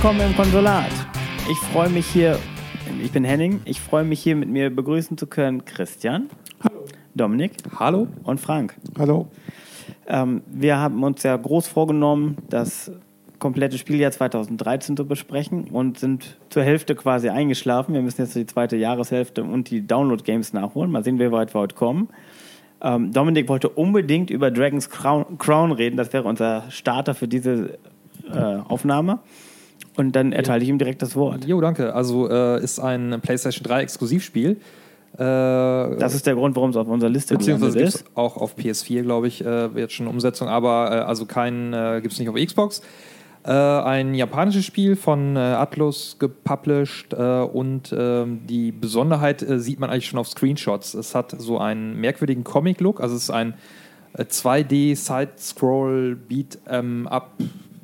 willkommen im Konsulat. Ich freue mich hier, ich bin Henning, ich freue mich hier mit mir begrüßen zu können Christian. Hallo. Dominik. Hallo. Und Frank. Hallo. Ähm, wir haben uns ja groß vorgenommen, das komplette Spieljahr 2013 zu besprechen und sind zur Hälfte quasi eingeschlafen. Wir müssen jetzt die zweite Jahreshälfte und die Download-Games nachholen. Mal sehen, wie weit wir heute kommen. Ähm, Dominik wollte unbedingt über Dragon's Crown, Crown, reden. Das wäre unser Starter für diese äh, Aufnahme. Und dann erteile ich ihm direkt das Wort. Jo, danke. Also äh, ist ein PlayStation 3 Exklusivspiel. Äh, das ist der Grund, warum es auf unserer Liste Beziehungsweise ist. auch auf PS4, glaube ich, äh, jetzt schon eine Umsetzung, aber äh, also kein, äh, gibt es nicht auf Xbox. Äh, ein japanisches Spiel von Atlus gepublished und ähm, die Besonderheit sieht man eigentlich schon auf Screenshots. Es hat so einen merkwürdigen Comic-Look, also es ist ein 2D Side-Scroll Beat ähm,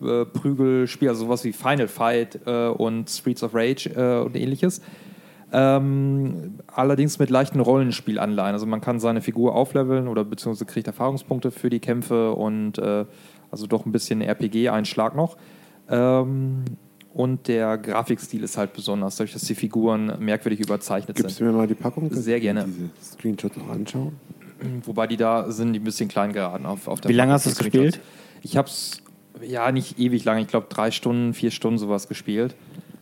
Up Prügelspiel, also sowas wie Final Fight und Streets of Rage und ähnliches. Ähm, allerdings mit leichten Rollenspielanleihen. Also man kann seine Figur aufleveln oder beziehungsweise kriegt Erfahrungspunkte für die Kämpfe und äh, also doch ein bisschen RPG-Einschlag noch. Ähm, und der Grafikstil ist halt besonders, dadurch, dass die Figuren merkwürdig überzeichnet Gibst sind. Gibst du mir mal die Packung? Sehr gerne. Diese Screenshots auch anschauen? Wobei die da sind, die ein bisschen klein geraten auf, auf der Wie lange hast du es gespielt? Ich habe es ja nicht ewig lang, ich glaube drei Stunden, vier Stunden sowas gespielt.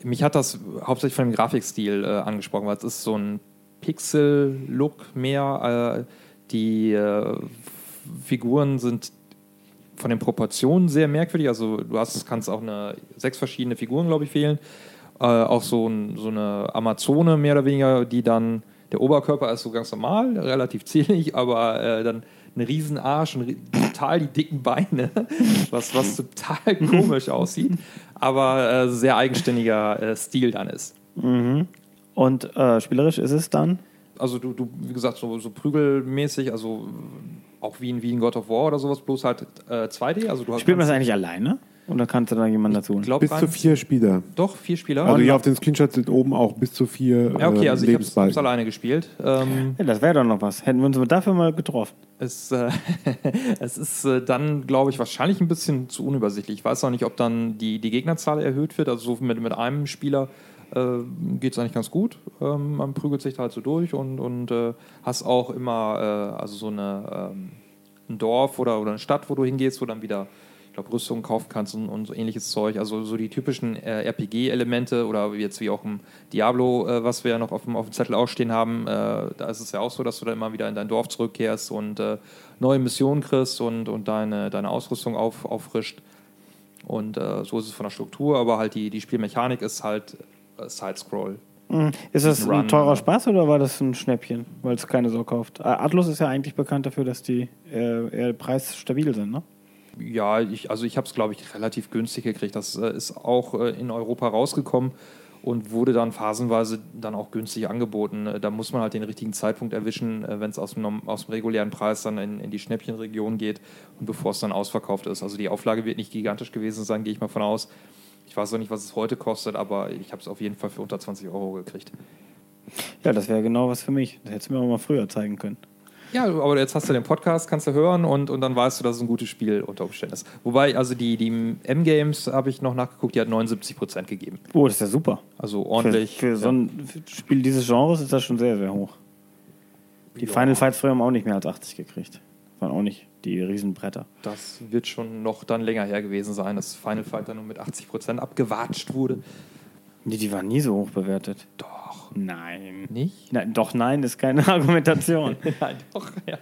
Mich hat das hauptsächlich von dem Grafikstil äh, angesprochen, weil es ist so ein Pixel-Look mehr. Äh, die äh, Figuren sind von den Proportionen sehr merkwürdig. Also du hast, kannst auch eine, sechs verschiedene Figuren, glaube ich, wählen. Äh, auch so, ein, so eine Amazone mehr oder weniger, die dann, der Oberkörper ist so ganz normal, relativ zierlich, aber äh, dann ein Riesenarsch und total die dicken Beine, was, was total komisch aussieht, aber äh, sehr eigenständiger äh, Stil dann ist. Mhm. Und äh, spielerisch ist es dann? Also du, du wie gesagt, so, so prügelmäßig, also auch wie in, wie in God of War oder sowas, bloß halt äh, 2D. Also du Spielt man das eigentlich alleine? Oder kannst du da jemanden dazu holen? Bis zu vier Spieler. Doch, vier Spieler. Also hier auf den Screenshots sind oben auch bis zu vier Ja, okay, also ich habe es alleine gespielt. Ähm, ja, das wäre doch noch was. Hätten wir uns dafür mal getroffen. Es, äh, es ist äh, dann, glaube ich, wahrscheinlich ein bisschen zu unübersichtlich. Ich weiß auch nicht, ob dann die, die Gegnerzahl erhöht wird. Also so mit, mit einem Spieler äh, geht es eigentlich ganz gut. Ähm, man prügelt sich da halt so durch und, und äh, hast auch immer äh, also so eine, ähm, ein Dorf oder, oder eine Stadt, wo du hingehst, wo dann wieder ich glaube, Rüstungen kaufen kannst und, und, so ähnliches Zeug. Also so die typischen äh, RPG-Elemente oder jetzt wie auch im Diablo, äh, was wir ja noch auf dem, auf dem Zettel ausstehen haben, äh, da ist es ja auch so, dass du dann immer wieder in dein Dorf zurückkehrst und äh, neue Missionen kriegst und, und deine, deine Ausrüstung auf, auffrischt. Und äh, so ist es von der Struktur, aber halt die, die Spielmechanik ist halt äh, Side-Scroll. Mhm. Ist das ein teurer Spaß oder war das ein Schnäppchen, weil es keine Sau kauft? Atlus ist ja eigentlich bekannt dafür, dass die eher preisstabil sind, ne? Ja, ich, also ich habe es, glaube ich, relativ günstig gekriegt. Das äh, ist auch äh, in Europa rausgekommen und wurde dann phasenweise dann auch günstig angeboten. Äh, da muss man halt den richtigen Zeitpunkt erwischen, äh, wenn es aus dem, aus dem regulären Preis dann in, in die Schnäppchenregion geht und bevor es dann ausverkauft ist. Also die Auflage wird nicht gigantisch gewesen sein, gehe ich mal von aus. Ich weiß auch nicht, was es heute kostet, aber ich habe es auf jeden Fall für unter 20 Euro gekriegt. Ja, das wäre genau was für mich. Das hättest du mir auch mal früher zeigen können. Ja, aber jetzt hast du den Podcast, kannst du hören und, und dann weißt du, dass es ein gutes Spiel unter Umständen ist. Wobei, also die, die M-Games habe ich noch nachgeguckt, die hat 79 Prozent gegeben. Oh, das ist ja super. Also ordentlich. Für, für so ein Spiel dieses Genres ist das schon sehr, sehr hoch. Die ja. Final Fights früher haben auch nicht mehr als 80 gekriegt. Waren auch nicht die Riesenbretter. Das wird schon noch dann länger her gewesen sein, dass Final Fight dann nur mit 80 Prozent abgewatscht wurde. Nee, die waren nie so hoch bewertet. Doch. Nein. Nicht? Nein, doch, nein, ist keine Argumentation. ja, doch, ja.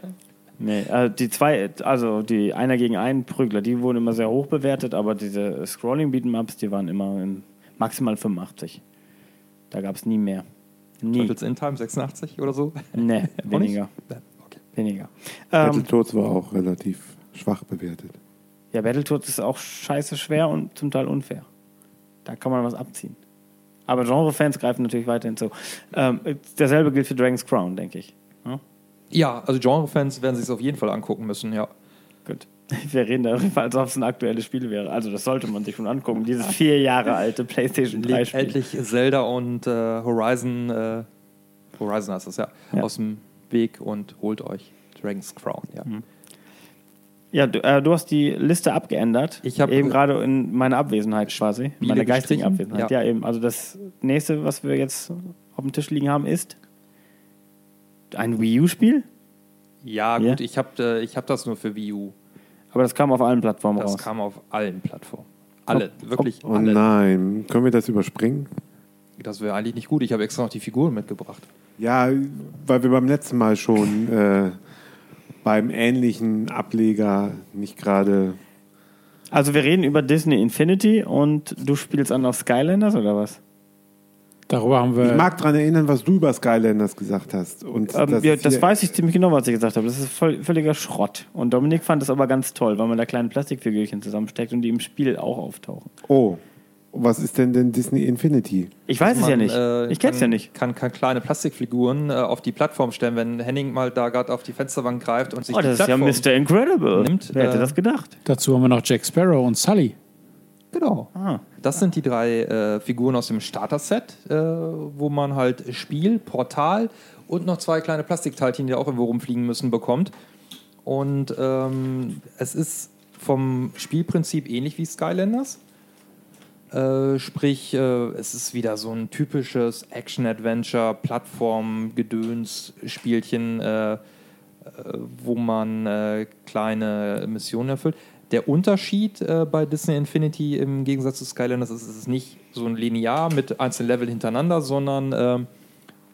Nee, also die zwei, also die einer gegen einen Prügler, die wurden immer sehr hoch bewertet, aber diese Scrolling Beat'em die waren immer in maximal 85. Da gab es nie mehr. Nie. Turtles in Time 86 oder so? Nee, weniger. Okay. Weniger. Battletoads ähm, war auch relativ schwach bewertet. Ja, Battletoads ist auch scheiße schwer und zum Teil unfair. Da kann man was abziehen. Aber Genre-Fans greifen natürlich weiterhin zu. Ähm, dasselbe gilt für Dragon's Crown, denke ich. Ja, ja also Genre-Fans werden sich es auf jeden Fall angucken müssen, ja. Gut. Wir reden darüber, als ob es ein aktuelles Spiel wäre. Also das sollte man sich schon angucken. Dieses vier Jahre alte PlayStation 3 Spiel. Endlich Zelda und äh, Horizon, äh, Horizon heißt das ja, ja, aus dem Weg und holt euch Dragon's Crown. Ja. Mhm. Ja, du, äh, du hast die Liste abgeändert. Ich hab- eben gerade in meiner Abwesenheit quasi. Meine geistigen gestrichen? Abwesenheit. Ja. Ja. eben. Also das nächste, was wir jetzt auf dem Tisch liegen haben, ist ein Wii U-Spiel. Ja, Ja? gut, ich habe äh, ich hab das nur für Wii U. Aber das kam auf allen Plattformen Das raus. kam auf allen Plattformen. Alle, wirklich Oh alle. nein, können wir das überspringen? Das wäre eigentlich nicht gut. Ich habe extra noch die Figuren mitgebracht. Ja, weil wir beim letzten Mal schon äh, beim ähnlichen Ableger nicht gerade. Also wir reden über Disney Infinity und du spielst an auf Skylanders oder was? Darüber haben Ich wir. mag daran erinnern, was du über Skylanders gesagt hast. Und Ähm, das ja, das weiß ich ziemlich genau, was ich gesagt habe. Das ist voll, völliger Schrott. Und Dominik fand das aber ganz toll, weil man da kleine Plastikfigürchen zusammensteckt und die im Spiel auch auftauchen. Oh, was ist denn denn Disney Infinity? Ich weiß es ja Man, nicht. äh, ich kenn's kann- ja nicht. Kann, kann kleine Plastikfiguren äh, auf die Plattform stellen, wenn Henning mal da gerade auf die Fensterbank greift und sich Oh, die das ist ja Plattform Mr. Incredible. nimmt, Wer hätte äh, das gedacht? Dazu haben wir noch Jack Sparrow und Sully. Genau. Ah. Das sind die drei äh, Figuren aus dem Starter-Set, äh, wo man halt Spiel, Portal und noch zwei kleine Plastikteilchen, die auch irgendwo rumfliegen müssen, bekommt. Und ähm, es ist vom Spielprinzip ähnlich wie Skylanders. Äh, sprich, äh, es ist wieder so ein typisches Action-Adventure, Plattform-Gedöns-Spielchen, äh, äh, wo man äh, kleine Missionen erfüllt. Der Unterschied bei Disney Infinity im Gegensatz zu Skylanders ist, es ist nicht so ein linear mit einzelnen Level hintereinander, sondern ähm,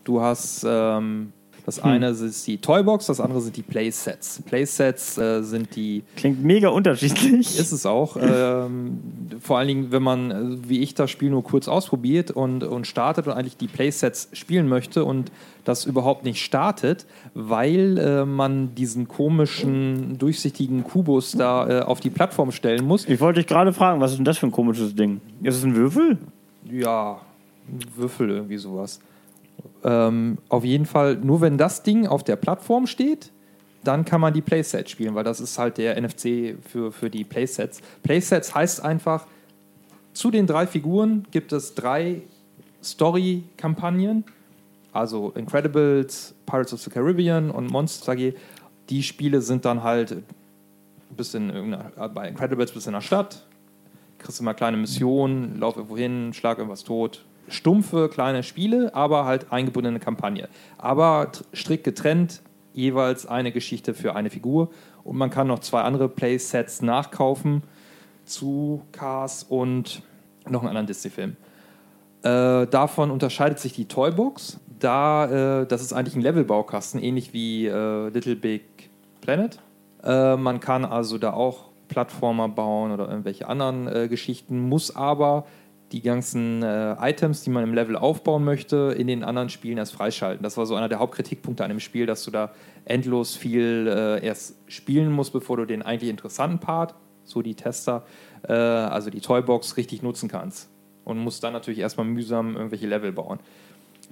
du hast ähm, das eine ist die Toybox, das andere sind die Playsets. Playsets äh, sind die Klingt mega unterschiedlich. ist es auch. ähm, vor allen Dingen, wenn man, äh, wie ich, das Spiel nur kurz ausprobiert und, und startet und eigentlich die Playsets spielen möchte und das überhaupt nicht startet, weil äh, man diesen komischen, durchsichtigen Kubus da äh, auf die Plattform stellen muss. ich wollte dich gerade fragen, was ist denn das für ein komisches Ding? Ist es ein Würfel? Ja, ein Würfel, irgendwie sowas. Ähm, auf jeden Fall, nur wenn das Ding auf der Plattform steht, dann kann man die Playsets spielen, weil das ist halt der NFC für, für die Playsets. Playsets heißt einfach, zu den drei Figuren gibt es drei Story-Kampagnen, also Incredibles, Pirates of the Caribbean und Monster AG. Die Spiele sind dann halt bist in bei Incredibles bist du in der Stadt, kriegst immer kleine Missionen, lauf irgendwo hin, schlag irgendwas tot. Stumpfe kleine Spiele, aber halt eingebundene Kampagne. Aber tr- strikt getrennt, jeweils eine Geschichte für eine Figur. Und man kann noch zwei andere Playsets nachkaufen zu Cars und noch einen anderen Disney-Film. Äh, davon unterscheidet sich die Toybox. Da, äh, das ist eigentlich ein Levelbaukasten, ähnlich wie äh, Little Big Planet. Äh, man kann also da auch Plattformer bauen oder irgendwelche anderen äh, Geschichten, muss aber die ganzen äh, Items, die man im Level aufbauen möchte, in den anderen Spielen erst freischalten. Das war so einer der Hauptkritikpunkte an dem Spiel, dass du da endlos viel äh, erst spielen musst, bevor du den eigentlich interessanten Part, so die Tester, äh, also die Toybox, richtig nutzen kannst. Und musst dann natürlich erstmal mühsam irgendwelche Level bauen.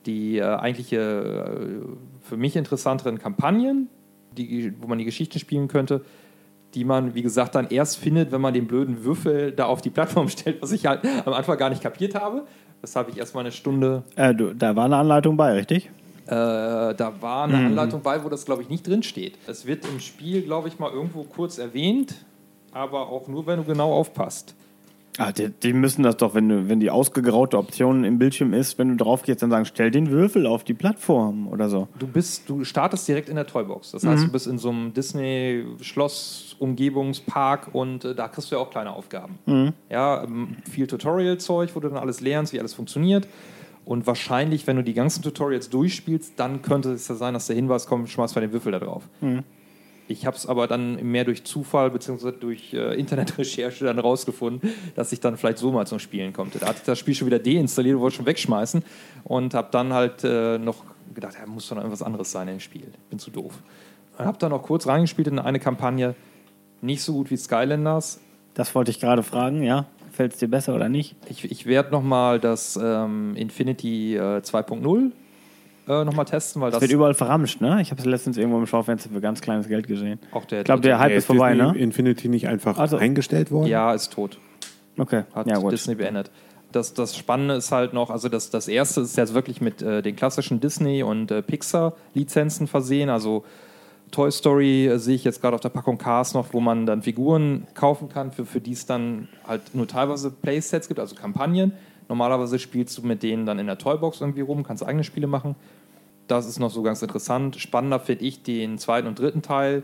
Die äh, eigentliche, äh, für mich interessanteren Kampagnen, die, wo man die Geschichten spielen könnte, die man, wie gesagt, dann erst findet, wenn man den blöden Würfel da auf die Plattform stellt, was ich halt am Anfang gar nicht kapiert habe. Weshalb ich erstmal eine Stunde, Äh, du, da war eine Anleitung bei, richtig? äh, da war eine Anleitung bei, wo das, glaube ich, nicht drin steht. Es wird im Spiel, glaube ich, mal irgendwo kurz erwähnt, aber auch nur, wenn du genau aufpasst. Ah, die, die müssen das doch, wenn, du, wenn die ausgegraute Option im Bildschirm ist, wenn du drauf gehst, dann sagen, stell den Würfel auf die Plattform oder so. Du bist, du startest direkt in der Toybox. Das heißt, du bist in so einem Disney-Schloss, Umgebungspark und äh, da kriegst du ja auch kleine Aufgaben. Ja, ähm, viel Tutorial-Zeug, wo du dann alles lernst, wie alles funktioniert. Und wahrscheinlich, wenn du die ganzen Tutorials durchspielst, dann könnte es ja sein, dass der Hinweis kommt, schmeiß mal den Würfel da drauf. Ich habe es aber dann mehr durch Zufall bzw. durch äh, Internetrecherche dann rausgefunden, dass ich dann vielleicht so mal zum Spielen konnte. Da hatte ich das Spiel schon wieder deinstalliert und wollte schon wegschmeißen und habe dann halt äh, noch gedacht, ja, muss doch noch irgendwas anderes sein im Spiel. Bin zu doof. Und habe dann noch kurz reingespielt in eine Kampagne, nicht so gut wie Skylanders. Das wollte ich gerade fragen, ja. Fällt es dir besser oder nicht? Ich, ich werde nochmal das ähm, Infinity äh, 2.0 äh, nochmal testen, weil Das das, wird überall verramscht, ne? Ich habe es letztens irgendwo im Schaufenster für ganz kleines Geld gesehen. auch der Ich glaube, der Hype ist vorbei, Disney ne? Infinity nicht einfach Also- eingestellt worden? Ja, ist tot. Okay, hat ja. Disney beendet. Das, das Spannende ist halt noch, also das, das erste ist jetzt wirklich mit äh, den klassischen Disney- und äh, Pixar-Lizenzen versehen, also Toy Story äh, sehe ich jetzt gerade auf der Packung Cars noch, wo man dann Figuren kaufen kann, für, für die es dann halt nur teilweise Playsets gibt, also Kampagnen. Normalerweise spielst du mit denen dann in der Toybox irgendwie rum, kannst eigene Spiele machen. Das ist noch so ganz interessant. Spannender finde ich den zweiten und dritten Teil,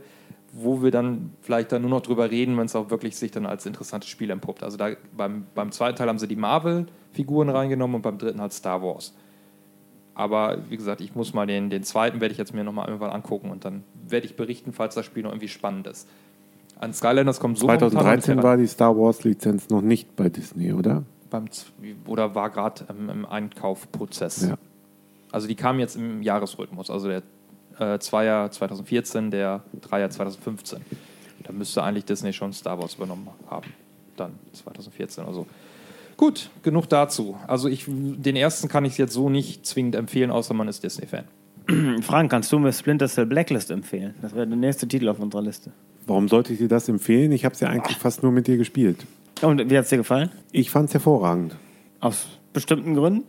wo wir dann vielleicht dann nur noch drüber reden, wenn es auch wirklich sich dann als interessantes Spiel entpuppt. Also da, beim, beim zweiten Teil haben sie die Marvel-Figuren reingenommen und beim dritten halt Star Wars. Aber wie gesagt, ich muss mal den, den zweiten werde ich jetzt mir nochmal irgendwann angucken und dann werde ich berichten, falls das Spiel noch irgendwie spannend ist. An Skylanders kommt so momentan noch nicht 2013 heran. war die Star Wars-Lizenz noch nicht bei Disney, oder? Beim Z- oder war gerade im, im Einkaufprozess. Ja. Also die kam jetzt im Jahresrhythmus. Also der äh, Zweier 2014, der Dreier 2015. Da müsste eigentlich Disney schon Star Wars übernommen haben. Dann 2014 oder so. Gut, genug dazu. Also ich, den ersten kann ich jetzt so nicht zwingend empfehlen, außer man ist Disney-Fan. Fragen, kannst du mir Splinter Cell Blacklist empfehlen? Das wäre der nächste Titel auf unserer Liste. Warum sollte ich dir das empfehlen? Ich habe es ja eigentlich fast nur mit dir gespielt. Und wie hat es dir gefallen? Ich fand es hervorragend. Aus bestimmten Gründen?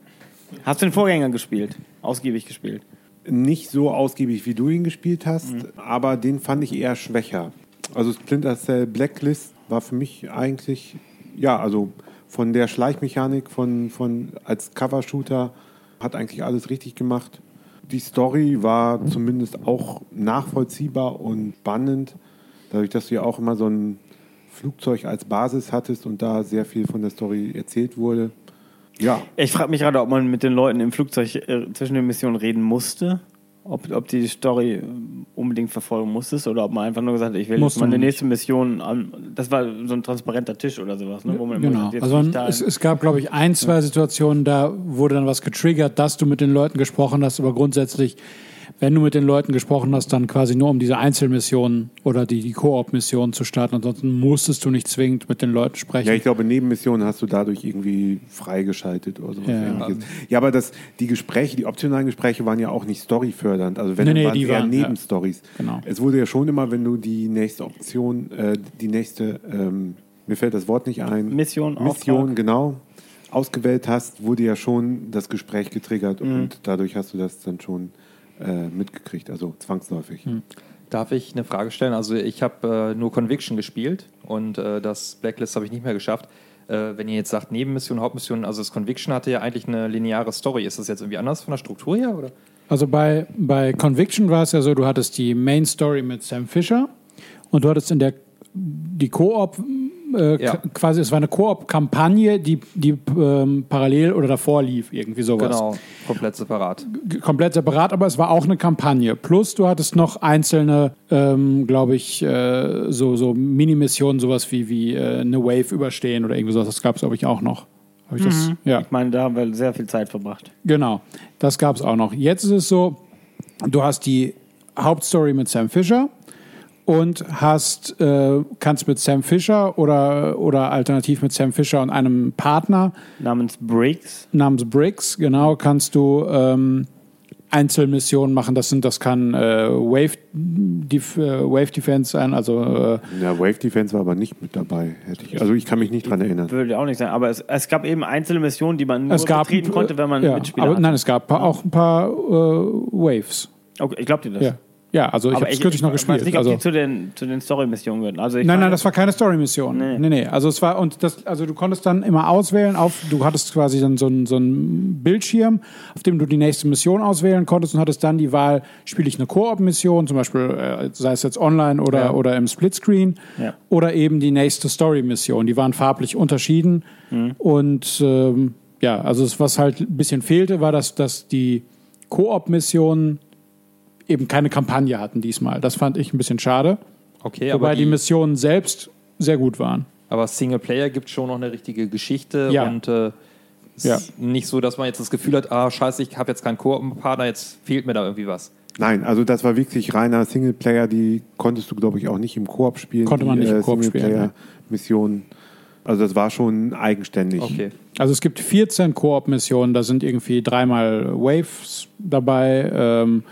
Hast du den Vorgänger gespielt? Ausgiebig gespielt? Nicht so ausgiebig, wie du ihn gespielt hast, aber den fand ich eher schwächer. Also Splinter Cell Blacklist war für mich eigentlich, ja, also von der Schleichmechanik von, von als Cover-Shooter hat eigentlich alles richtig gemacht. Die Story war zumindest auch nachvollziehbar und spannend, dadurch, dass du ja auch immer so ein Flugzeug als Basis hattest und da sehr viel von der Story erzählt wurde. Ja, Ich frage mich gerade, ob man mit den Leuten im Flugzeug äh, zwischen den Missionen reden musste. Ob, ob die Story äh, unbedingt verfolgen musstest oder ob man einfach nur gesagt hat, ich will jetzt Musste mal eine man nicht. nächste Mission an. Das war so ein transparenter Tisch oder sowas, ne? wo man Genau. jetzt Also es, es gab, glaube ich, ein, zwei Situationen, da wurde dann was getriggert, dass du mit den Leuten gesprochen hast, aber grundsätzlich, wenn du mit den Leuten gesprochen hast, dann quasi nur um diese Einzelmissionen oder die, die Koop-Missionen zu starten. Ansonsten musstest du nicht zwingend mit den Leuten sprechen. Ja, ich glaube, Nebenmissionen hast du dadurch irgendwie freigeschaltet oder sowas. Ja. ähnliches. ja, aber das, die Gespräche, die optionalen Gespräche waren ja auch nicht storyfördernd. Also wenn Nee, nee, waren die es eher waren, ja. Nebenstories. Genau. Es wurde ja schon immer, wenn du die nächste Option, äh, die nächste, ähm, mir fällt das Wort nicht ein. Mission, Mission, Auftrag. genau. Ausgewählt hast, wurde ja schon das Gespräch getriggert Mhm. und dadurch hast du das dann schon äh, mitgekriegt, also zwangsläufig. Mhm. Darf ich eine Frage stellen? Also ich habe äh, nur Conviction gespielt und äh, das Blacklist habe ich nicht mehr geschafft. Äh, wenn ihr jetzt sagt Nebenmission, Hauptmission, also das Conviction hatte ja eigentlich eine lineare Story. Ist das jetzt irgendwie anders von der Struktur her? Oder? Also bei, bei Conviction war es ja so, du hattest die Main Story mit Sam Fisher und du hattest in der die Koop äh, Ja. quasi, es war eine Koop-Kampagne, die, die ähm, parallel oder davor lief, irgendwie sowas. Genau, komplett separat. G- Komplett separat, aber es war auch eine Kampagne. Plus du hattest noch einzelne, ähm, glaube ich, äh, so, so Mini-Missionen, sowas wie, wie äh, eine Wave überstehen oder irgendwie sowas. Das gab es, glaube ich, auch noch. Hab ich das? Ja. Ich meine, da haben wir sehr viel Zeit verbracht. Genau, das gab es auch noch. Jetzt ist es so, du hast die Hauptstory mit Sam Fisher und hast, äh, kannst mit Sam Fisher oder, oder alternativ mit Sam Fisher und einem Partner Namens Breaks. namens Briggs, genau, kannst du ähm, Einzelmissionen machen. Das sind, das kann äh, Wave, Def, äh, Wave Defense sein, also äh, Ja, Wave Defense war aber nicht mit dabei, hätte ich. Also ich kann mich nicht dran erinnern. Würde auch nicht sein. Aber es, es gab eben einzelne Missionen, die man nur es gab betreten konnte, wenn man ja, Mitspieler aber, hatte. Nein, es gab auch ein paar äh, Waves. Okay, ich glaube dir das. Ja, ja also ich habe es kürzlich noch weiß gespielt. nicht, ob also, die zu den, zu den Story-Missionen gehören. Also ich Nein, nein, das war keine Story-Mission. Nee. Nee. nee, Also es war und das, also du konntest dann immer auswählen auf, du hattest quasi dann so einen so einen Bildschirm, auf dem du die nächste Mission auswählen konntest und hattest dann die Wahl, spiele ich eine Koop-Mission, zum Beispiel, äh, sei es jetzt online oder, Ja. oder im Splitscreen, Ja. oder eben die nächste Story-Mission. Die waren farblich unterschieden. Mhm. Und ähm, ja, also was halt ein bisschen fehlte, war, dass, dass die Koop-Missionen eben keine Kampagne hatten diesmal. Das fand ich ein bisschen schade. Okay, Wobei aber, die, die, Missionen selbst sehr gut waren. aber Singleplayer gibt schon noch eine richtige Geschichte Ja. und äh, es Ja. ist nicht so, dass man jetzt das Gefühl hat, ah scheiße, ich habe jetzt keinen Koop-Partner, jetzt fehlt mir da irgendwie was. Nein, also das war wirklich reiner Singleplayer, die konntest du, glaube ich, auch nicht im Koop spielen. Konnte man die, nicht im Koop spielen, Singleplayer-Missionen. Also das war schon eigenständig. Okay. Also es gibt 14 Koop-Missionen, da sind irgendwie dreimal Waves dabei ähm,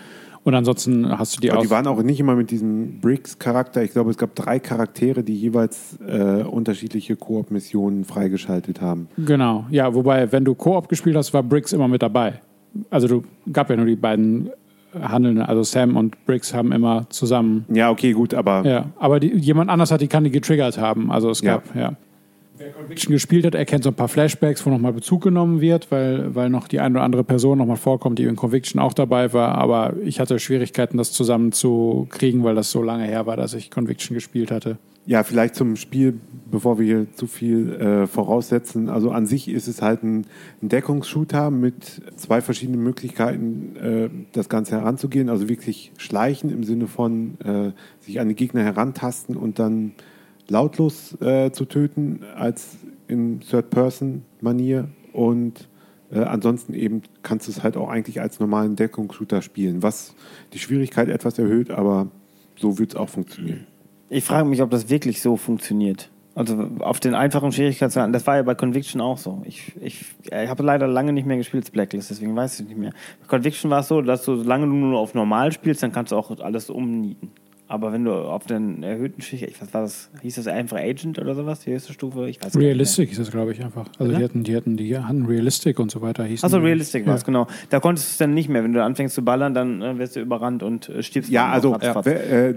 und ansonsten hast du die auch. die waren auch nicht immer mit diesem Briggs-Charakter. Ich glaube, es gab drei Charaktere, die jeweils äh, unterschiedliche Koop-Missionen freigeschaltet haben. Genau, ja, wobei, wenn du Koop gespielt hast, war Briggs immer mit dabei. Also du gab ja nur die beiden handeln. Also Sam und Briggs haben immer zusammen. Ja, okay, gut, aber Ja, aber die, jemand anders hat die kann die getriggert haben. Also es Ja. gab, ja. Wer Conviction gespielt hat, erkennt so ein paar Flashbacks, wo nochmal Bezug genommen wird, weil, weil noch die eine oder andere Person nochmal vorkommt, die in Conviction auch dabei war. Aber ich hatte Schwierigkeiten, das zusammen zu kriegen, weil das so lange her war, dass ich Conviction gespielt hatte. Ja, vielleicht zum Spiel, bevor wir hier zu viel äh, voraussetzen. Also an sich ist es halt ein, ein Deckungsshooter mit zwei verschiedenen Möglichkeiten, äh, das Ganze heranzugehen. Also wirklich schleichen im Sinne von äh, sich an die Gegner herantasten und dann lautlos äh, zu töten, als in Third-Person-Manier. Und äh, ansonsten eben kannst du es halt auch eigentlich als normalen Deckungsshooter spielen, was die Schwierigkeit etwas erhöht, aber so wird es auch funktionieren. Ich frage mich, ob das wirklich so funktioniert. Also auf den einfachen Schwierigkeitsgraden, das war ja bei Conviction auch so. Ich, ich, ich habe leider lange nicht mehr gespielt, Blacklist, deswegen weiß ich nicht mehr. Bei Conviction war es so, dass du, solange du nur auf normal spielst, dann kannst du auch alles umnieten. Aber wenn du auf den erhöhten Schicht, was war das, hieß das einfach Agent oder sowas, die höchste Stufe? Ich weiß. Realistic ist das, glaube ich, einfach. Also die hatten, die hatten, die hatten Realistic und so weiter hießen. Achso. Realistic war es, Ja. genau. Da konntest du es dann nicht mehr. Wenn du anfängst zu ballern, dann äh, wirst du überrannt und äh, stirbst. Ja, also äh,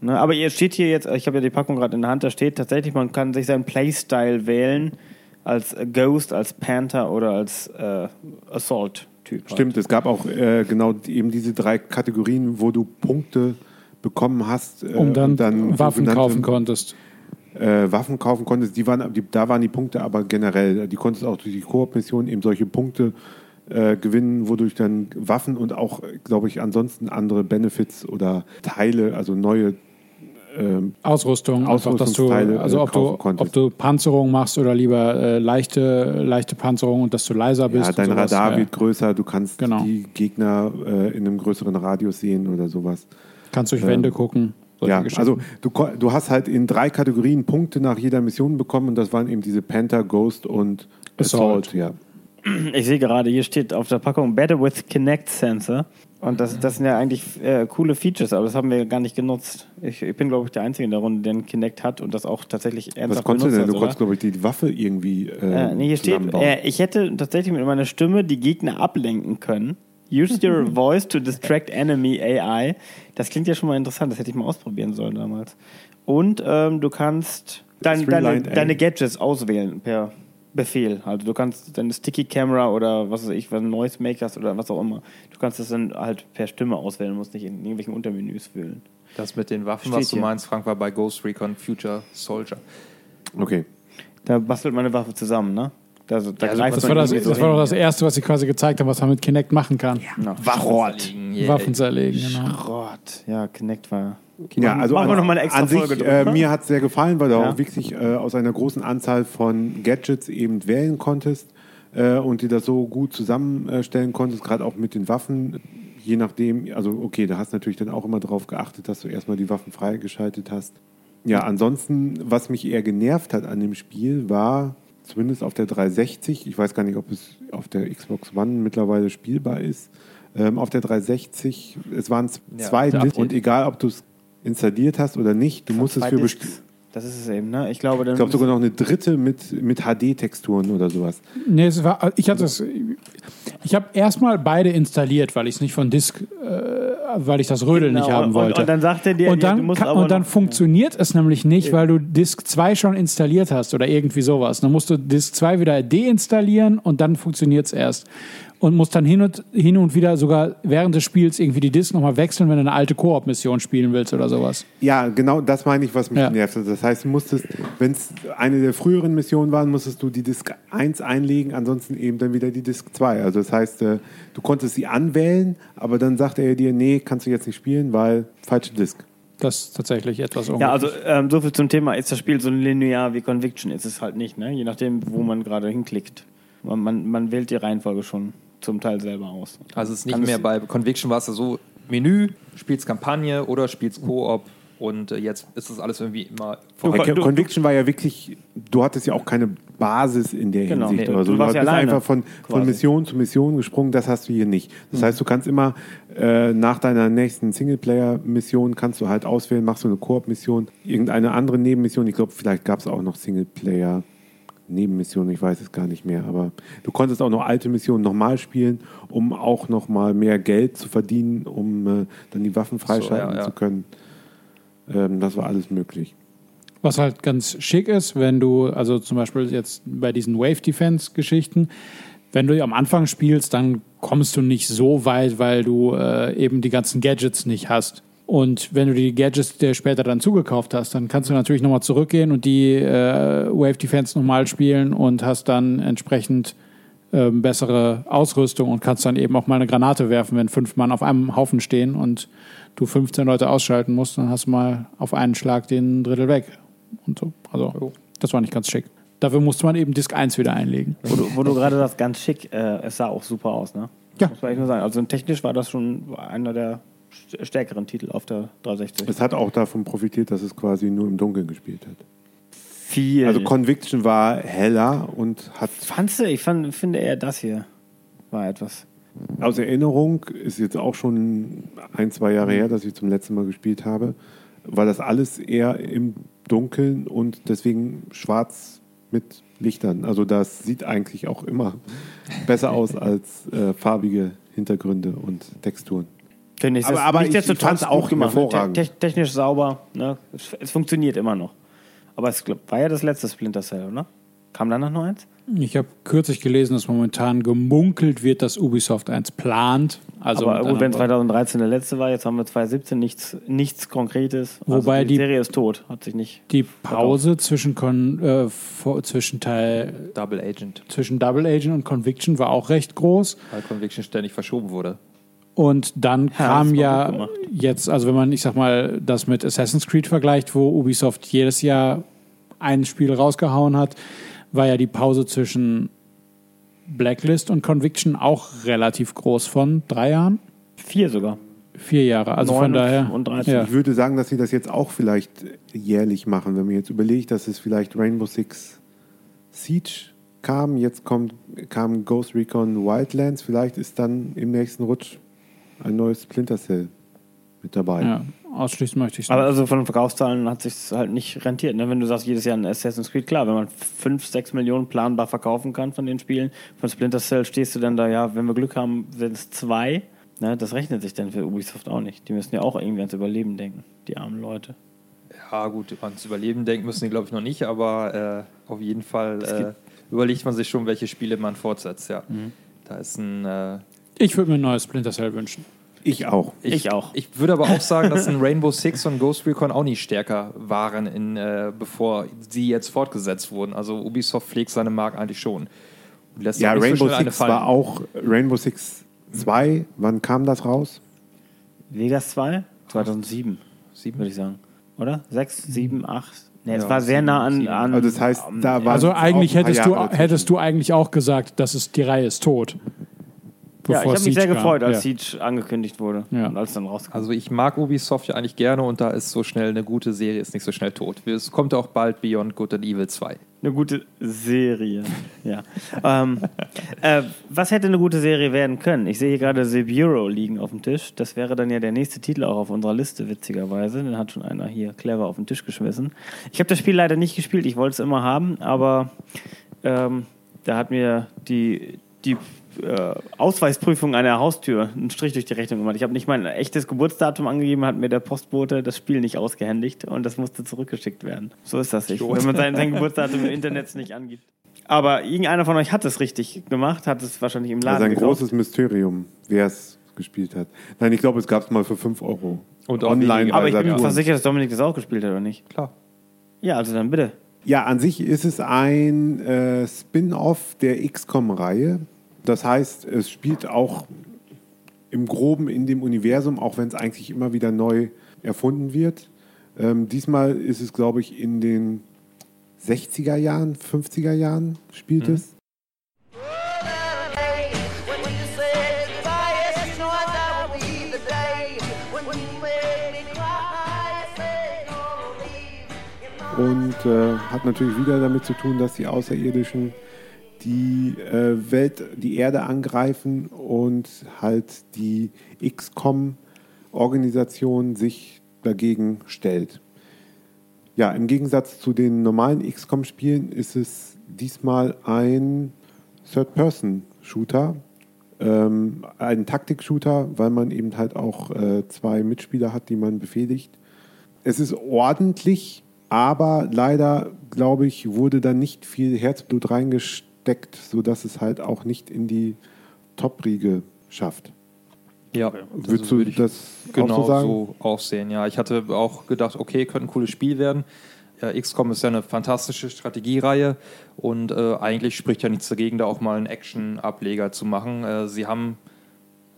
Ne, aber ihr steht hier jetzt, ich habe ja die Packung gerade in der Hand, da steht tatsächlich, man kann sich seinen Playstyle wählen als Ghost, als Panther oder als äh, Assault-Typ. Stimmt, es gab auch äh, genau eben diese drei Kategorien, wo du Punkte bekommen hast, äh, Um dann, und Waffen kaufen konntest. Äh, Waffen kaufen konntest. Die waren, die, da waren die Punkte aber generell. Die konntest auch durch die Koop-Mission eben solche Punkte äh, gewinnen, wodurch dann Waffen und auch, glaube ich, ansonsten andere Benefits oder Teile, also neue ähm, Ausrüstung, dass du, Ausrüstungsteile, also äh, ob du, kaufen konntest. ob du Panzerung machst oder lieber äh, leichte, leichte Panzerung und dass du leiser bist. ja, dein sowas. Radar ja. wird größer, du kannst Genau. die Gegner äh, in einem größeren Radius sehen oder sowas. Kannst durch Wände gucken. solche Ja, also du, du hast halt in drei Kategorien Punkte nach jeder Mission bekommen und das waren eben diese Panther, Ghost und Assault. Assault. ja. Ich sehe gerade, hier steht auf der Packung Better with Kinect Sensor. Und das, das sind ja eigentlich äh, coole Features, aber das haben wir gar nicht genutzt. Ich, ich bin, glaube ich, der Einzige in der Runde, der einen Kinect hat und das auch tatsächlich Was ernsthaft konntest du benutzt denn? Du konntest, glaube ich, die Waffe irgendwie äh, Äh, nee, hier steht, äh, ich hätte tatsächlich mit meiner Stimme die Gegner ablenken können. Use your voice to distract enemy AI. Das klingt ja schon mal interessant, das hätte ich mal ausprobieren sollen damals. Und ähm, du kannst dein, deine, deine. Gadgets auswählen per Befehl. Also du kannst deine Sticky Camera oder was weiß ich, was Noise Makers oder was auch immer. Du kannst das dann halt per Stimme auswählen, musst nicht in irgendwelchen Untermenüs wühlen. Das mit den Waffen, Steht was du hier. meinst, Frank, war bei Ghost Recon Future Soldier. Okay. Da bastelt man eine Waffe zusammen, ne? Da, da Ja, greift das man war das, irgendwie so das war doch das. Erste, was sie quasi gezeigt haben, was man mit Kinect machen kann. Ja. Schrott. Waffen zerlegen, genau. Schrott. Ja, Kinect war. Ja, also machen wir an, noch mal eine extra an sich, Folge äh, drüber. mir hat es sehr gefallen, weil du Ja. auch wirklich äh, aus einer großen Anzahl von Gadgets eben wählen konntest äh, und die das so gut zusammenstellen konntest, gerade auch mit den Waffen. Je nachdem, also okay, da hast du natürlich dann auch immer darauf geachtet, dass du erstmal die Waffen freigeschaltet hast. Ja, ansonsten, was mich eher genervt hat an dem Spiel, war zumindest auf der 360, ich weiß gar nicht, ob es auf der Xbox One mittlerweile spielbar ist, ähm, auf der 360, es waren Ja, zwei Discs und egal, ob du es installiert hast oder nicht, du musstest Zwei für Discs. Das ist es eben, ne? Ich glaube, dann ich glaube sogar noch eine dritte mit, mit HD-Texturen oder sowas. Nee, es war, ich hatte es. Ich habe erstmal beide installiert, weil ich es nicht von Disk, äh, weil ich das Rödeln Genau, nicht haben und- wollte. und dann sagt er dir, und ja, dann, du musst kann, aber und dann noch- funktioniert es nämlich nicht, weil du Disk 2 schon installiert hast oder irgendwie sowas. Dann musst du Disk 2 wieder deinstallieren und dann funktioniert es erst. Und musst dann hin und, hin und wieder sogar während des Spiels irgendwie die Disk nochmal wechseln, wenn du eine alte Koop-Mission spielen willst oder sowas. Ja, genau das meine ich, was mich Ja. nervt. Das heißt, du musstest, wenn es eine der früheren Missionen war, musstest du die Disk 1 einlegen, ansonsten eben dann wieder die Disk 2. Also das heißt, äh, du konntest sie anwählen, aber dann sagte er dir, nee, kannst du jetzt nicht spielen, weil falsche Disk. Das ist tatsächlich etwas Ja, also ähm, so viel zum Thema, ist das Spiel so linear wie Conviction? Ist es halt nicht, ne? Je nachdem, wo man gerade hinklickt. Man, man, man wählt die Reihenfolge schon zum Teil selber aus. Also es ist nicht Kann mehr bei Conviction war es ja so Menü, spielst Kampagne oder spielst Koop und äh, jetzt ist das alles irgendwie immer Du- du- Conviction war ja wirklich, du hattest ja auch keine Basis in der Genau. Hinsicht Nee, oder so. du Du, warst bist ja einfach von, von. Mission zu Mission gesprungen, das hast du hier nicht. Das heißt, du kannst immer äh, nach deiner nächsten Singleplayer-Mission kannst du halt auswählen, machst du eine Koop-Mission, irgendeine andere Nebenmission. Ich glaube, vielleicht gab es auch noch Singleplayer. Nebenmissionen, ich weiß es gar nicht mehr, aber du konntest auch noch alte Missionen nochmal spielen, um auch nochmal mehr Geld zu verdienen, um äh, dann die Waffen freischalten ja, ja. zu können. Ähm, das war alles möglich. Was halt ganz schick ist, wenn du, also zum Beispiel jetzt bei diesen Wave Defense Geschichten, wenn du am Anfang spielst, dann kommst du nicht so weit, weil du äh, eben die ganzen Gadgets nicht hast. Und wenn du die Gadgets dir später dann zugekauft hast, dann kannst du natürlich nochmal zurückgehen und die äh, Wave Defense nochmal spielen und hast dann entsprechend ähm, bessere Ausrüstung und kannst dann eben auch mal eine Granate werfen, wenn fünf Mann auf einem Haufen stehen und du 15 Leute ausschalten musst, dann hast du mal auf einen Schlag den Drittel weg. Und so. Also, Jo. das war nicht ganz schick. Dafür musste man eben Disk 1 wieder einlegen. Wo du, wo du gerade das ganz schick, äh, es sah auch super aus, ne? Ja. Muss man echt nur sagen. Also technisch war das schon einer der stärkeren Titel auf der 360. Es hat auch davon profitiert, dass es quasi nur im Dunkeln gespielt hat. Viel. Also Conviction war heller und hat Fandst du? Ich fand, finde eher das hier war etwas. aus Erinnerung, ist jetzt auch schon ein, zwei Jahre her, dass ich zum letzten Mal gespielt habe, war das alles eher im Dunkeln und deswegen schwarz mit Lichtern. Also das sieht eigentlich auch immer besser aus als äh, farbige Hintergründe und Texturen. Finde ich. Aber- Das- aber ich- ich fand's auch gut gemacht. ne? hervorragend. Te technisch sauber. Ne? Es, es funktioniert immer noch. Aber es war ja das letzte Splinter Cell, oder? Kam danach noch eins? Ich habe kürzlich gelesen, dass momentan gemunkelt wird, dass Ubisoft eins plant. Also Aber gut, wenn anderen Worten. 2013 der letzte war, jetzt haben wir 2017 nichts, nichts Konkretes. Wobei also die, die- Serie ist tot, hat sich nicht. die Pause zwischen, Con, äh, vor, zwischen Teil Double Agent, zwischen Double Agent und Conviction war auch recht groß. weil Conviction ständig verschoben wurde. Und dann kam ja gemacht. jetzt, also wenn man, ich sag mal, das mit Assassin's Creed vergleicht, wo Ubisoft jedes Jahr ein Spiel rausgehauen hat, war ja die Pause zwischen Blacklist und Conviction auch relativ groß von drei Jahren, Vier sogar. vier Jahre. Also von daher. und 13. Ja. Ich würde sagen, dass sie das jetzt auch vielleicht jährlich machen, wenn man jetzt überlegt, dass es vielleicht Rainbow Six Siege kam, jetzt kommt, kam Ghost Recon Wildlands, vielleicht ist dann im nächsten Rutsch ein neues Splinter Cell mit dabei. Ja, ausschließen möchte ich Aber nicht. also von den Verkaufszahlen hat sich halt nicht rentiert. Ne? Wenn du sagst, jedes Jahr ein Assassin's Creed, klar, wenn man 5, 6 Millionen planbar verkaufen kann von den Spielen, von Splinter Cell stehst du dann da, ja, wenn wir Glück haben, sind es zwei. Ne? Das rechnet sich dann für Ubisoft auch nicht. Die müssen ja auch irgendwie ans Überleben denken, die armen Leute. Ja, gut, ans Überleben denken müssen die, glaube ich, noch nicht, aber äh, auf jeden Fall äh, überlegt man sich schon, welche Spiele man fortsetzt, ja. Da ist ein. Äh, Ich würde mir ein neues Splinter Cell wünschen. Ich auch. Ich auch. Ich würde aber auch sagen, dass ein Rainbow Six und Ghost Recon auch nicht stärker waren, in, äh, bevor sie jetzt fortgesetzt wurden. Also Ubisoft pflegt seine Marke eigentlich schon. Und lässt Ja, so Rainbow eine Six war auch Rainbow Six 2. Wann kam das raus? Vegas 2? 2007, Sieben? würde ich sagen. Oder? 6, 7, 8? Ne, es Ja, war sehr nah an. an Also das heißt, da war Also eigentlich hättest du, hättest du eigentlich auch gesagt, dass es die Reihe ist tot. Ja, ich habe mich Siege sehr kam. gefreut, als ja. Siege angekündigt wurde Ja. und als dann rauskam. Also ich mag Ubisoft ja eigentlich gerne und da ist so schnell eine gute Serie, ist nicht so schnell tot. Es kommt auch bald Beyond Good and Evil 2. Eine gute Serie. Ja. ähm, äh, was hätte eine gute Serie werden können? Ich sehe hier gerade The Bureau liegen auf dem Tisch. Das wäre dann ja der nächste Titel auch auf unserer Liste, witzigerweise. Den hat schon einer hier clever auf den Tisch geschmissen. Ich habe das Spiel leider nicht gespielt. Ich wollte es immer haben, aber ähm, da hat mir die, die äh, Ausweisprüfung an der Haustür einen Strich durch die Rechnung gemacht. Ich habe nicht mein echtes Geburtsdatum angegeben, hat mir der Postbote das Spiel nicht ausgehändigt und das musste zurückgeschickt werden. So ist das nicht, wenn man sein, sein Geburtsdatum im Internet nicht angibt. Aber irgendeiner von euch hat es richtig gemacht, hat es wahrscheinlich im Das Laden ist ein gekauft. großes Mysterium, wer es gespielt hat. Nein, ich glaube, es gab es mal für 5 Euro. Und online Aber ich bin mir fast sicher, dass Dominik das auch gespielt hat, oder nicht? Klar. Ja, also dann bitte. Ja, an sich ist es ein äh, Spin-off der XCOM-Reihe. Das heißt, es spielt auch im Groben in dem Universum, auch wenn es eigentlich immer wieder neu erfunden wird. Ähm, diesmal ist es, glaube ich, in den 60er Jahren, 50er Jahren spielt es. Don't leave. und äh, hat natürlich wieder damit zu tun, dass die Außerirdischen die äh, Welt, die Erde angreifen und halt die XCOM-Organisation sich dagegen stellt. Ja, im Gegensatz zu den normalen XCOM-Spielen ist es diesmal ein Third-Person-Shooter, ähm, ein Taktik-Shooter, weil man eben halt auch äh, zwei Mitspieler hat, die man befehligt. Es ist ordentlich, aber leider, glaube ich, wurde da nicht viel Herzblut reingesteckt, sodass es halt auch nicht in die Top-Riege schafft. Ja, Würdest würde du ich das genau auch so sagen? so auch sehen. Ja, ich hatte auch gedacht, okay, könnte ein cooles Spiel werden. Ja, XCOM ist ja eine fantastische Strategiereihe und äh, eigentlich spricht ja nichts dagegen, da auch mal einen Action-Ableger zu machen. Äh, sie haben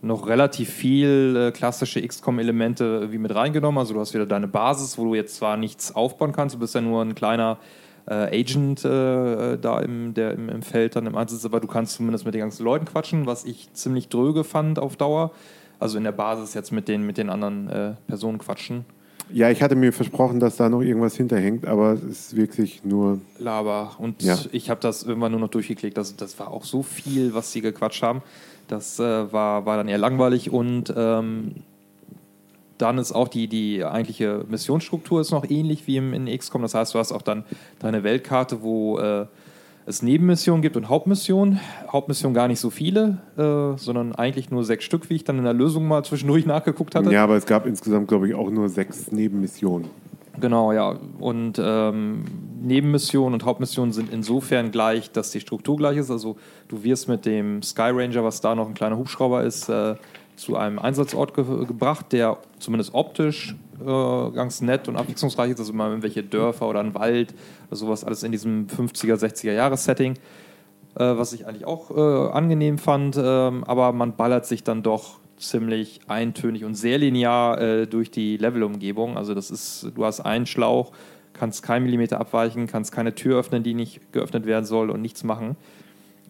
noch relativ viel äh, klassische XCOM-Elemente wie mit reingenommen. Also du hast wieder deine Basis, wo du jetzt zwar nichts aufbauen kannst, du bist ja nur ein kleiner äh, Agent äh, da im, der, im, im Feld dann im Einsatz, aber du kannst zumindest mit den ganzen Leuten quatschen, was ich ziemlich dröge fand auf Dauer. Also in der Basis jetzt mit den, mit den anderen äh, Personen quatschen. Ja, ich hatte mir versprochen, dass da noch irgendwas hinterhängt, aber es ist wirklich nur. Laber. Und Ja. ich habe das irgendwann nur noch durchgeklickt. Also das war auch so viel, was sie gequatscht haben. Das äh, war, war dann eher langweilig und ähm, dann ist auch die, die eigentliche Missionsstruktur ist noch ähnlich wie im, in XCOM. Das heißt, du hast auch dann deine Weltkarte, wo äh, es Nebenmissionen gibt und Hauptmissionen. Hauptmissionen gar nicht so viele, äh, sondern eigentlich nur sechs Stück, wie ich dann in der Lösung mal zwischendurch nachgeguckt hatte. Ja, aber es gab insgesamt, glaube ich, auch nur sechs Nebenmissionen. Genau, ja. Und ähm, Nebenmissionen und Hauptmissionen sind insofern gleich, dass die Struktur gleich ist. Also du wirst mit dem Sky Ranger, was da noch ein kleiner Hubschrauber ist, äh, zu einem Einsatzort ge gebracht, der zumindest optisch äh, ganz nett und abwechslungsreich ist. Also mal irgendwelche Dörfer oder ein Wald oder sowas, alles in diesem 50er, 60er Jahres-Setting. Äh, was ich eigentlich auch äh, angenehm fand, ähm, aber man ballert sich dann doch ziemlich eintönig und sehr linear äh, durch die Levelumgebung. Also das ist, du hast einen Schlauch, kannst keinen Millimeter abweichen, kannst keine Tür öffnen, die nicht geöffnet werden soll und nichts machen.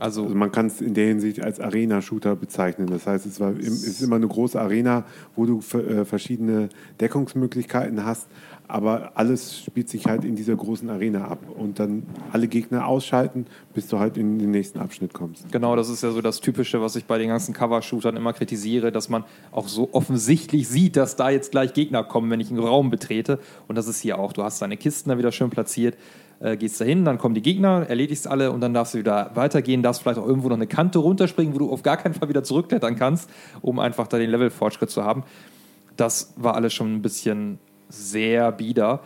Also, Also man kann es in der Hinsicht als Arena-Shooter bezeichnen. Das heißt, es, war, es ist immer eine große Arena, wo du äh, verschiedene Deckungsmöglichkeiten hast, aber alles spielt sich halt in dieser großen Arena ab. Und dann alle Gegner ausschalten, bis du halt in den nächsten Abschnitt kommst. Genau, das ist ja so das Typische, was ich bei den ganzen Cover-Shootern immer kritisiere, dass man auch so offensichtlich sieht, dass da jetzt gleich Gegner kommen, wenn ich einen Raum betrete. Und das ist hier auch. Du hast deine Kisten da wieder schön platziert, äh, gehst da hin, dann kommen die Gegner, erledigst alle und dann darfst du wieder weitergehen, darfst vielleicht auch irgendwo noch eine Kante runterspringen, wo du auf gar keinen Fall wieder zurückklettern kannst, um einfach da den Levelfortschritt zu haben. Das war alles schon ein bisschen sehr bieder.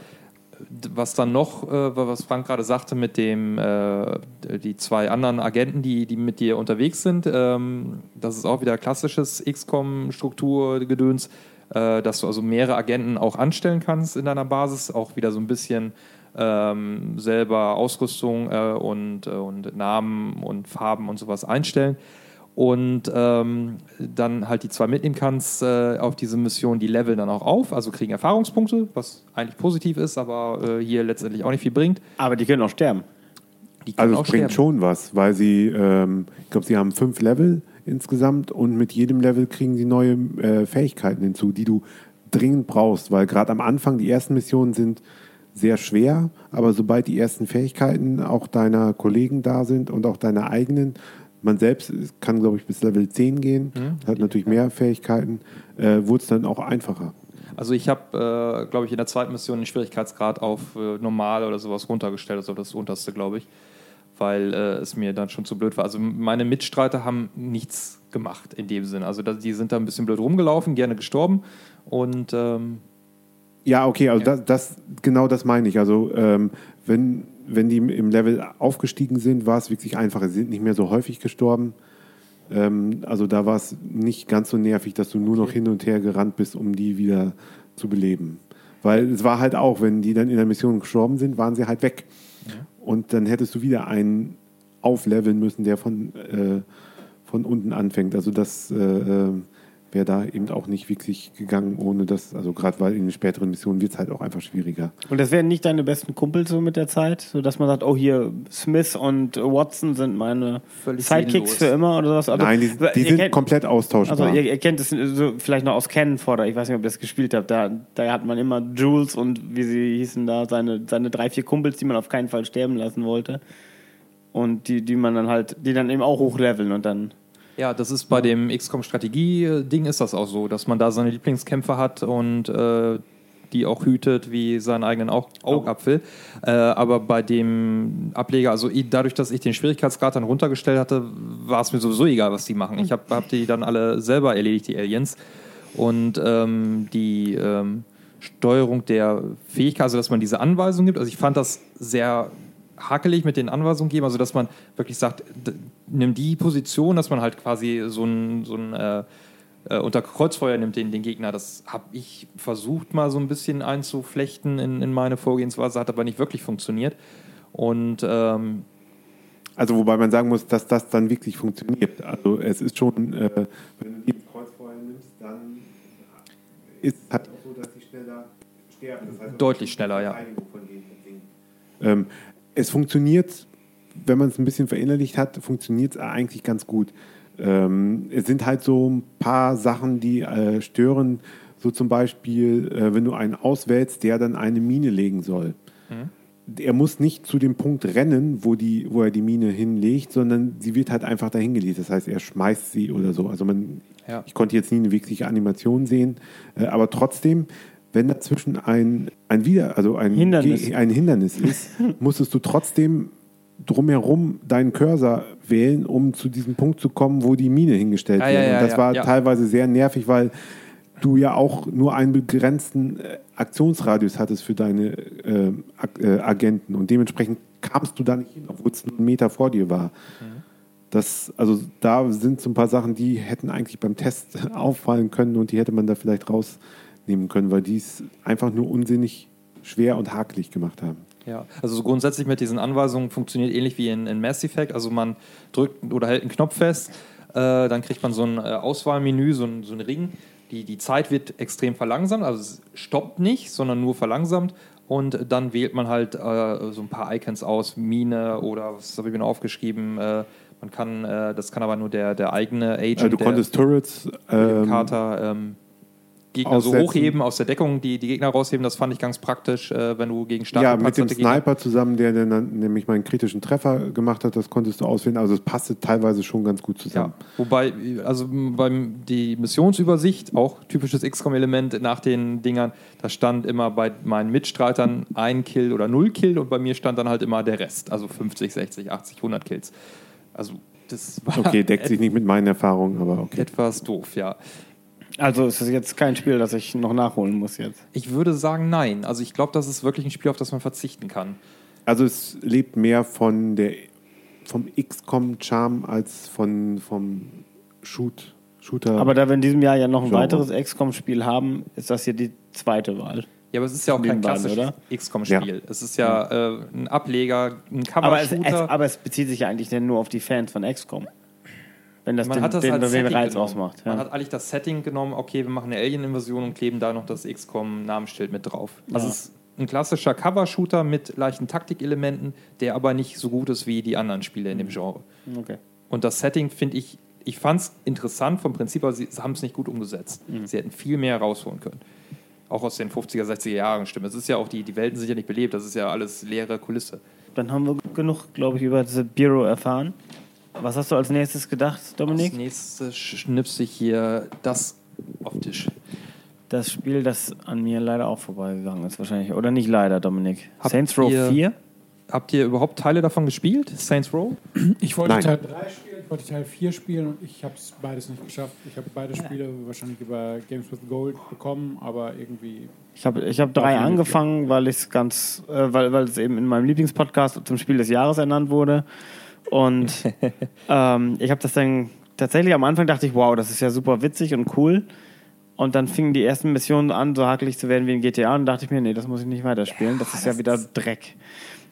Was dann noch, äh, was Frank gerade sagte, mit dem äh, die zwei anderen Agenten, die, die mit dir unterwegs sind, ähm, das ist auch wieder klassisches XCOM-Strukturgedöns, äh, dass du also mehrere Agenten auch anstellen kannst in deiner Basis, auch wieder so ein bisschen ähm, selber Ausrüstung äh, und, äh, und Namen und Farben und sowas einstellen und ähm, dann halt die zwei mitnehmen kannst äh, auf diese Mission, die leveln dann auch auf, also kriegen Erfahrungspunkte, was eigentlich positiv ist, aber äh, hier letztendlich auch nicht viel bringt. Aber die können auch sterben. Also es bringt sterben. schon was, weil sie, ähm, ich glaube, sie haben fünf Level insgesamt und mit jedem Level kriegen sie neue äh, Fähigkeiten hinzu, die du dringend brauchst, weil gerade am Anfang die ersten Missionen sind sehr schwer, aber sobald die ersten Fähigkeiten auch deiner Kollegen da sind und auch deiner eigenen, man selbst kann, glaube ich, bis Level 10 gehen, hat natürlich mehr Fähigkeiten, äh, wurde es dann auch einfacher. Also ich habe, äh, glaube ich, in der zweiten Mission den Schwierigkeitsgrad auf äh, normal oder sowas runtergestellt, also das unterste, glaube ich, weil äh, es mir dann schon zu blöd war. Also meine Mitstreiter haben nichts gemacht in dem Sinne. Also die sind da ein bisschen blöd rumgelaufen, gerne gestorben und ähm, Ja, okay, also Ja. Das, das genau das meine ich. Also ähm, wenn, wenn die im Level aufgestiegen sind, war es wirklich einfacher. Sie sind nicht mehr so häufig gestorben. Ähm, also da war es nicht ganz so nervig, dass du nur noch hin und her gerannt bist, um die wieder zu beleben. Weil es war halt auch, wenn die dann in der Mission gestorben sind, waren sie halt weg. Und dann hättest du wieder einen aufleveln müssen, der von, äh, von unten anfängt. Also das äh, äh, wäre da eben auch nicht wirklich gegangen, ohne das, also gerade weil in den späteren Missionen wird es halt auch einfach schwieriger. Und das wären nicht deine besten Kumpels so mit der Zeit, so dass man sagt, oh hier Smith und Watson sind meine Völlig Sidekicks sinnlos. für immer oder sowas. Also, Nein, die, die sind kennt- komplett austauschbar. Also ihr, ihr kennt es so vielleicht noch aus Canon Fodder, ich weiß nicht, ob ihr das gespielt habt. Da, da hat man immer Jules und wie sie hießen da, seine, seine drei, vier Kumpels, die man auf keinen Fall sterben lassen wollte. Und die, die man dann halt, die dann eben auch hochleveln und dann. Ja, das ist bei dem XCOM-Strategie-Ding ist das auch so, dass man da seine Lieblingskämpfer hat und äh, die auch hütet wie seinen eigenen Au- Augapfel. Äh, aber bei dem Ableger, also dadurch, dass ich den Schwierigkeitsgrad dann runtergestellt hatte, war es mir sowieso egal, was die machen. Ich habe hab die dann alle selber erledigt, die Aliens. Und ähm, die ähm, Steuerung der Fähigkeit, also dass man diese Anweisung gibt, also ich fand das sehr hakelig mit den Anweisungen geben, also dass man wirklich sagt, nimm die Position, dass man halt quasi so ein, so ein äh, äh, unter Kreuzfeuer nimmt den, den Gegner. Das habe ich versucht mal so ein bisschen einzuflechten in, in meine Vorgehensweise, hat aber nicht wirklich funktioniert. Und ähm, Also wobei man sagen muss, dass das dann wirklich funktioniert. Also es ist schon, äh, wenn du die Kreuzfeuer nimmst, dann ist es halt auch so, dass die schneller sterben. Das heißt, Deutlich schneller, ja. Ähm, es funktioniert, wenn man es ein bisschen verinnerlicht hat, funktioniert es eigentlich ganz gut. Ähm, es sind halt so ein paar Sachen, die äh, stören. So zum Beispiel, äh, wenn du einen auswählst, der dann eine Mine legen soll. Er muss nicht zu dem Punkt rennen, wo, die, wo er die Mine hinlegt, sondern sie wird halt einfach dahin gelegt. Das heißt, er schmeißt sie oder so. Also man, Ja. ich konnte jetzt nie eine wirkliche Animation sehen, äh, aber trotzdem, wenn dazwischen ein, ein Wider, also ein Hindernis. Ge- ein Hindernis ist, musstest du trotzdem drumherum deinen Cursor wählen, um zu diesem Punkt zu kommen, wo die Mine hingestellt Ja, wird. ja, ja, Und das war teilweise sehr nervig, weil du ja auch nur einen begrenzten äh, Aktionsradius hattest für deine äh, äh, Agenten und dementsprechend kamst du da nicht hin, obwohl es nur einen Meter vor dir war. Das, also da sind so ein paar Sachen, die hätten eigentlich beim Test auffallen können und die hätte man da vielleicht rausnehmen können, weil die es einfach nur unsinnig schwer und hakelig gemacht haben. Ja, also so grundsätzlich mit diesen Anweisungen funktioniert ähnlich wie in, in Mass Effect. Also man drückt oder hält einen Knopf fest, äh, dann kriegt man so ein äh, Auswahlmenü, so ein, so ein Ring. Die, die Zeit wird extrem verlangsamt, also es stoppt nicht, sondern nur verlangsamt. Und dann wählt man halt äh, so ein paar Icons aus, Mine oder was habe ich mir noch aufgeschrieben. Äh, man kann, äh, das kann aber nur der, der eigene Agent. Also du konntest Turrets ähm, Carter ähm, Gegner so aussetzen. hochheben, aus der Deckung die, die Gegner rausheben. Das fand ich ganz praktisch, äh, wenn du gegen ja, starke mit dem Sniper zusammen, der dann nämlich mal einen kritischen Treffer gemacht hat, das konntest du auswählen. Also es passte teilweise schon ganz gut zusammen. Ja, wobei, also beim die Missionsübersicht, auch typisches XCOM-Element nach den Dingern, da stand immer bei meinen Mitstreitern ein Kill oder null Kill und bei mir stand dann halt immer der Rest, also 50, 60, 80, 100 Kills. Also das war Okay, deckt sich nicht mit meinen Erfahrungen, aber okay. etwas doof, ja. Also ist es jetzt kein Spiel, das ich noch nachholen muss jetzt. Ich würde sagen, nein. Also ich glaube, das ist wirklich ein Spiel, auf das man verzichten kann. Also es lebt mehr von der vom XCOM-Charme als von vom Shoot, Shooter. Aber da wir in diesem Jahr ja noch ein Genre. weiteres XCOM-Spiel haben, ist das hier die zweite Wahl. Ja, aber es ist ja auch kein klassisches? XCOM-Spiel. Es ist ja äh, ein Ableger, ein Aber Cover-Shooter. aber es bezieht sich ja eigentlich nur auf die Fans von XCOM. Wenn das Man den, hat das den, als den Setting Reiz genommen. ausmacht. Man Ja. hat eigentlich das Setting genommen, okay, wir machen eine Alien-Invasion und kleben da noch das XCOM-Namensschild mit drauf. Also Ja. es ist ein klassischer Cover-Shooter mit leichten Taktikelementen, der aber nicht so gut ist wie die anderen Spiele in dem Genre. Okay. Und das Setting finde ich, ich fand es interessant vom Prinzip, aber sie haben es nicht gut umgesetzt. Sie hätten viel mehr rausholen können. Auch aus den 50er, 60er Jahren stimmen. Es ist ja auch, die, die Welten sind ja nicht belebt, das ist ja alles leere Kulisse. Dann haben wir genug, glaube ich, über diese Bureau erfahren. Was hast du als nächstes gedacht, Als Dominik? nächstes schnipse ich hier das auf den Tisch. Das Spiel, das an mir leider auch vorbeigegangen ist, wahrscheinlich. Oder nicht leider, Dominik. Habt Saints Row ihr- 4? Habt ihr überhaupt Teile davon gespielt? Saints Row? Ich wollte Nein. Teil 3 spielen, ich wollte Teil 4 spielen und ich habe es beides nicht geschafft. Ich habe beide Spiele wahrscheinlich über Games with Gold bekommen, aber irgendwie. Ich habe ich hab drei angefangen, weil ich es ganz, äh, weil, weil es eben in meinem Lieblingspodcast zum Spiel des Jahres ernannt wurde. Und ähm, ich habe das dann tatsächlich am Anfang dachte ich, wow, das ist ja super witzig und cool. Und dann fingen die ersten Missionen an, so hakelig zu werden wie in GTA. Und dachte ich mir, nee, das muss ich nicht weiterspielen. Das ist ja wieder Dreck.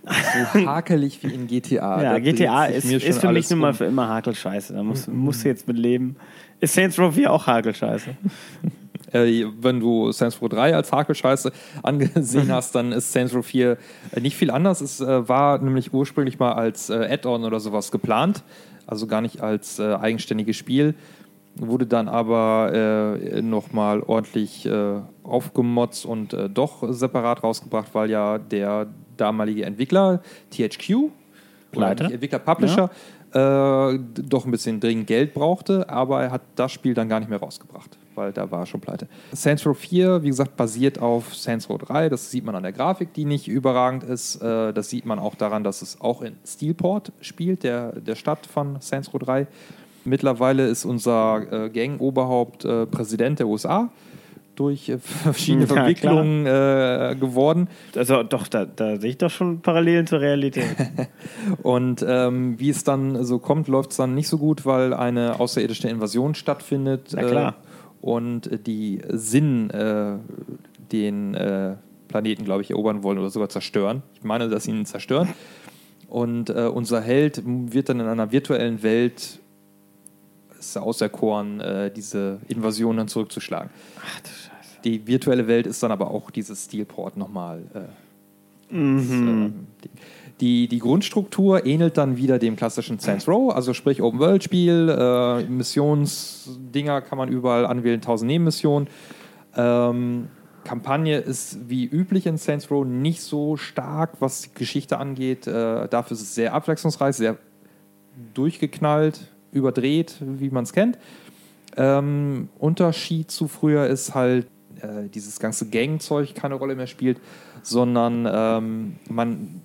So hakelig wie in GTA. Ja, Da GTA ist, ist für mich nun mal für immer Hakelscheiße. Da musst, musst du jetzt mit leben. Ist Saints Row 4 auch Hakelscheiße? Äh, wenn du Saints Row 3 als Hakelscheiße angesehen hast, dann ist Saints Row 4 äh, nicht viel anders. Es äh, war nämlich ursprünglich mal als äh, Add-on oder sowas geplant, also gar nicht als äh, eigenständiges Spiel. Wurde dann aber äh, nochmal ordentlich äh, aufgemotzt und doch separat rausgebracht, weil ja der damalige Entwickler THQ, Pleite. Entwickler Publisher, äh, doch ein bisschen dringend Geld brauchte, aber er hat das Spiel dann gar nicht mehr rausgebracht. Weil da war schon pleite. Saints Row 4, wie gesagt, basiert auf Saints Row 3. Das sieht man an der Grafik, die nicht überragend ist. Äh, Das sieht man auch daran, dass es auch in Steelport spielt, der, der Stadt von Saints Row 3. Mittlerweile ist unser äh, Gang-Oberhaupt äh, Präsident der USA durch verschiedene Ja. Verwicklungen äh, geworden. Also doch, da, da sehe ich doch schon Parallelen zur Realität. Und ähm, wie es dann so kommt, läuft es dann nicht so gut, weil eine außerirdische Invasion stattfindet. Na klar. Äh, und die Sinn äh, den äh, Planeten, glaube ich, erobern wollen oder sogar zerstören. Ich meine, dass sie ihn zerstören. Und äh, unser Held wird dann in einer virtuellen Welt ist auserkoren, äh, diese Invasion dann zurückzuschlagen. Ach du Scheiße. Die virtuelle Welt ist dann aber auch dieses Steelport nochmal. Äh, das, Mhm. ähm, die, die, Grundstruktur ähnelt dann wieder dem klassischen Saints Row, also sprich Open-World-Spiel, äh, Missionsdinger kann man überall anwählen, 1000 Nebenmissionen. Ähm, Kampagne ist wie üblich in Saints Row nicht so stark, was die Geschichte angeht. Äh, dafür ist es sehr abwechslungsreich, sehr durchgeknallt, überdreht, wie man es kennt. Ähm, Unterschied zu früher ist halt, äh, dieses ganze Gang-Zeug keine Rolle mehr spielt, sondern ähm, man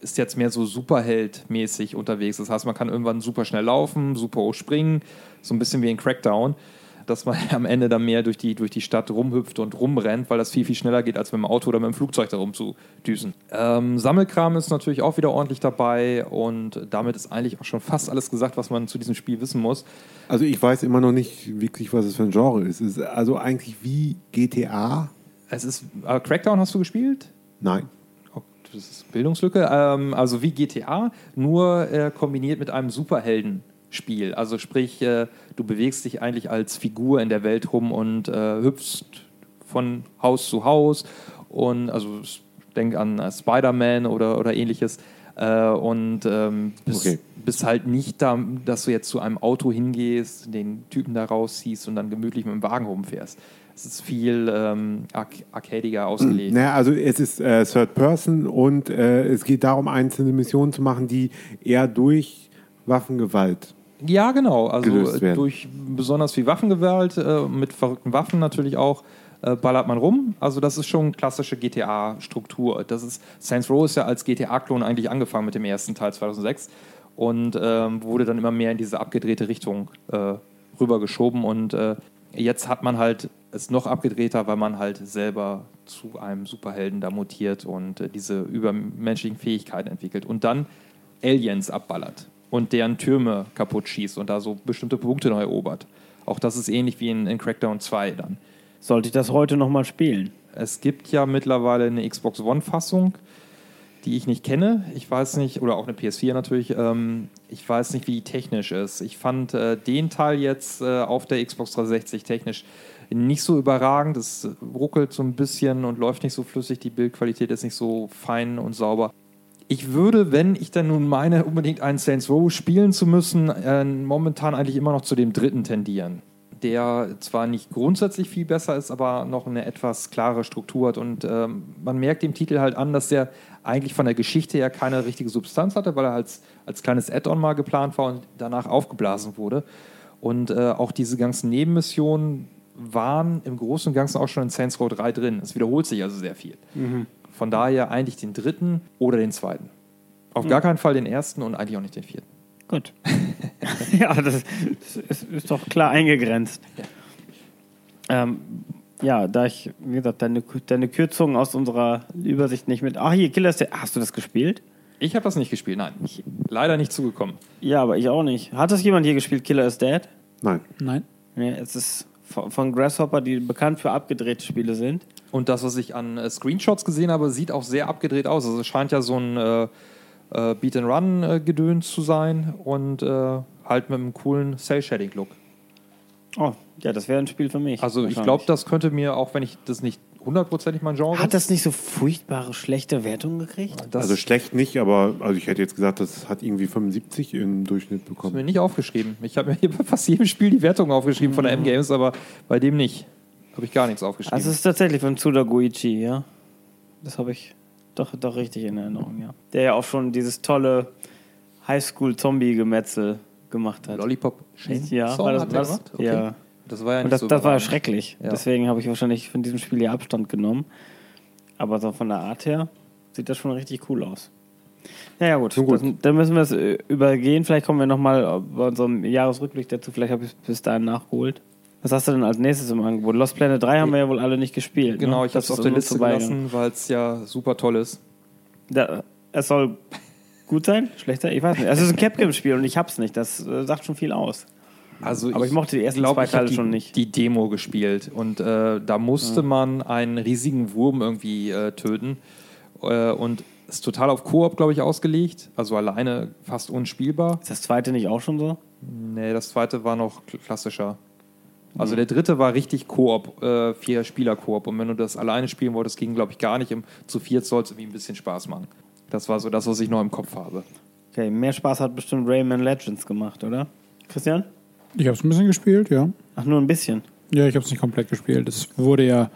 ist jetzt mehr so Superheld-mäßig unterwegs. Das heißt, man kann irgendwann super schnell laufen, super hoch springen, so ein bisschen wie in Crackdown, dass man am Ende dann mehr durch die, durch die Stadt rumhüpft und rumrennt, weil das viel, viel schneller geht, als mit dem Auto oder mit dem Flugzeug da rumzudüsen. Ähm, Sammelkram ist natürlich auch wieder ordentlich dabei und damit ist eigentlich auch schon fast alles gesagt, was man zu diesem Spiel wissen muss. Also ich weiß immer noch nicht wirklich, was es für ein Genre ist. Es ist also eigentlich wie GTA? Es ist, äh, Crackdown hast du gespielt? Nein. Das ist Bildungslücke. Ähm, also wie GTA, nur äh, kombiniert mit einem Superheldenspiel. Also sprich, äh, du bewegst dich eigentlich als Figur in der Welt rum und äh, hüpfst von Haus zu Haus. Und also denk an äh, Spider-Man oder, oder ähnliches. Äh, und ähm, bist, Okay. bist halt nicht da, dass du jetzt zu einem Auto hingehst, den Typen da rausziehst und dann gemütlich mit dem Wagen rumfährst. Es ist viel ähm, arc arcadiger ausgelegt. Naja, also es ist äh, Third Person und äh, es geht darum, einzelne Missionen zu machen, die eher durch Waffengewalt. Ja, genau. Also durch besonders viel Waffengewalt, äh, mit verrückten Waffen natürlich auch, äh, ballert man rum. Also das ist schon klassische GTA-Struktur. Das ist Saints Row ist ja als GTA-Klon eigentlich angefangen mit dem ersten Teil 2006 und ähm, wurde dann immer mehr in diese abgedrehte Richtung äh, rübergeschoben und äh, jetzt hat man halt es noch abgedrehter, weil man halt selber zu einem Superhelden da mutiert und äh, diese übermenschlichen Fähigkeiten entwickelt und dann Aliens abballert und deren Türme kaputt schießt und da so bestimmte Punkte neu erobert. Auch das ist ähnlich wie in, in Crackdown 2 dann. Sollte ich das heute nochmal spielen? Es gibt ja mittlerweile eine Xbox One-Fassung, die ich nicht kenne. Ich weiß nicht, oder auch eine PS4 natürlich. Ähm, ich weiß nicht, wie die technisch ist. Ich fand äh, den Teil jetzt äh, auf der Xbox 360 technisch nicht so überragend. Es ruckelt so ein bisschen und läuft nicht so flüssig. Die Bildqualität ist nicht so fein und sauber. Ich würde, wenn ich dann nun meine, unbedingt einen Saints Row spielen zu müssen, äh, momentan eigentlich immer noch zu dem dritten tendieren. Der zwar nicht grundsätzlich viel besser ist, aber noch eine etwas klare Struktur hat. Und ähm, man merkt dem Titel halt an, dass der eigentlich von der Geschichte her keine richtige Substanz hatte, weil er als, als kleines Add-on mal geplant war und danach aufgeblasen wurde. Und äh, auch diese ganzen Nebenmissionen waren im Großen und Ganzen auch schon in Saints Row 3 drin. Es wiederholt sich also sehr viel. Von daher eigentlich den dritten oder den zweiten. Auf gar keinen Fall den ersten und eigentlich auch nicht den vierten. Gut. ja, das, das ist, ist doch klar eingegrenzt. Ähm, ja, da ich, wie gesagt, deine, deine Kürzung aus unserer Übersicht nicht mit. Ah, hier, Killer State. Hast du das gespielt? Ich habe das nicht gespielt, nein. Leider nicht zugekommen. Ja, aber ich auch nicht. Hat das jemand hier gespielt, Killer is Dead? Nein. Nein. Nee, es ist von von Grasshopper, die bekannt für abgedrehte Spiele sind. Und das, was ich an äh, Screenshots gesehen habe, sieht auch sehr abgedreht aus. Also es scheint ja so ein äh, äh, Beat-and-Run-Gedöns zu sein und äh, halt mit einem coolen Cell-Shading-Look. Oh, ja, das wäre ein Spiel für mich. Also ich glaube, das könnte mir, auch wenn ich das nicht hundertprozentig mein Genre Hat das nicht so furchtbare schlechte Wertungen gekriegt? das also schlecht nicht, aber also ich hätte jetzt gesagt, das hat irgendwie 75 im Durchschnitt ist mir bekommen. nicht aufgeschrieben. Ich habe mir hier bei fast jedem Spiel die Wertung aufgeschrieben von der M-Games, aber bei dem nicht. Habe ich gar nichts aufgeschrieben. Also es ist tatsächlich von Tsuda Goichi, ja. Das habe ich doch, doch richtig in Erinnerung, ja. Der ja auch schon dieses tolle Highschool-Zombie-Gemetzel gemacht hat. Lollipop Chain Ja, Song war das hat er gemacht? Okay. Ja. Das war ja Und nicht das, so das war schrecklich. Ja. Deswegen habe ich wahrscheinlich von diesem Spiel hier Abstand genommen. Aber so von der Art her sieht das schon richtig cool aus. Naja, gut. Nun gut. Das, dann müssen wir es äh, übergehen. Vielleicht kommen wir nochmal bei unserem Jahresrückblick dazu. Vielleicht habe ich es bis dahin nachgeholt. Was hast du denn als nächstes im Angebot? Lost Planet 3 haben wir ja wohl alle nicht gespielt. Genau, ne? ich habe es auf der Liste gelassen, weil es ja super toll ist. Da, es soll gut sein, schlechter, ich weiß nicht. Also es ist ein Capcom-Spiel und ich hab's nicht. Das äh, sagt schon viel aus. Also Aber ich mochte die ersten glaub, zwei ich Teile die, schon nicht. Die Demo gespielt und äh, da musste man einen riesigen Wurm irgendwie äh, töten äh, und ist total auf Koop, glaube ich, ausgelegt. Also alleine fast unspielbar. Ist das zweite nicht auch schon so? Nee, das zweite war noch kl- klassischer. Also der dritte war richtig Koop, äh, vier Spieler Koop. Und wenn du das alleine spielen wolltest, ging glaube ich gar nicht. Im, zu viert soll es irgendwie ein bisschen Spaß machen. Das war so das, was ich noch im Kopf habe. Okay, mehr Spaß hat bestimmt Rayman Legends gemacht, oder? Christian? Ich habe es ein bisschen gespielt, ja. Ach, nur ein bisschen. Ja, ich habe es nicht komplett gespielt. Es wurde ja,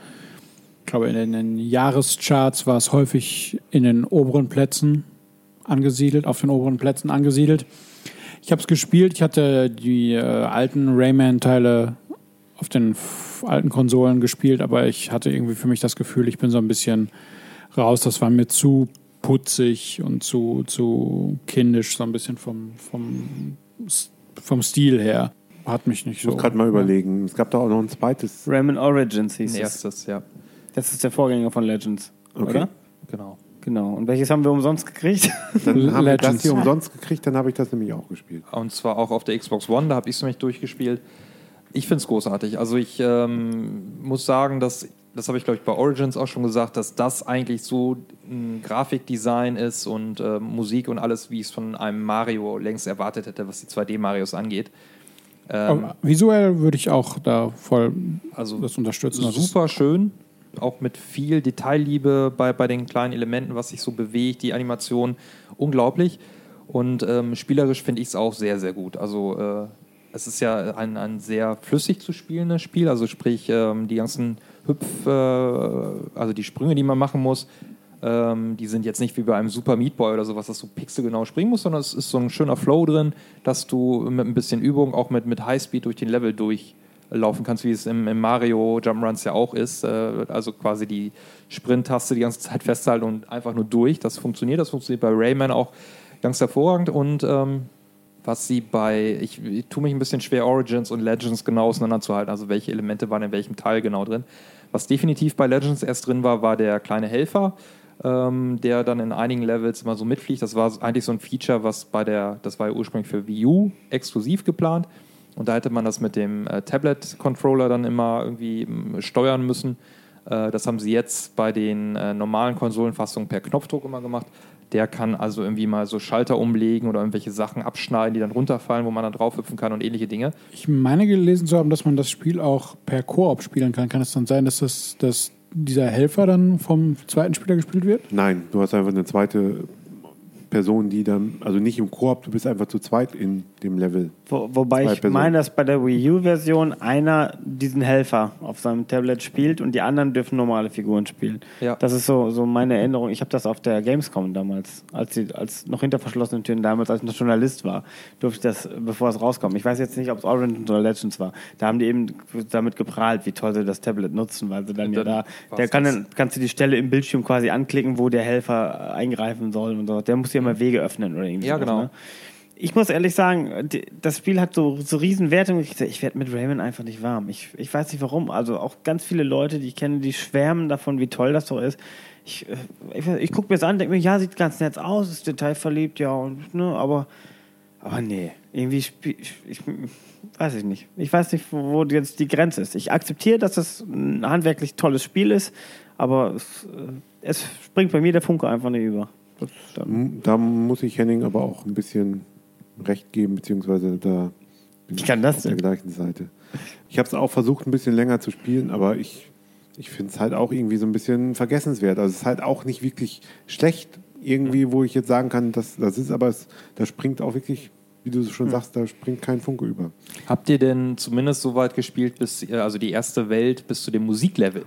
ich glaube, in den, in den Jahrescharts war es häufig in den oberen Plätzen angesiedelt, auf den oberen Plätzen angesiedelt. Ich habe es gespielt. Ich hatte die äh, alten Rayman-Teile auf den alten Konsolen gespielt, aber ich hatte irgendwie für mich das Gefühl, ich bin so ein bisschen raus. Das war mir zu putzig und zu, zu kindisch, so ein bisschen vom, vom, vom Stil her. Hat mich nicht Ich so. muss gerade mal überlegen. Es gab da auch noch ein zweites. Rayman Origins hieß es. Erstes, ja. Das ist der Vorgänger von Legends, Okay. oder? Genau. Genau. Und welches haben wir umsonst gekriegt? Dann haben wir das hier umsonst gekriegt, dann habe ich das nämlich auch gespielt. Und zwar auch auf der Xbox One, da habe ich es nämlich durchgespielt. Ich finde es großartig. Also ich ähm, muss sagen, dass, das habe ich glaube ich bei Origins auch schon gesagt, dass das eigentlich so ein Grafikdesign ist und äh, Musik und alles, wie ich es von einem Mario längst erwartet hätte, was die 2D-Marios angeht. Ähm, visuell würde ich auch da voll also das unterstützen. Super schön, auch mit viel Detailliebe bei, bei den kleinen Elementen, was sich so bewegt, die Animation, unglaublich. Und ähm, spielerisch finde ich es auch sehr, sehr gut. Also äh, es ist ja ein, ein sehr flüssig zu spielendes Spiel, also sprich ähm, die ganzen Hüpf, äh, also die Sprünge, die man machen muss, ähm, die sind jetzt nicht wie bei einem Super Meat Boy oder sowas, dass du pixelgenau springen musst, sondern es ist so ein schöner Flow drin, dass du mit ein bisschen Übung auch mit, mit Highspeed durch den Level durchlaufen kannst, wie es im, im Mario Jump'n'Runs ja auch ist. Äh, also quasi die Sprint-Taste die ganze Zeit festhalten und einfach nur durch. Das funktioniert. Das funktioniert bei Rayman auch ganz hervorragend und ähm, was sie bei, ich, ich tue mich ein bisschen schwer, Origins und Legends genau auseinanderzuhalten, also welche Elemente waren in welchem Teil genau drin. Was definitiv bei Legends erst drin war, war der kleine Helfer, ähm, der dann in einigen Levels immer so mitfliegt. Das war eigentlich so ein Feature, was bei der, das war ja ursprünglich für Wii U exklusiv geplant. Und da hätte man das mit dem äh, Tablet-Controller dann immer irgendwie ähm, steuern müssen. Äh, das haben sie jetzt bei den äh, normalen Konsolenfassungen per Knopfdruck immer gemacht. Der kann also irgendwie mal so Schalter umlegen oder irgendwelche Sachen abschneiden, die dann runterfallen, wo man dann draufhüpfen kann und ähnliche Dinge. Ich meine gelesen zu haben, dass man das Spiel auch per Koop spielen kann. Kann es dann sein, dass, das, dass dieser Helfer dann vom zweiten Spieler gespielt wird? Nein, du hast einfach eine zweite Person, die dann, also nicht im Koop, du bist einfach zu zweit in dem Level. Wo, wobei Zwei ich Personen. meine, dass bei der Wii U-Version einer diesen Helfer auf seinem Tablet spielt und die anderen dürfen normale Figuren spielen. Ja. Das ist so, so meine Erinnerung. Ich habe das auf der Gamescom damals, als, sie, als noch hinter verschlossenen Türen, damals als ich noch Journalist war, durfte ich das, bevor es rauskam. Ich weiß jetzt nicht, ob es Origins oder Legends war. Da haben die eben damit geprahlt, wie toll sie das Tablet nutzen, weil sie dann Und ja dann da, der kann dann, kannst du die Stelle im Bildschirm quasi anklicken, wo der Helfer eingreifen soll und so. Der muss dir immer Wege öffnen oder irgendwie Ja, sowas, genau. Ne? Ich muss ehrlich sagen, das Spiel hat so, so riesen Wertungen. Ich, ich werde mit Rayman einfach nicht warm. Ich, ich weiß nicht warum. Also auch ganz viele Leute, die ich kenne, die schwärmen davon, wie toll das doch ist. Ich, äh, ich, ich gucke mir das an, denke mir, ja, sieht ganz nett aus, ist detailverliebt, ja, und, ne, aber, aber nee, irgendwie, spiel, ich, weiß ich nicht. Ich weiß nicht, wo, jetzt die Grenze ist. Ich akzeptiere, dass es ein handwerklich tolles Spiel ist, aber es, äh, es springt bei mir der Funke einfach nicht über. Das, Da muss ich Henning aber auch ein bisschen recht geben, beziehungsweise da bin Wie kann das auf der denn? gleichen Seite. Ich habe es auch versucht, ein bisschen länger zu spielen, aber ich, ich finde es halt auch irgendwie so ein bisschen vergessenswert. Also es ist halt auch nicht wirklich schlecht, irgendwie, wo ich jetzt sagen kann, das, das ist, aber es, da springt auch wirklich, wie du schon sagst, da springt kein Funke über. Habt ihr denn zumindest so weit gespielt, bis, äh, also die erste Welt bis zu dem Musiklevel?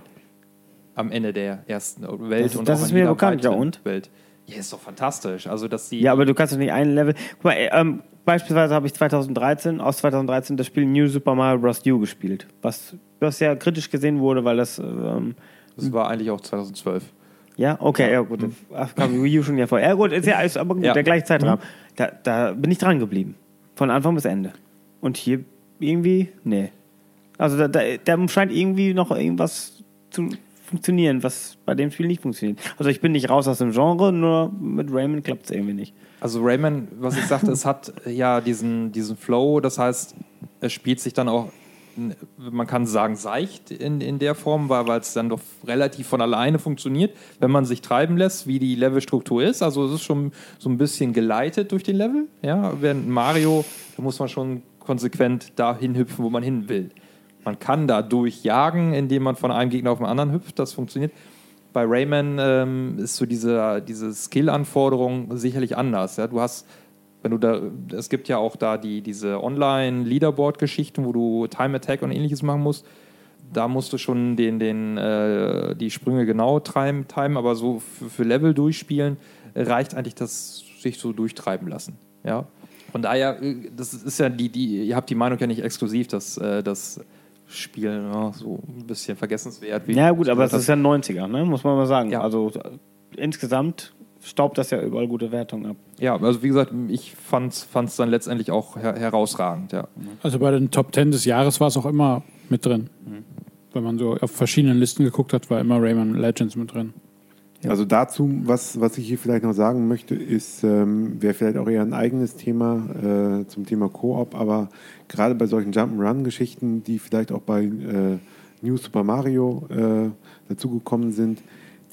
Am Ende der ersten Welt Das- und das auch ist mir bekannt, ja, und? Welt. Ja, ist doch fantastisch. Also, dass die. Ja, aber du kannst doch nicht ein Level. Guck mal, äh, ähm, beispielsweise habe ich 2013, aus 2013 das Spiel New Super Mario Bros. U gespielt, was, was ja kritisch gesehen wurde, weil das, ähm, Das war eigentlich auch 2012. ja, okay, ja gut, Ach, kam Wii U schon ja vor. Ja gut, ist ja ist aber gut, Ja. der gleiche Zeitrahmen. Da, da bin ich dran geblieben, von Anfang bis Ende. Und hier irgendwie, nee. Also da, da, da scheint irgendwie noch irgendwas zu funktionieren, was bei dem Spiel nicht funktioniert. Also ich bin nicht raus aus dem Genre, nur mit Rayman klappt es irgendwie nicht. Also Rayman, was ich sagte, es hat ja diesen, diesen Flow, das heißt, es spielt sich dann auch, man kann sagen, seicht in, in der Form, weil weil es dann doch relativ von alleine funktioniert, wenn man sich treiben lässt, wie die Levelstruktur ist. Also es ist schon so ein bisschen geleitet durch den Level. Ja? Während Mario, da muss man schon konsequent dahin hüpfen, wo man hin will. Man kann da durchjagen, indem man von einem Gegner auf den anderen hüpft, das funktioniert bei Rayman ähm, ist so diese, diese Skill-Anforderung sicherlich anders. Ja? Du hast, wenn du da, es gibt ja auch da die, diese Online-Leaderboard-Geschichten, wo du Time Attack und ähnliches machen musst. Da musst du schon den, den, äh, die Sprünge genau timen, timen aber so für, Level durchspielen reicht eigentlich das sich so durchtreiben lassen. Ja? Von daher, äh, das ist ja die, die, ihr habt die Meinung ja nicht exklusiv, dass äh, das Spiel ja, so ein bisschen vergessenswert wie Ja gut, aber es das ist ja ein 90er, ne? muss man mal sagen. Ja. Also insgesamt staubt das ja überall gute Wertungen ab. Ja, also wie gesagt, ich fand es dann letztendlich auch her herausragend, ja. Also bei den Top 10 des Jahres war es auch immer mit drin. Mhm. Wenn man so auf verschiedenen Listen geguckt hat, war immer Rayman Legends mit drin. Also dazu, was, was ich hier vielleicht noch sagen möchte, ist, ähm, wäre vielleicht auch eher ein eigenes Thema äh, zum Thema Koop, aber gerade bei solchen Jump'n'Run-Geschichten, die vielleicht auch bei äh, New Super Mario äh, dazugekommen sind,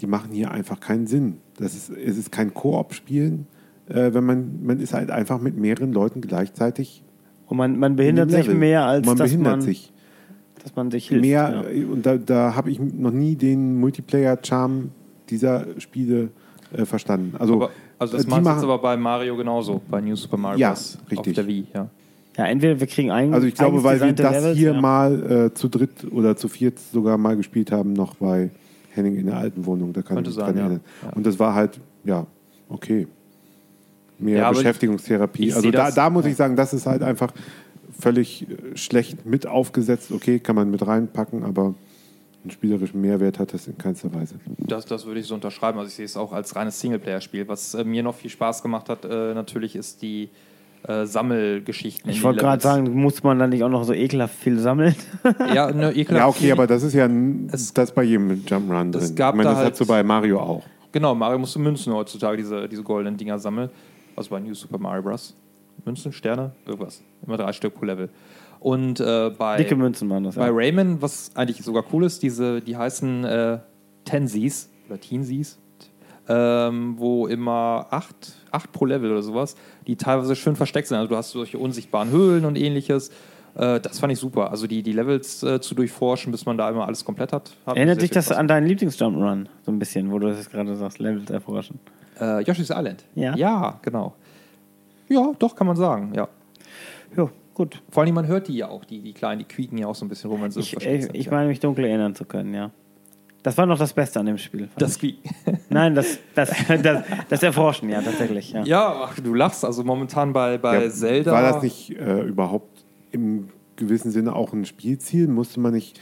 die machen hier einfach keinen Sinn. Das ist, es ist kein Koop-Spielen, äh, wenn man, man ist halt einfach mit mehreren Leuten gleichzeitig Und man, man in behindert sich mehr, als man dass, behindert man, sich dass man sich hilft. mehr ja. äh, und da, da habe ich noch nie den Multiplayer-Charme dieser Spiele äh, verstanden. Also, Aber, also das äh, meinst du aber bei Mario genauso, bei New Super Mario Ja, Bros. auf richtig. der Wii, ja. Ja, entweder wir kriegen ein also ich glaube, weil wir das Levels, hier ja. mal äh, zu dritt oder zu viert sogar mal gespielt haben, noch bei Henning in der alten Wohnung. Da kann Könnte ich sein, dran ja. Und das war halt, ja, okay. Mehr Ja, Beschäftigungstherapie. ich also da, das- da muss ja. ich sagen, das ist halt einfach völlig äh, schlecht mit aufgesetzt. Okay, kann man mit reinpacken, aber einen spielerischen Mehrwert hat das in keinster Weise. Das, das würde ich so unterschreiben. Also ich sehe es auch als reines Singleplayer-Spiel. Was äh, mir noch viel Spaß gemacht hat, äh, natürlich ist die äh, Sammelgeschichten. Ich wollte gerade sagen, muss man dann nicht auch noch so ekelhaft viel sammeln? Ja, ne, ekelhaft Ja, okay, viel. aber das ist ja Es- das bei jedem Jump'n'Run drin. Es gab ich meine, da das halt- hast du bei Mario auch. Genau, Mario musste Münzen heutzutage, diese, diese goldenen Dinger sammeln. Also bei New Super Mario Bros. Münzen, Sterne, irgendwas. Immer drei Stück pro Level. Und äh, bei, Dicke Münzen waren das. bei Ja. Rayman, was eigentlich sogar cool ist, diese, die heißen äh, Tensies oder Teensies, ähm, wo immer acht, acht pro Level oder sowas, die teilweise schön versteckt sind. Also du hast solche unsichtbaren Höhlen und ähnliches. Äh, das fand ich super. Also die, die Levels äh, zu durchforschen, bis man da immer alles komplett hat. hat Erinnert dich das an deinen Lieblings-Jump'n'Run so ein bisschen, wo du das gerade sagst, Levels erforschen? Äh, Yoshi's Island. Ja. Ja, genau. Ja, doch, kann man sagen, ja. Ja, gut. Vor allem, man hört die ja auch, die, die Kleinen, die quieken ja auch so ein bisschen rum, wenn sie Ich, versteckt ich, ich meine mich dunkel erinnern zu können, ja. Das war noch das Beste an dem Spiel. Das. Quieken. Nein, das, das, das, das Erforschen, ja, tatsächlich. Ja. Ja, ach, du lachst. Also momentan bei, bei Ja, Zelda. War das nicht äh, überhaupt im gewissen Sinne auch ein Spielziel? Musste man nicht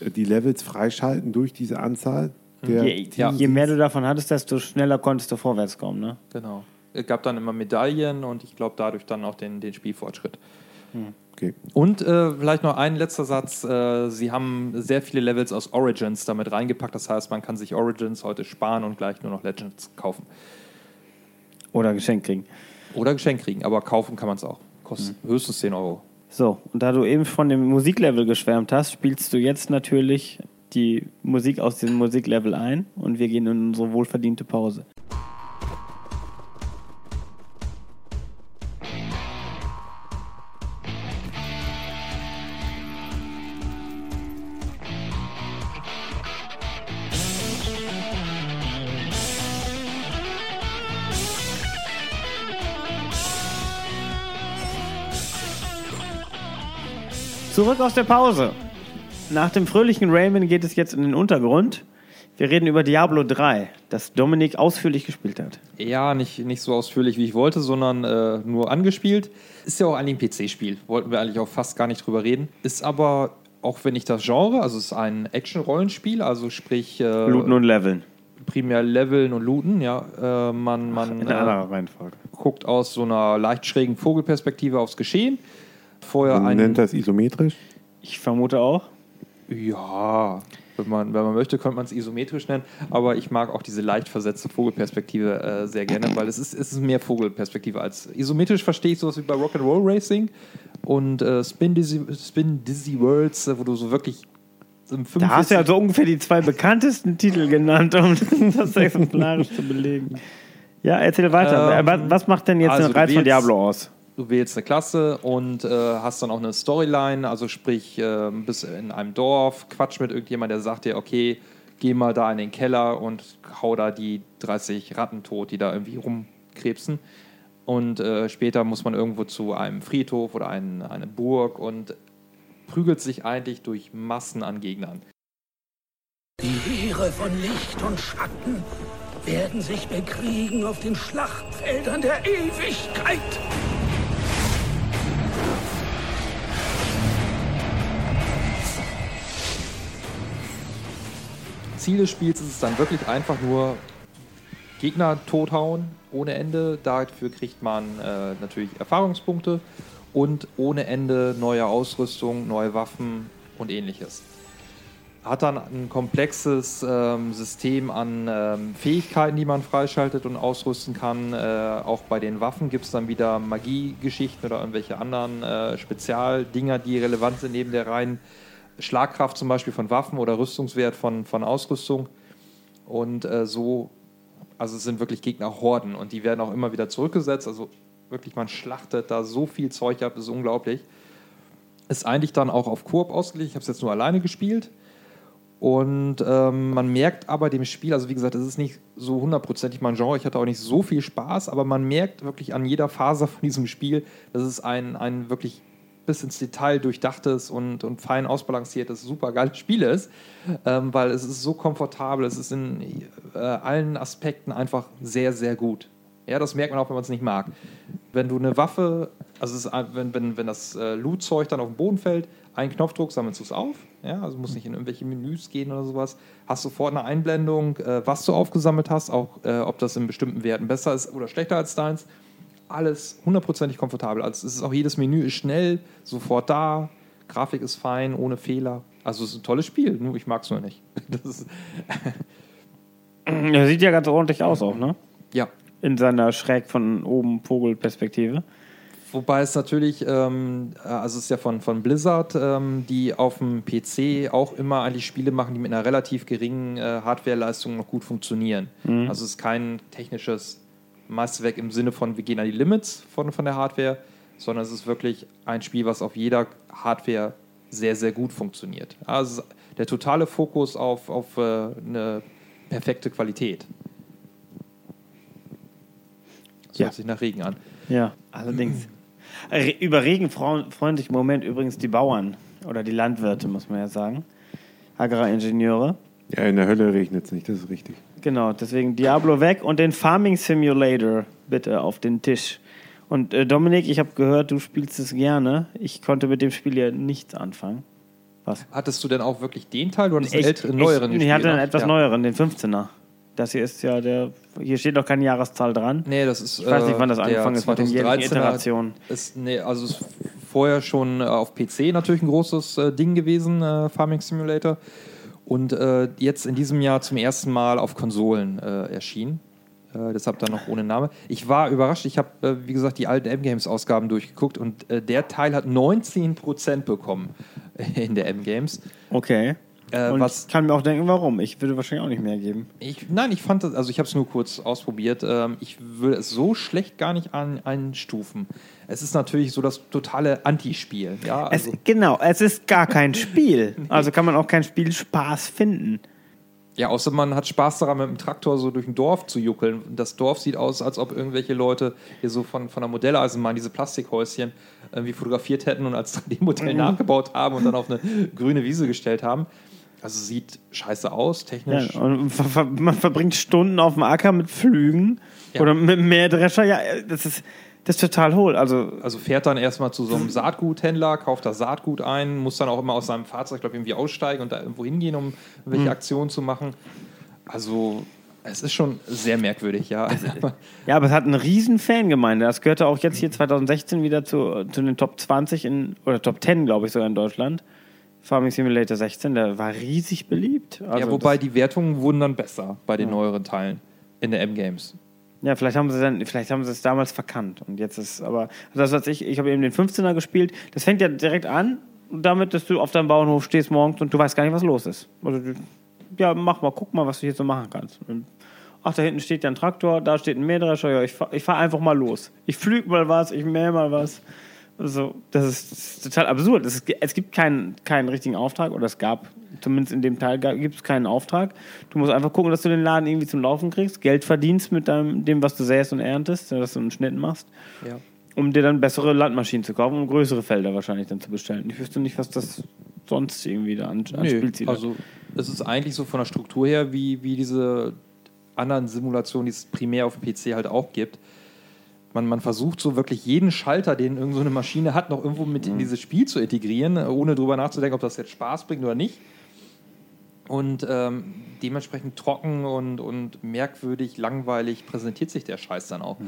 äh, die Levels freischalten durch diese Anzahl? Der Je, Ja. je mehr du davon hattest, desto schneller konntest du vorwärts kommen. Ne? Genau. Es gab dann immer Medaillen und ich glaube dadurch dann auch den, den Spielfortschritt. Okay. Und äh, vielleicht noch ein letzter Satz. Äh, sie haben sehr viele Levels aus Origins damit reingepackt. Das heißt, man kann sich Origins heute sparen und gleich nur noch Legends kaufen. Oder geschenkt kriegen. Oder geschenkt kriegen. Aber kaufen kann man es auch. Kostet höchstens 10 Euro. So, und da du eben von dem Musiklevel geschwärmt hast, spielst du jetzt natürlich die Musik aus diesem Musiklevel ein und wir gehen in unsere wohlverdiente Pause. Zurück aus der Pause. Nach dem fröhlichen Rayman geht es jetzt in den Untergrund. Wir reden über Diablo 3. das Dominik ausführlich gespielt hat. Ja, nicht, nicht so ausführlich, wie ich wollte, sondern äh, nur angespielt. Ist ja auch eigentlich ein PC-Spiel. Wollten wir eigentlich auch fast gar nicht drüber reden. Ist aber, auch wenn ich das Genre, also es ist ein Action-Rollenspiel, also sprich äh, Looten und Leveln. primär Leveln und Looten, ja. Äh, man man In äh, einer Reihenfolge. guckt aus so einer leicht schrägen Vogelperspektive aufs Geschehen. Vorher Man ein. nennt das isometrisch. Ich vermute auch. Ja, wenn man, wenn man möchte, könnte man es isometrisch nennen, aber ich mag auch diese leicht versetzte Vogelperspektive äh, sehr gerne, weil es ist, es ist mehr Vogelperspektive als isometrisch verstehe ich sowas wie bei Rock'n'Roll Racing und äh, Spin, Dizzy, Spin Dizzy Worlds, äh, wo du so wirklich Da hast du 45 ja so ungefähr die zwei bekanntesten Titel genannt, um das exemplarisch zu belegen. Ja, erzähl weiter. Ähm, was, was macht denn jetzt also den Reiz von Diablo aus? Du wählst eine Klasse und äh, hast dann auch eine Storyline, also sprich, äh, bist in einem Dorf, quatsch mit irgendjemand, der sagt dir, okay, geh mal da in den Keller und hau da die 30 Ratten tot, die da irgendwie rumkrebsen. Und äh, später muss man irgendwo zu einem Friedhof oder ein, eine Burg und prügelt sich eigentlich durch Massen an Gegnern. Die Heere von Licht und Schatten werden sich bekriegen auf den Schlachtfeldern der Ewigkeit. Ziel des Spiels ist es dann wirklich einfach nur Gegner tothauen ohne Ende. Dafür kriegt man äh, natürlich Erfahrungspunkte und ohne Ende neue Ausrüstung, neue Waffen und ähnliches. Hat dann ein komplexes ähm, System an ähm, Fähigkeiten, die man freischaltet und ausrüsten kann. Äh, auch bei den Waffen gibt es dann wieder Magiegeschichten oder irgendwelche anderen äh, Spezialdinger, die relevant sind neben der reinen Schlagkraft zum Beispiel von Waffen oder Rüstungswert von, von Ausrüstung. Und äh, so, also es sind wirklich Gegnerhorden und die werden auch immer wieder zurückgesetzt. Also wirklich, man schlachtet da so viel Zeug ab, ist unglaublich. Ist eigentlich dann auch auf Koop ausgelegt. Ich habe es jetzt nur alleine gespielt. Und ähm, man merkt aber dem Spiel, also wie gesagt, es ist nicht so hundertprozentig mein Genre, ich hatte auch nicht so viel Spaß, aber man merkt wirklich an jeder Phase von diesem Spiel, dass es ein, ein wirklich bis ins Detail durchdachtes und, und fein ausbalanciertes, super geiles Spiel ist, ähm, weil es ist so komfortabel, es ist in äh, allen Aspekten einfach sehr, sehr gut. Ja, das merkt man auch, wenn man es nicht mag. Wenn du eine Waffe, also ist, wenn, wenn, wenn das äh, Loot-Zeug dann auf den Boden fällt, ein Knopfdruck sammelst du es auf, ja, also musst nicht in irgendwelche Menüs gehen oder sowas, hast sofort eine Einblendung, äh, was du aufgesammelt hast, auch äh, ob das in bestimmten Werten besser ist oder schlechter als deins. Alles hundertprozentig komfortabel. Also es ist auch jedes Menü ist schnell, sofort da, Grafik ist fein, ohne Fehler. Also es ist ein tolles Spiel, nur ich mag es nur nicht. Das Er sieht ja ganz ordentlich aus auch, ne? ja, In seiner schräg von oben Vogelperspektive. Wobei es natürlich, ähm, äh, also es ist ja von, von Blizzard, ähm, die auf dem PC auch immer eigentlich Spiele machen, die mit einer relativ geringen äh, Hardwareleistung noch gut funktionieren. Also es ist kein technisches Meisterwerk im Sinne von, wir gehen an die Limits von, von der Hardware, sondern es ist wirklich ein Spiel, was auf jeder Hardware sehr, sehr gut funktioniert. Also der totale Fokus auf, auf äh, eine perfekte Qualität. Das Ja. hört sich nach Regen an. Ja, allerdings. Über Regen freuen, freuen sich im Moment übrigens die Bauern oder die Landwirte, muss man ja sagen. Agraringenieure. Ja, in der Hölle regnet es nicht, das ist richtig. Genau, deswegen Diablo weg und den Farming Simulator bitte auf den Tisch. Und äh, Dominik, ich habe gehört, du spielst es gerne. Ich konnte mit dem Spiel ja nichts anfangen. Was? Hattest du denn auch wirklich den Teil oder einen älteren, neueren ich, ich hatte einen etwas Ja. neueren, den 15er. Das hier ist ja der. Hier steht noch keine Jahreszahl dran. Nee, das ist. Ich weiß nicht, wann das äh, angefangen ist mit den jährlichen 2013er Iterationen. Ist, nee, also ist vorher schon äh, auf PC natürlich ein großes äh, Ding gewesen, äh, Farming Simulator. Und äh, jetzt in diesem Jahr zum ersten Mal auf Konsolen äh, erschienen. Äh, deshalb dann noch ohne Name. Ich war überrascht. Ich habe, äh, wie gesagt, die alten M-Games-Ausgaben durchgeguckt und äh, der Teil hat 19% bekommen in der M-Games. Okay. Äh, Und was ich kann mir auch denken, warum. Ich würde wahrscheinlich auch nicht mehr geben. Ich, nein, ich fand das, also ich habe es nur kurz ausprobiert. Ähm, ich würde es so schlecht gar nicht an, einstufen. Es ist natürlich so das totale Anti-Spiel. Ja, Es, also, genau, es ist gar kein Spiel. Also kann man auch kein Spielspaß finden. ja, außer man hat Spaß daran, mit dem Traktor so durch ein Dorf zu juckeln. Das Dorf sieht aus, als ob irgendwelche Leute hier so von, von der Modelleisenbahn diese Plastikhäuschen irgendwie fotografiert hätten und als 3D-Modell nachgebaut haben und dann auf eine grüne Wiese gestellt haben. Also sieht scheiße aus, technisch. Ja, und ver ver man verbringt Stunden auf dem Acker mit Flügen Ja. oder mit Mähdrescher. Ja, das ist, das ist total hohl. Also, Also fährt dann erstmal zu so einem Saatguthändler, kauft das Saatgut ein, muss dann auch immer aus seinem Fahrzeug, glaube ich, irgendwie aussteigen und da irgendwo hingehen, um welche Aktionen zu machen. Also es ist schon sehr merkwürdig, ja. ja, aber es hat eine riesen Fangemeinde. Das gehörte auch jetzt hier 2016 wieder zu, zu den Top 20 in, oder Top 10, glaube ich, sogar in Deutschland. Farming Simulator 16, der war riesig beliebt. Also ja, wobei die Wertungen wurden dann besser bei den neueren Teilen in der M-Games. ja, vielleicht haben sie dann, vielleicht haben sie es damals verkannt. Und jetzt ist aber, also das was ich, ich habe eben den 15er gespielt. Das fängt ja direkt an damit, dass du auf deinem Bauernhof stehst morgens und du weißt gar nicht, was los ist. Also, ja, mach mal, guck mal, was du hier so machen kannst. Ach, da hinten steht ja ein Traktor, da steht ein Mähdrescher, ja, ich fahre fahr einfach mal los. Ich flüge mal was, ich mähe mal was. Also, das ist, total absurd. Es, ist, es gibt keinen, keinen richtigen Auftrag, oder es gab, zumindest in dem Teil gibt es keinen Auftrag. Du musst einfach gucken, dass du den Laden irgendwie zum Laufen kriegst, Geld verdienst mit deinem, dem, was du säst und erntest, dass du einen Schnitt machst, Ja. um dir dann bessere Landmaschinen zu kaufen und größere Felder wahrscheinlich dann zu bestellen. Ich wüsste nicht, was das sonst irgendwie da an, an Nö, also es ist eigentlich so von der Struktur her, wie, wie diese anderen Simulationen, die es primär auf dem PC halt auch gibt. Man, man versucht so wirklich jeden Schalter, den irgendeine so eine Maschine hat, noch irgendwo mit in dieses Spiel zu integrieren, ohne drüber nachzudenken, ob das jetzt Spaß bringt oder nicht. Und ähm, dementsprechend trocken und, und merkwürdig, langweilig präsentiert sich der Scheiß dann auch.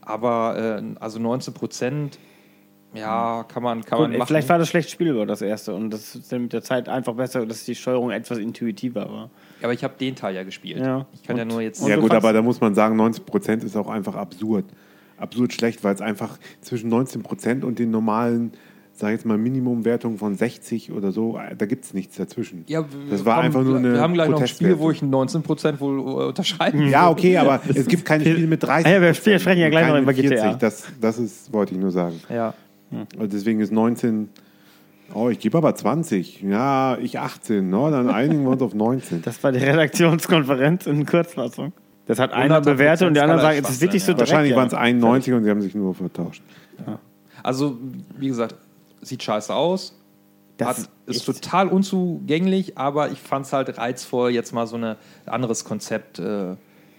Aber äh, also 19 Prozent, ja, kann man, kann Gut, man machen. vielleicht war das schlecht spielbar, das erste. Und das ist dann mit der Zeit einfach besser, dass die Steuerung etwas intuitiver war. Aber ich habe den Teil ja gespielt. Ja. Ich kann ja Und- nur jetzt. ja gut, aber da muss man sagen, 90 Prozent ist auch einfach absurd. Absurd schlecht, weil es einfach zwischen 19 Prozent und den normalen, sag ich jetzt mal, Minimumwertungen von 60 oder so, äh, da gibt es nichts dazwischen. Ja, das war komm, einfach nur eine Wir haben gleich noch ein Spiel, wo ich 19% wohl äh, unterscheiden Ja, okay, aber es gibt keine Spiele mit 30. Ah ja, wir sprechen- ja gleich noch über GTA. Das, das ist, wollte ich nur sagen. Ja. Also deswegen ist 19. Oh, ich gebe aber 20. Ja, ich 18. No, dann einigen wir uns auf 19. Das war die Redaktionskonferenz in Kurzfassung. Das hat einer 100% bewertet und die anderen sagen, es ist wirklich so direkt. Wahrscheinlich ja. waren es 91 und sie haben sich nur vertauscht. Also, wie gesagt, sieht scheiße aus. Das Hat, ist total unzugänglich, aber ich fand es halt reizvoll, jetzt mal so ein anderes Konzept äh,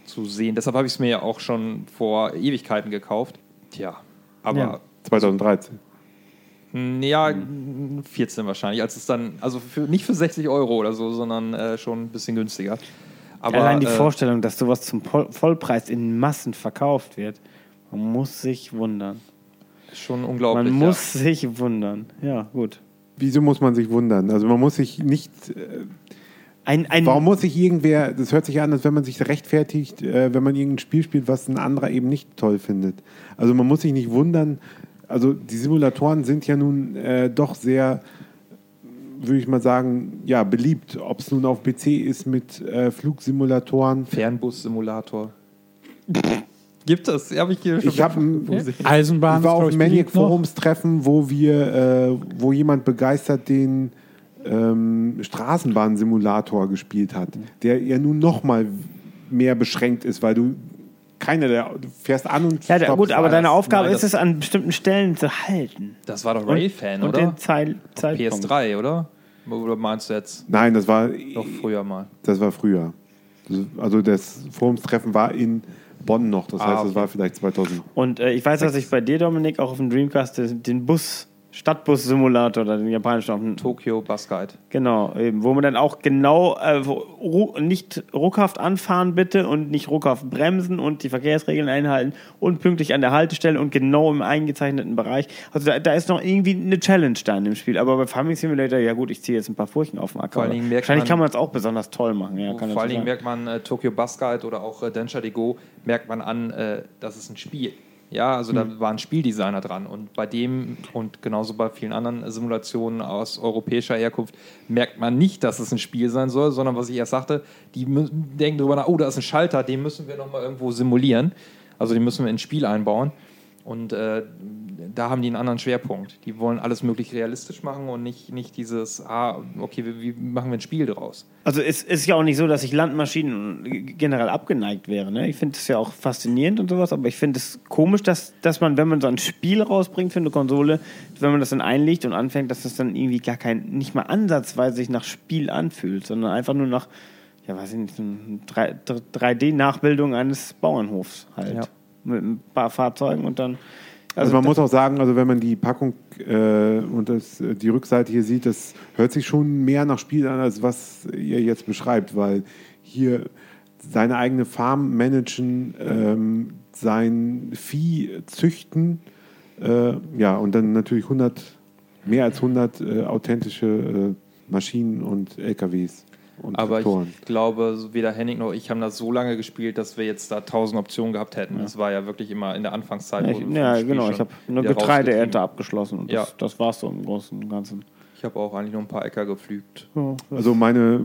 zu sehen. Deshalb habe ich es mir ja auch schon vor Ewigkeiten gekauft. Tja, aber Ja. 2013. mh, ja, 14 wahrscheinlich. Als es dann, also für, nicht für 60 Euro oder so, sondern äh, schon ein bisschen günstiger. Aber, Allein die äh, Vorstellung, dass sowas zum Pol- Vollpreis in Massen verkauft wird, man muss sich wundern. schon unglaublich. Man ja. muss sich wundern. Ja, gut. Wieso muss man sich wundern? Also man muss sich nicht. Äh, Ein, ein, warum muss sich irgendwer? Das hört sich an, als wenn man sich rechtfertigt, äh, wenn man irgendein Spiel spielt, was ein anderer eben nicht toll findet. Also man muss sich nicht wundern. Also die Simulatoren sind ja nun äh, doch sehr, würde ich mal sagen, ja beliebt. Ob es nun auf PC ist mit äh, Flugsimulatoren. Fernbus-Simulator. Gibt es? Hab ich hier schon Ich habe Eisenbahn Ich war auf einem Maniac beliebt noch. Forums-Treffen, wo wir, äh, wo jemand begeistert den ähm, Straßenbahnsimulator gespielt hat, der ja nun noch mal mehr beschränkt ist, weil du keiner der du fährst an und ja, gut, aber deine Aufgabe Nein, ist es, an bestimmten Stellen zu halten. Das war doch Und- Railfan, und oder? den Zeit, Zeitpunkt. PS3, oder? Oder meinst du jetzt Nein, das war noch früher mal? das war früher. Also das Forumstreffen war in Bonn noch, das Ah, heißt, das okay. war vielleicht 2000. Und äh, ich weiß, dass ich bei dir, Dominik, auch auf dem Dreamcast den, den Bus, Stadtbus-Simulator oder den japanischen Tokyo Bus Guide. Genau, eben, wo man dann auch genau äh, wo, nicht ruckhaft anfahren bitte und nicht ruckhaft bremsen und die Verkehrsregeln einhalten und pünktlich an der Haltestelle und genau im eingezeichneten Bereich. Also da, da ist noch irgendwie eine Challenge da in dem Spiel. Aber bei Farming Simulator, ja gut, ich ziehe jetzt ein paar Furchen auf den Acker. Vor allen aber Dingen merkt Wahrscheinlich man- kann man es auch besonders toll machen. Ja, kann Vor allen Dingen merkt man äh, Tokyo Bus Guide oder auch äh, Densha de Go, merkt man an, äh, das ist ein Spiel. Ja, also da war ein Spieldesigner dran. Und bei dem und genauso bei vielen anderen Simulationen aus europäischer Herkunft merkt man nicht, dass es ein Spiel sein soll, sondern was ich erst sagte, die denken darüber nach, oh, da ist ein Schalter, den müssen wir nochmal irgendwo simulieren. Also den müssen wir ins Spiel einbauen. Und äh, da haben die einen anderen Schwerpunkt. Die wollen alles möglich realistisch machen und nicht, nicht dieses, ah, okay, wie, wie machen wir ein Spiel draus? Also es ist ja auch nicht so, dass ich Landmaschinen generell abgeneigt wäre. Ne? Ich finde es ja auch faszinierend und sowas, aber ich finde es komisch, dass, dass man, wenn man so ein Spiel rausbringt für eine Konsole, wenn man das dann einlegt und anfängt, dass das dann irgendwie gar kein, nicht mal ansatzweise sich nach Spiel anfühlt, sondern einfach nur nach, ja weiß ich nicht, so eine 3D-Nachbildung eines Bauernhofs halt. Ja. Mit ein paar Fahrzeugen und dann. Also, man das- muss auch sagen, also wenn man die Packung äh, und das, äh, die Rückseite hier sieht, das hört sich schon mehr nach Spiel an, als was ihr jetzt beschreibt, weil hier seine eigene Farm managen, ähm, sein Vieh züchten, äh, ja, und dann natürlich 100, mehr als 100 äh, authentische äh, Maschinen und LKWs und Aber ich glaube, weder Henning noch ich haben das so lange gespielt, dass wir jetzt da tausend Optionen gehabt hätten. Das war ja wirklich immer in der Anfangszeit. Ja, ich, ja Spiel genau. Ich habe eine Getreideernte abgeschlossen und Ja. das, das war es so im Großen und Ganzen. Ich habe auch eigentlich nur ein paar Äcker gepflügt. Also meine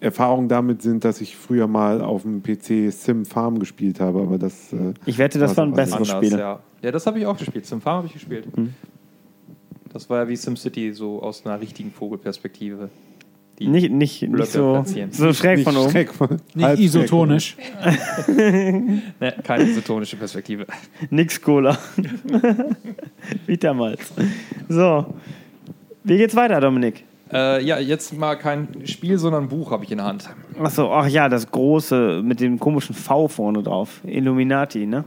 Erfahrungen damit sind, dass ich früher mal auf dem PC Sim Farm gespielt habe, aber das äh, Ich wette, das Was waren aber bessere Spiele. ja. Ja, das habe ich auch gespielt. Sim Farm habe ich gespielt. Das war ja wie SimCity, so aus einer richtigen Vogelperspektive. Die Nicht, nicht, Blöcke nicht so, platzieren. so schräg nicht von oben. schräg von, Nicht isotonisch. Ne, keine isotonische Perspektive. Nix Cola. Wie damals. So. Wie geht's weiter, Dominik? Äh, ja, jetzt mal kein Spiel, sondern ein Buch habe ich in der Hand. Achso, ach ja, das große mit dem komischen V vorne drauf. Illuminati, ne?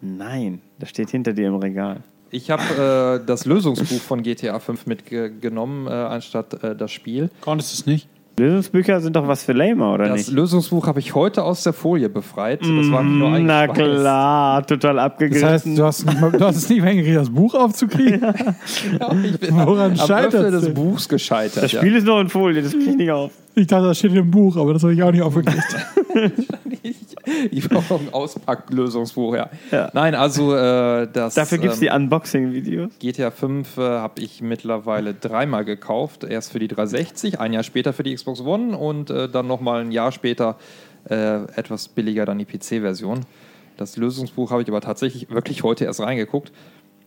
Nein, das steht hinter dir im Regal. Ich habe äh, das Lösungsbuch von GTA 5 mitgenommen, äh, anstatt äh, das Spiel. Konntest du es nicht? Lösungsbücher sind doch was für Lamer, oder Das nicht? Lösungsbuch habe ich heute aus der Folie befreit. Das war nicht nur Mm, Na klar, total Das abgegriffen. heißt, du hast, mal, du hast es nicht mehr hingekriegt, das Buch aufzukriegen? Ja, ich bin Woran am scheitert's Öffnen des? Buchs gescheitert. das Spiel ist noch in Folie, das krieg ich nicht auf. Ich dachte, das steht im Buch, aber das habe ich auch nicht aufgekriegt. Ich brauche auch ein Auspacklösungsbuch, ja. Ja. Nein, also äh, das Dafür gibt's ähm, die Unboxing-Videos. GTA 5 äh, habe ich mittlerweile dreimal gekauft. Erst für die 360, ein Jahr später für die Xbox One und äh, dann nochmal ein Jahr später äh, etwas billiger dann die PC-Version. Das Lösungsbuch habe ich aber tatsächlich wirklich heute erst reingeguckt.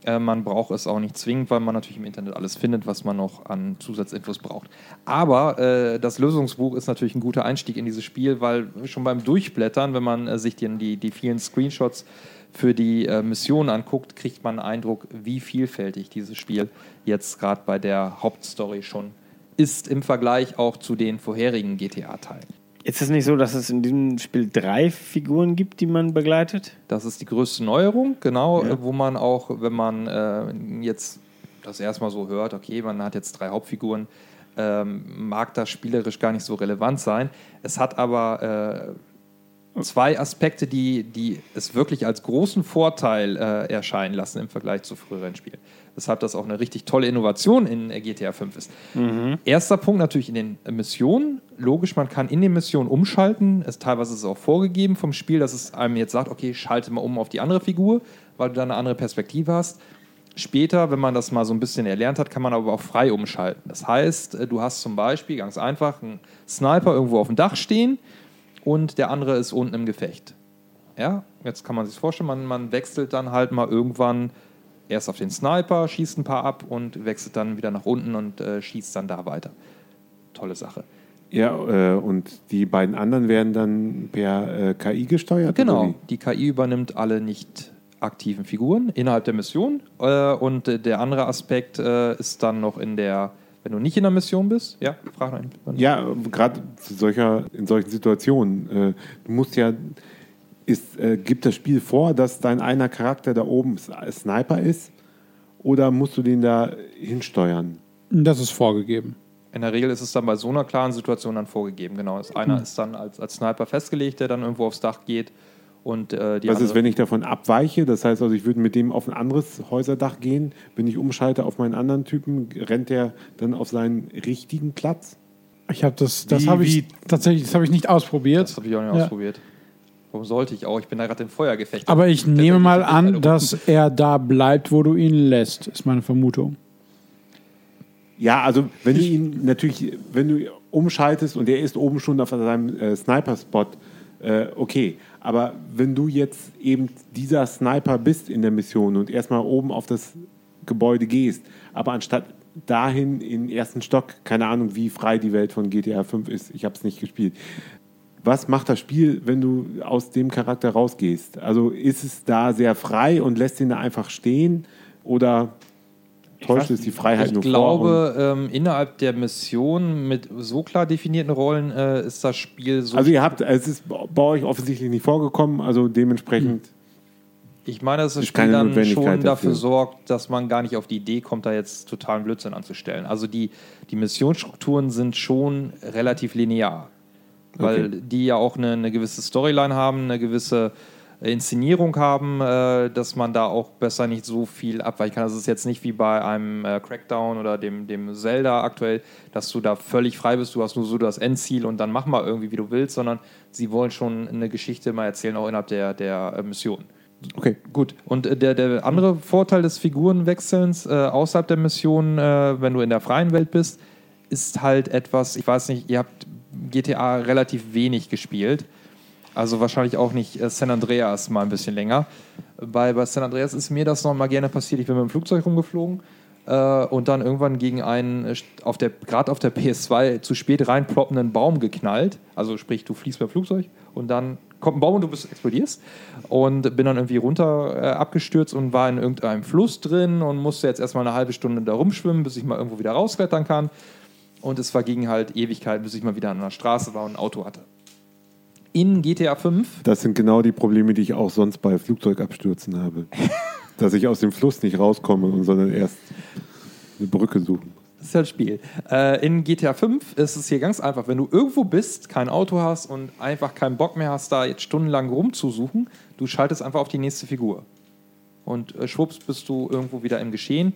Äh, man braucht es auch nicht zwingend, weil man natürlich im Internet alles findet, was man noch an Zusatzinfos braucht. Aber äh, das Lösungsbuch ist natürlich ein guter Einstieg in dieses Spiel, weil schon beim Durchblättern, wenn man äh, sich die, die, die vielen Screenshots für die äh, Mission anguckt, kriegt man einen Eindruck, wie vielfältig dieses Spiel jetzt gerade bei der Hauptstory schon ist im Vergleich auch zu den vorherigen GTA-Teilen. Ist es nicht so, dass es in diesem Spiel drei Figuren gibt, die man begleitet? Das ist die größte Neuerung, genau, äh, wo man auch, wenn man äh, jetzt das erstmal so hört, okay, man hat jetzt drei Hauptfiguren, ähm, mag das spielerisch gar nicht so relevant sein. Es hat aber äh, zwei Aspekte, die, die es wirklich als großen Vorteil äh, erscheinen lassen im Vergleich zu früheren Spielen. Weshalb das auch eine richtig tolle Innovation in GTA 5 ist. Erster Punkt natürlich in den Missionen. Logisch, man kann in den Missionen umschalten. Es, teilweise ist es auch vorgegeben vom Spiel, dass es einem jetzt sagt, okay, schalte mal um auf die andere Figur, weil du dann eine andere Perspektive hast. Später, wenn man das mal so ein bisschen erlernt hat, kann man aber auch frei umschalten. Das heißt, äh, du hast zum Beispiel ganz einfach einen Sniper irgendwo auf dem Dach stehen und der andere ist unten im Gefecht. Ja, jetzt kann man sich vorstellen, man, man wechselt dann halt mal irgendwann erst auf den Sniper, schießt ein paar ab und wechselt dann wieder nach unten und äh, schießt dann da weiter. Tolle Sache. Ja, äh, und die beiden anderen werden dann per äh, KI gesteuert? Genau, die KI übernimmt alle nicht aktiven Figuren innerhalb der Mission äh, und äh, der andere Aspekt äh, ist dann noch in der, wenn du nicht in der Mission bist, ja, frag noch. Ja, gerade solcher, in solchen Situationen. Äh, du musst ja, ist, äh, gibt das Spiel vor, dass dein einer Charakter da oben S- Sniper ist? Oder musst du den da hinsteuern? Das ist vorgegeben. In der Regel ist es dann bei so einer klaren Situation dann vorgegeben, genau. Das Einer ist dann als, als Sniper festgelegt, der dann irgendwo aufs Dach geht und äh, die Was ist, wenn ich davon abweiche? Das heißt also, ich würde mit dem auf ein anderes Häuserdach gehen. Wenn ich umschalte auf meinen anderen Typen, rennt der dann auf seinen richtigen Platz? Ich habe das, das habe ich tatsächlich, das habe ich nicht ausprobiert. Das habe ich auch nicht Ja. ausprobiert. Warum sollte ich auch? Ich bin da gerade im Feuergefecht. Aber ich nehme mal an, dass er da bleibt, wo du ihn lässt, ist meine Vermutung. Ja, also wenn du ihn natürlich, wenn du umschaltest und er ist oben schon auf seinem äh, Sniper-Spot Äh, okay, aber wenn du jetzt eben dieser Sniper bist in der Mission und erstmal oben auf das Gebäude gehst, aber anstatt dahin in den ersten Stock, keine Ahnung, wie frei die Welt von GTA 5 ist, ich habe es nicht gespielt. Was macht das Spiel, wenn du aus dem Charakter rausgehst? Also ist es da sehr frei und lässt ihn da einfach stehen oder täuscht es die Freiheit Ich nur glaube, ähm, innerhalb der Mission mit so klar definierten Rollen äh, ist das Spiel so. Also ihr habt, es ist bei euch offensichtlich nicht vorgekommen, also dementsprechend. ich meine, dass das ist Spiel dann schon dafür dafür. sorgt, dass man gar nicht auf die Idee kommt, da jetzt totalen Blödsinn anzustellen. Also die, die Missionsstrukturen sind schon relativ linear. Weil Okay. die ja auch eine, eine gewisse Storyline haben, eine gewisse Inszenierung haben, äh, dass man da auch besser nicht so viel abweichen kann. Das ist jetzt nicht wie bei einem äh, Crackdown oder dem, dem Zelda aktuell, dass du da völlig frei bist, du hast nur so das Endziel und dann mach mal irgendwie, wie du willst, sondern sie wollen schon eine Geschichte mal erzählen, auch innerhalb der, der äh, Mission. Okay. Gut, und äh, der, der andere Vorteil des Figurenwechselns äh, außerhalb der Mission, äh, wenn du in der freien Welt bist, ist halt etwas, ich weiß nicht, ihr habt GTA relativ wenig gespielt. Also wahrscheinlich auch nicht äh, San Andreas mal ein bisschen länger. Bei, bei San Andreas ist mir das noch mal gerne passiert. Ich bin mit dem Flugzeug rumgeflogen äh, und dann irgendwann gegen einen, äh, auf der, gerade auf der PS2, zu spät reinploppenden Baum geknallt. Also sprich, du fliegst beim Flugzeug und dann kommt ein Baum und du bist, explodierst. Und bin dann irgendwie runter äh, abgestürzt und war in irgendeinem Fluss drin und musste jetzt erstmal eine halbe Stunde da rumschwimmen, bis ich mal irgendwo wieder rausklettern kann. Und es verging halt Ewigkeit, bis ich mal wieder an der Straße war und ein Auto hatte. In GTA 5 Das sind genau die Probleme, die ich auch sonst bei Flugzeugabstürzen habe. Dass ich aus dem Fluss nicht rauskomme, und sondern erst eine Brücke suchen. Das ist ja das Spiel. Äh, in GTA 5 ist es hier ganz einfach, wenn du irgendwo bist, kein Auto hast und einfach keinen Bock mehr hast, da jetzt stundenlang rumzusuchen, du schaltest einfach auf die nächste Figur. Und äh, schwupps bist du irgendwo wieder im Geschehen.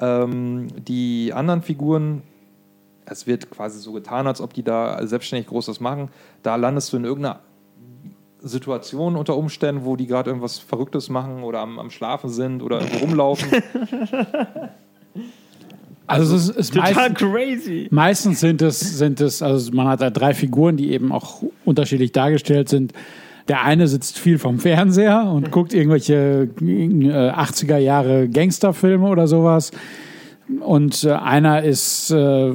Ähm, die anderen Figuren, es wird quasi so getan, als ob die da selbstständig Großes machen. Da landest du in irgendeiner Situation unter Umständen, wo die gerade irgendwas Verrücktes machen oder am, am Schlafen sind oder irgendwo rumlaufen. Also, es ist, Total meistens, crazy. meistens sind es, sind es, also man hat da drei Figuren, die eben auch unterschiedlich dargestellt sind. Der eine sitzt viel vom Fernseher und guckt irgendwelche äh, 80er Jahre Gangsterfilme oder sowas. Und äh, einer ist äh,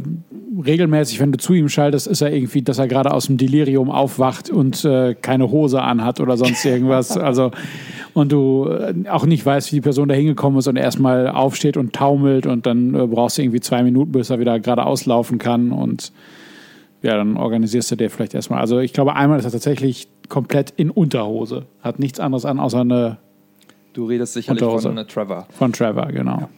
regelmäßig, wenn du zu ihm schaltest, ist er irgendwie, dass er gerade aus dem Delirium aufwacht und äh, keine Hose anhat oder sonst irgendwas. Also und du äh, auch nicht weißt, wie die Person da hingekommen ist und erstmal aufsteht und taumelt und dann äh, brauchst du irgendwie zwei Minuten, bis er wieder geradeaus laufen kann und ja, dann organisierst du dir vielleicht erstmal. Also ich glaube, einmal ist er tatsächlich komplett in Unterhose. Hat nichts anderes an, außer eine Du redest sicherlich Unterhose. von Trevor. von Trevor, genau.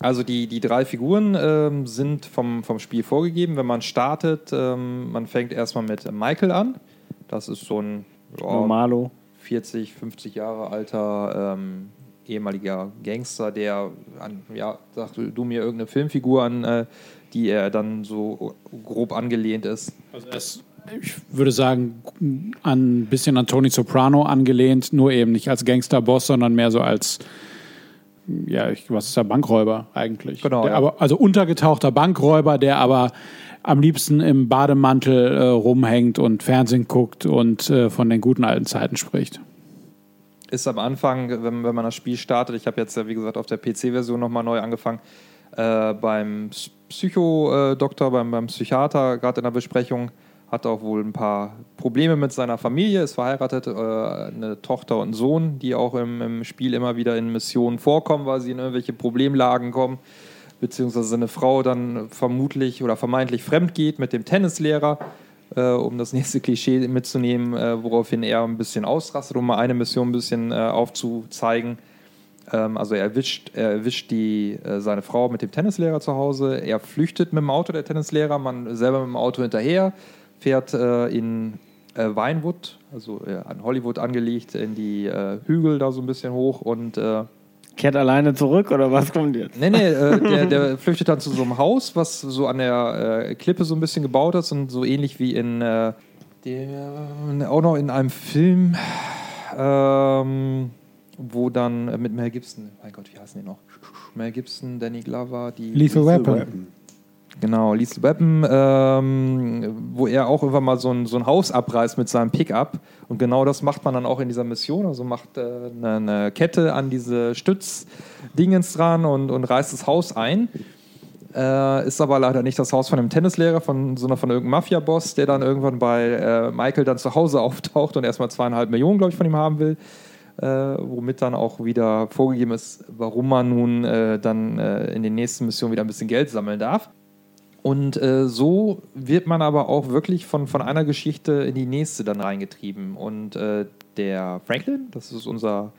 Also die, die drei Figuren ähm, sind vom, vom Spiel vorgegeben. Wenn man startet, ähm, man fängt erstmal mit Michael an. Das ist so ein ja, Normalo. 40, 50 Jahre alter ähm, ehemaliger Gangster, der an, ja, sagt du mir irgendeine Filmfigur an, äh, die er dann so grob angelehnt ist. Also das, ich würde sagen, an ein bisschen an Tony Soprano angelehnt, nur eben nicht als Gangsterboss, sondern mehr so als ja, ich, was ist der Bankräuber eigentlich? Genau, Der ja. aber, also untergetauchter Bankräuber, der aber am liebsten im Bademantel äh, rumhängt und Fernsehen guckt und äh, von den guten alten Zeiten spricht. ist am Anfang, wenn, wenn man das Spiel startet, ich habe jetzt ja wie gesagt auf der PC-Version nochmal neu angefangen, äh, beim Psychodoktor, beim, beim Psychiater, gerade in der Besprechung, hat auch wohl ein paar Probleme mit seiner Familie, ist verheiratet, äh, eine Tochter und einen Sohn, die auch im, im Spiel immer wieder in Missionen vorkommen, weil sie in irgendwelche Problemlagen kommen, beziehungsweise seine Frau dann vermutlich oder vermeintlich fremd geht mit dem Tennislehrer äh, um das nächste Klischee mitzunehmen, äh, woraufhin er ein bisschen ausrastet, um mal eine Mission ein bisschen äh, aufzuzeigen. Ähm, also er erwischt, er erwischt die, äh, seine Frau mit dem Tennislehrer zu Hause, er flüchtet mit dem Auto, der Tennislehrer, man selber mit dem Auto hinterher, fährt äh, in äh, Vinewood, also äh, an Hollywood angelegt, in die äh, Hügel da so ein bisschen hoch und äh, Kehrt alleine zurück oder was kommt jetzt? Nee, nee, äh, der, der flüchtet dann zu so einem Haus, was so an der äh, Klippe so ein bisschen gebaut ist und so ähnlich wie in äh, der, auch noch in einem Film, ähm, wo dann äh, mit Mel Gibson, mein Gott, wie heißen die noch? Mel Gibson, Danny Glover, die Lethal Weapon. Genau, Lethal Weapon, ähm, wo er auch irgendwann mal so ein, so ein Haus abreißt mit seinem Pickup. Und genau das macht man dann auch in dieser Mission. Also macht äh, eine, eine Kette an diese Stützdingens dran und, und reißt das Haus ein. Äh, ist aber leider nicht das Haus von einem Tennislehrer, von, sondern von irgendeinem Mafia-Boss, der dann irgendwann bei äh, Michael dann zu Hause auftaucht und erstmal zweieinhalb Millionen, glaube ich, von ihm haben will. Äh, womit dann auch wieder vorgegeben ist, warum man nun äh, dann äh, in den nächsten Missionen wieder ein bisschen Geld sammeln darf. Und äh, so wird man aber auch wirklich von, von einer Geschichte in die nächste dann reingetrieben. Und äh, der Franklin, das ist unser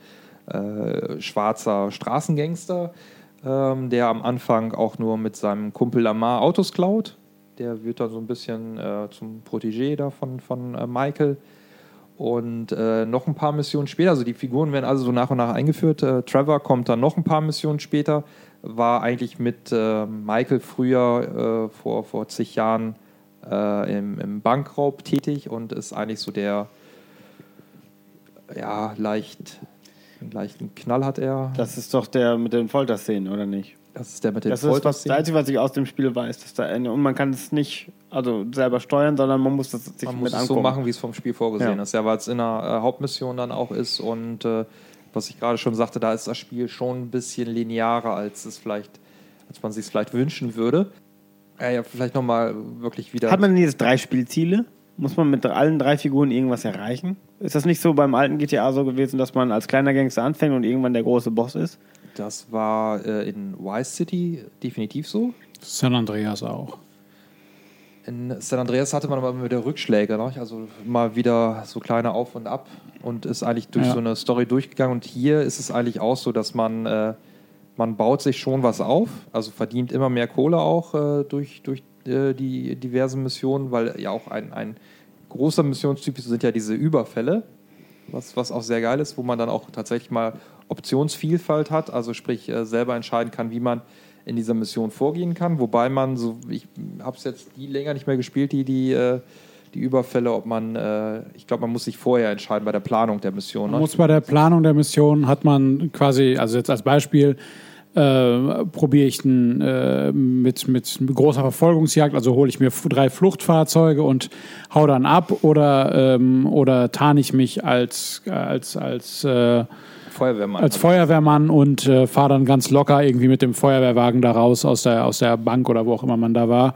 äh, schwarzer Straßengangster, ähm, der am Anfang auch nur mit seinem Kumpel Lamar Autos klaut. Der wird dann so ein bisschen äh, zum Protégé da von, von äh, Michael. Und äh, noch ein paar Missionen später, also die Figuren werden also so nach und nach eingeführt. Trevor kommt dann noch ein paar Missionen später, war eigentlich mit äh, Michael früher äh, vor, vor zig Jahren äh, im, im Bankraub tätig und ist eigentlich so der, ja, leicht, einen leichten Knall hat er. Das ist doch der mit den Folterszenen, oder nicht? Das ist der mit den Das ist was, das Folterszenen. Einzige, was ich aus dem Spiel weiß. Dass da eine, und man kann es nicht also selber steuern, sondern man muss das sich Man mit muss es angucken. so machen, wie es vom Spiel vorgesehen Ja. ist. Ja, weil es in der äh, Hauptmission dann auch ist und äh, was ich gerade schon sagte, da ist das Spiel schon ein bisschen linearer, als es vielleicht, als man sich vielleicht wünschen würde. Ja, ja vielleicht nochmal wirklich wieder. Hat man denn jetzt drei Spielziele? Muss man mit allen drei Figuren irgendwas erreichen? Ist das nicht so beim alten GTA so gewesen, dass man als kleiner Gangster anfängt und irgendwann der große Boss ist? das war äh, in Vice City definitiv so. San Andreas auch. In San Andreas hatte man aber immer wieder Rückschläge, ne? also mal wieder so kleine Auf und Ab und ist eigentlich durch Ja. so eine Story durchgegangen. Und hier ist es eigentlich auch so, dass man, äh, man baut sich schon was auf, also verdient immer mehr Kohle auch äh, durch, durch äh, die diversen Missionen, weil ja auch ein, ein großer Missionstyp sind ja diese Überfälle, was, was auch sehr geil ist, wo man dann auch tatsächlich mal Optionsvielfalt hat, also sprich äh, selber entscheiden kann, wie man in dieser Mission vorgehen kann, wobei man so, ich habe es jetzt die länger nicht mehr gespielt, die die äh, die Überfälle, ob man, äh, ich glaube, man muss sich vorher entscheiden bei der Planung der Mission. Man Ne? muss bei der Planung der Mission hat man quasi, also jetzt als Beispiel, äh, probiere ich ein, äh, mit, mit großer Verfolgungsjagd, also hole ich mir drei Fluchtfahrzeuge und hau dann ab oder, ähm, oder tarn ich mich als, als, als, äh, Feuerwehrmann. als Feuerwehrmann und äh, fahre dann ganz locker irgendwie mit dem Feuerwehrwagen da raus aus der, aus der Bank oder wo auch immer man da war.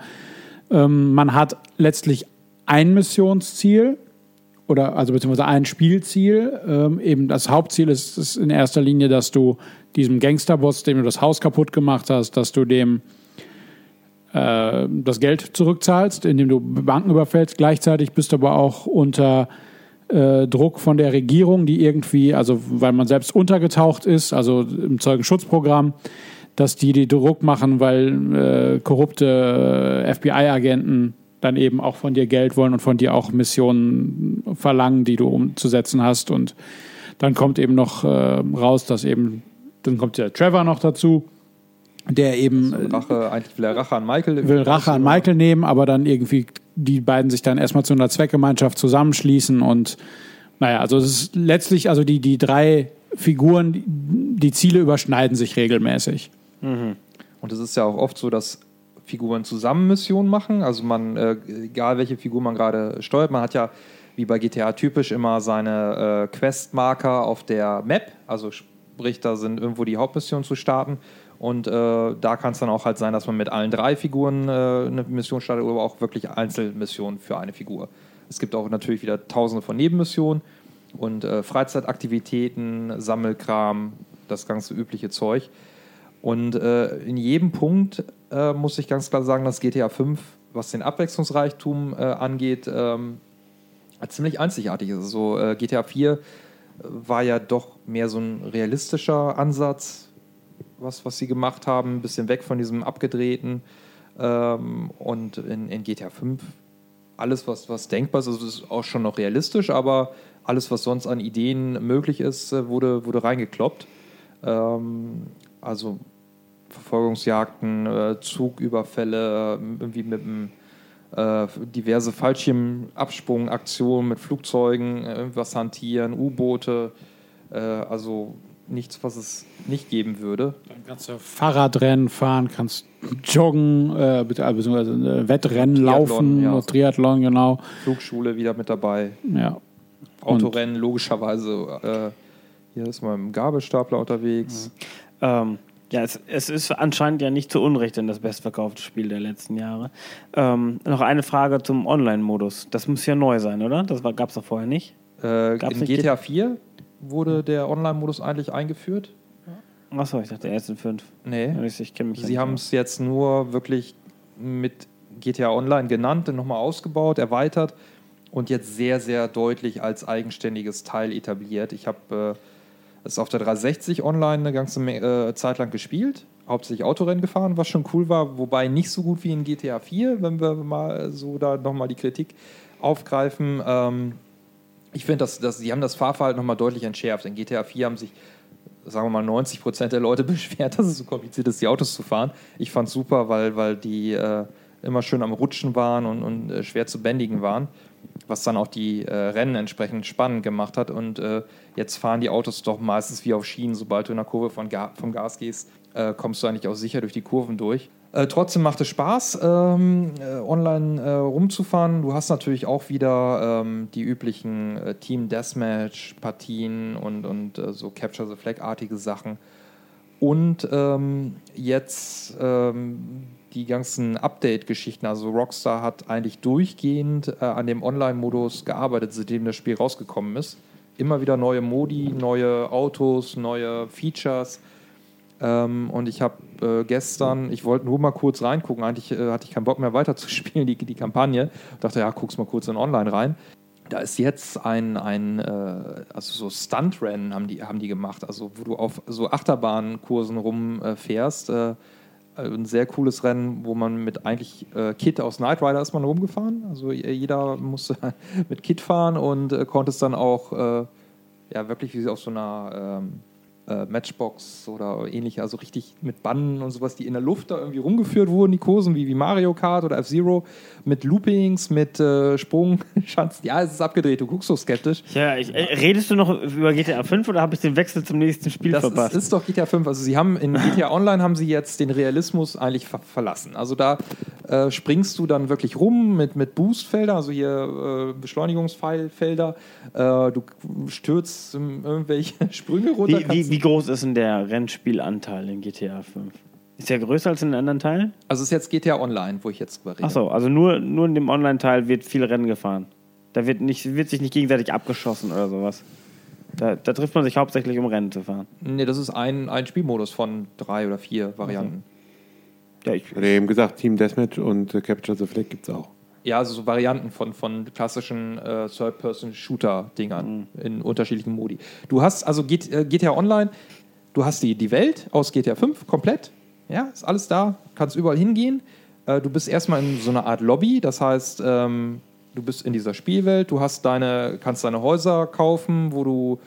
Ähm, man hat letztlich ein Missionsziel oder also beziehungsweise ein Spielziel. Ähm, eben das Hauptziel ist, ist in erster Linie, dass du diesem Gangsterboss, dem du das Haus kaputt gemacht hast, dass du dem äh, das Geld zurückzahlst, indem du Banken überfällst. Gleichzeitig bist du aber auch unter äh, Druck von der Regierung, die irgendwie, also weil man selbst untergetaucht ist, also im Zeugenschutzprogramm, dass die die Druck machen, weil äh, korrupte äh, FBI-Agenten dann eben auch von dir Geld wollen und von dir auch Missionen verlangen, die du umzusetzen hast. Und dann kommt eben noch äh, raus, dass eben, dann kommt der Trevor noch dazu, der eben Rache, eigentlich will er Rache an Michael. will Rache an Michael nehmen, aber dann irgendwie die beiden sich dann erstmal zu einer Zweckgemeinschaft zusammenschließen und naja, also es ist letztlich, also die, die drei Figuren, die, die Ziele überschneiden sich regelmäßig. Und es ist ja auch oft so, dass Figuren zusammen Missionen machen. Also man, äh, egal welche Figur man gerade steuert, man hat ja wie bei GTA typisch immer seine äh, Questmarker auf der Map. Also sprich, da sind irgendwo die Hauptmissionen zu starten. Und äh, da kann es dann auch halt sein, dass man mit allen drei Figuren äh, eine Mission startet oder auch wirklich Einzelmissionen für eine Figur. Es gibt auch natürlich wieder tausende von Nebenmissionen und äh, Freizeitaktivitäten, Sammelkram, das ganze übliche Zeug. Und äh, in jedem Punkt äh, muss ich ganz klar sagen, dass GTA 5, was den Abwechslungsreichtum äh, angeht, ähm, ziemlich einzigartig ist. So, äh, GTA 4 war ja doch mehr so ein realistischer Ansatz, was, was sie gemacht haben, ein bisschen weg von diesem abgedrehten. Ähm, und in, in GTA 5 alles, was, was denkbar ist, also das ist auch schon noch realistisch, aber alles, was sonst an Ideen möglich ist, äh, wurde, wurde reingekloppt. Ähm, also Verfolgungsjagden, äh, Zugüberfälle, äh, irgendwie mit dem äh, diverse Fallschirmabsprungaktionen mit Flugzeugen, äh, irgendwas hantieren, U-Boote, äh, also nichts, was es nicht geben würde. Dann kannst du Fahrradrennen fahren, kannst joggen, äh, äh, beziehungsweise äh, Wettrennen Triathlon, laufen, ja. Triathlon, genau. Flugschule wieder mit dabei. Ja. Autorennen logischerweise. Äh, hier ist man im Gabelstapler unterwegs. Ähm, ja, es, es ist anscheinend ja nicht zu Unrecht denn das bestverkaufte Spiel der letzten Jahre. Ähm, noch eine Frage zum Online-Modus. Das muss ja neu sein, oder? Das gab es doch vorher nicht. Äh, in nicht GTA 4 wurde der Online-Modus eigentlich eingeführt. Achso, ich dachte, er ist in 5. Nee. Ich, ich kenne mich Sie haben es jetzt nur wirklich mit GTA Online genannt und nochmal ausgebaut, erweitert und jetzt sehr, sehr deutlich als eigenständiges Teil etabliert. Ich habe äh, es auf der 360 online eine ganze äh, Zeit lang gespielt, hauptsächlich Autorennen gefahren, was schon cool war, wobei nicht so gut wie in GTA 4, wenn wir mal so da nochmal die Kritik aufgreifen. Ähm, ich finde, dass, dass, sie haben das Fahrverhalten nochmal deutlich entschärft. In GTA 4 haben sich sagen wir mal, 90 Prozent der Leute beschwert, dass es so kompliziert ist, die Autos zu fahren. Ich fand es super, weil, weil die äh, immer schön am Rutschen waren und, und äh, schwer zu bändigen waren, was dann auch die äh, Rennen entsprechend spannend gemacht hat. Und äh, jetzt fahren die Autos doch meistens wie auf Schienen. Sobald du in der Kurve von Ga vom Gas gehst, äh, kommst du eigentlich auch sicher durch die Kurven durch. Äh, trotzdem macht es Spaß, ähm, äh, online äh, rumzufahren. Du hast natürlich auch wieder ähm, die üblichen äh, Team Deathmatch-Partien und, und äh, so Capture the Flag-artige Sachen. Und ähm, jetzt ähm, die ganzen Update-Geschichten. Also Rockstar hat eigentlich durchgehend äh, an dem Online-Modus gearbeitet, seitdem das Spiel rausgekommen ist. Immer wieder neue Modi, neue Autos, neue Features. Ähm, und ich habe äh, gestern, ich wollte nur mal kurz reingucken, eigentlich äh, hatte ich keinen Bock mehr weiterzuspielen, die, die Kampagne. Dachte, ja, guck's mal kurz in Online rein. Da ist jetzt ein, ein äh, also so Stuntrennen haben die, haben die gemacht, also wo du auf so Achterbahnkursen rumfährst. Äh, ein sehr cooles Rennen, wo man mit eigentlich äh, Kit aus Knight Rider ist man rumgefahren. Also äh, jeder musste mit Kit fahren und äh, konnte es dann auch äh, ja wirklich wie auf so einer ähm, äh, Matchbox oder ähnlich, also richtig mit Bannen und sowas, die in der Luft da irgendwie rumgeführt wurden, die Kursen, wie, wie Mario Kart oder F-Zero, mit Loopings, mit äh, Sprung, Schanzen. Ja, es ist abgedreht, du guckst so skeptisch. Ja, ich, äh, redest du noch über GTA 5 oder habe ich den Wechsel zum nächsten Spiel Das verpasst? ist, ist doch GTA 5. Also sie haben in GTA Online haben sie jetzt den Realismus eigentlich ver verlassen. Also da äh, springst du dann wirklich rum mit, mit Boostfeldern, also hier äh, Beschleunigungsfelder. Äh, du stürzt irgendwelche Sprünge runter. wie, wie, wie groß ist denn der Rennspielanteil in GTA 5? Ist der größer als in den anderen Teilen? also es ist jetzt GTA Online, wo ich jetzt drüber rede. Achso, also nur, nur in dem Online-Teil wird viel Rennen gefahren. Da wird, nicht, wird sich nicht gegenseitig abgeschossen oder sowas. Da, da trifft man sich hauptsächlich, um Rennen zu fahren. Nee, das ist ein, ein Spielmodus von drei oder vier Varianten. Ja, ich, Ich hatte eben gesagt, Team Deathmatch und äh, Capture the Flag gibt es auch. Ja, also so Varianten von, von klassischen äh, Third-Person-Shooter-Dingern in unterschiedlichen Modi. Du hast also G äh, GTA Online, du hast die, die Welt aus GTA 5 komplett. Ja, ist alles da, kannst überall hingehen. Äh, du bist erstmal in so einer Art Lobby, das heißt, ähm, du bist in dieser Spielwelt, du hast deine, kannst deine Häuser kaufen, wo du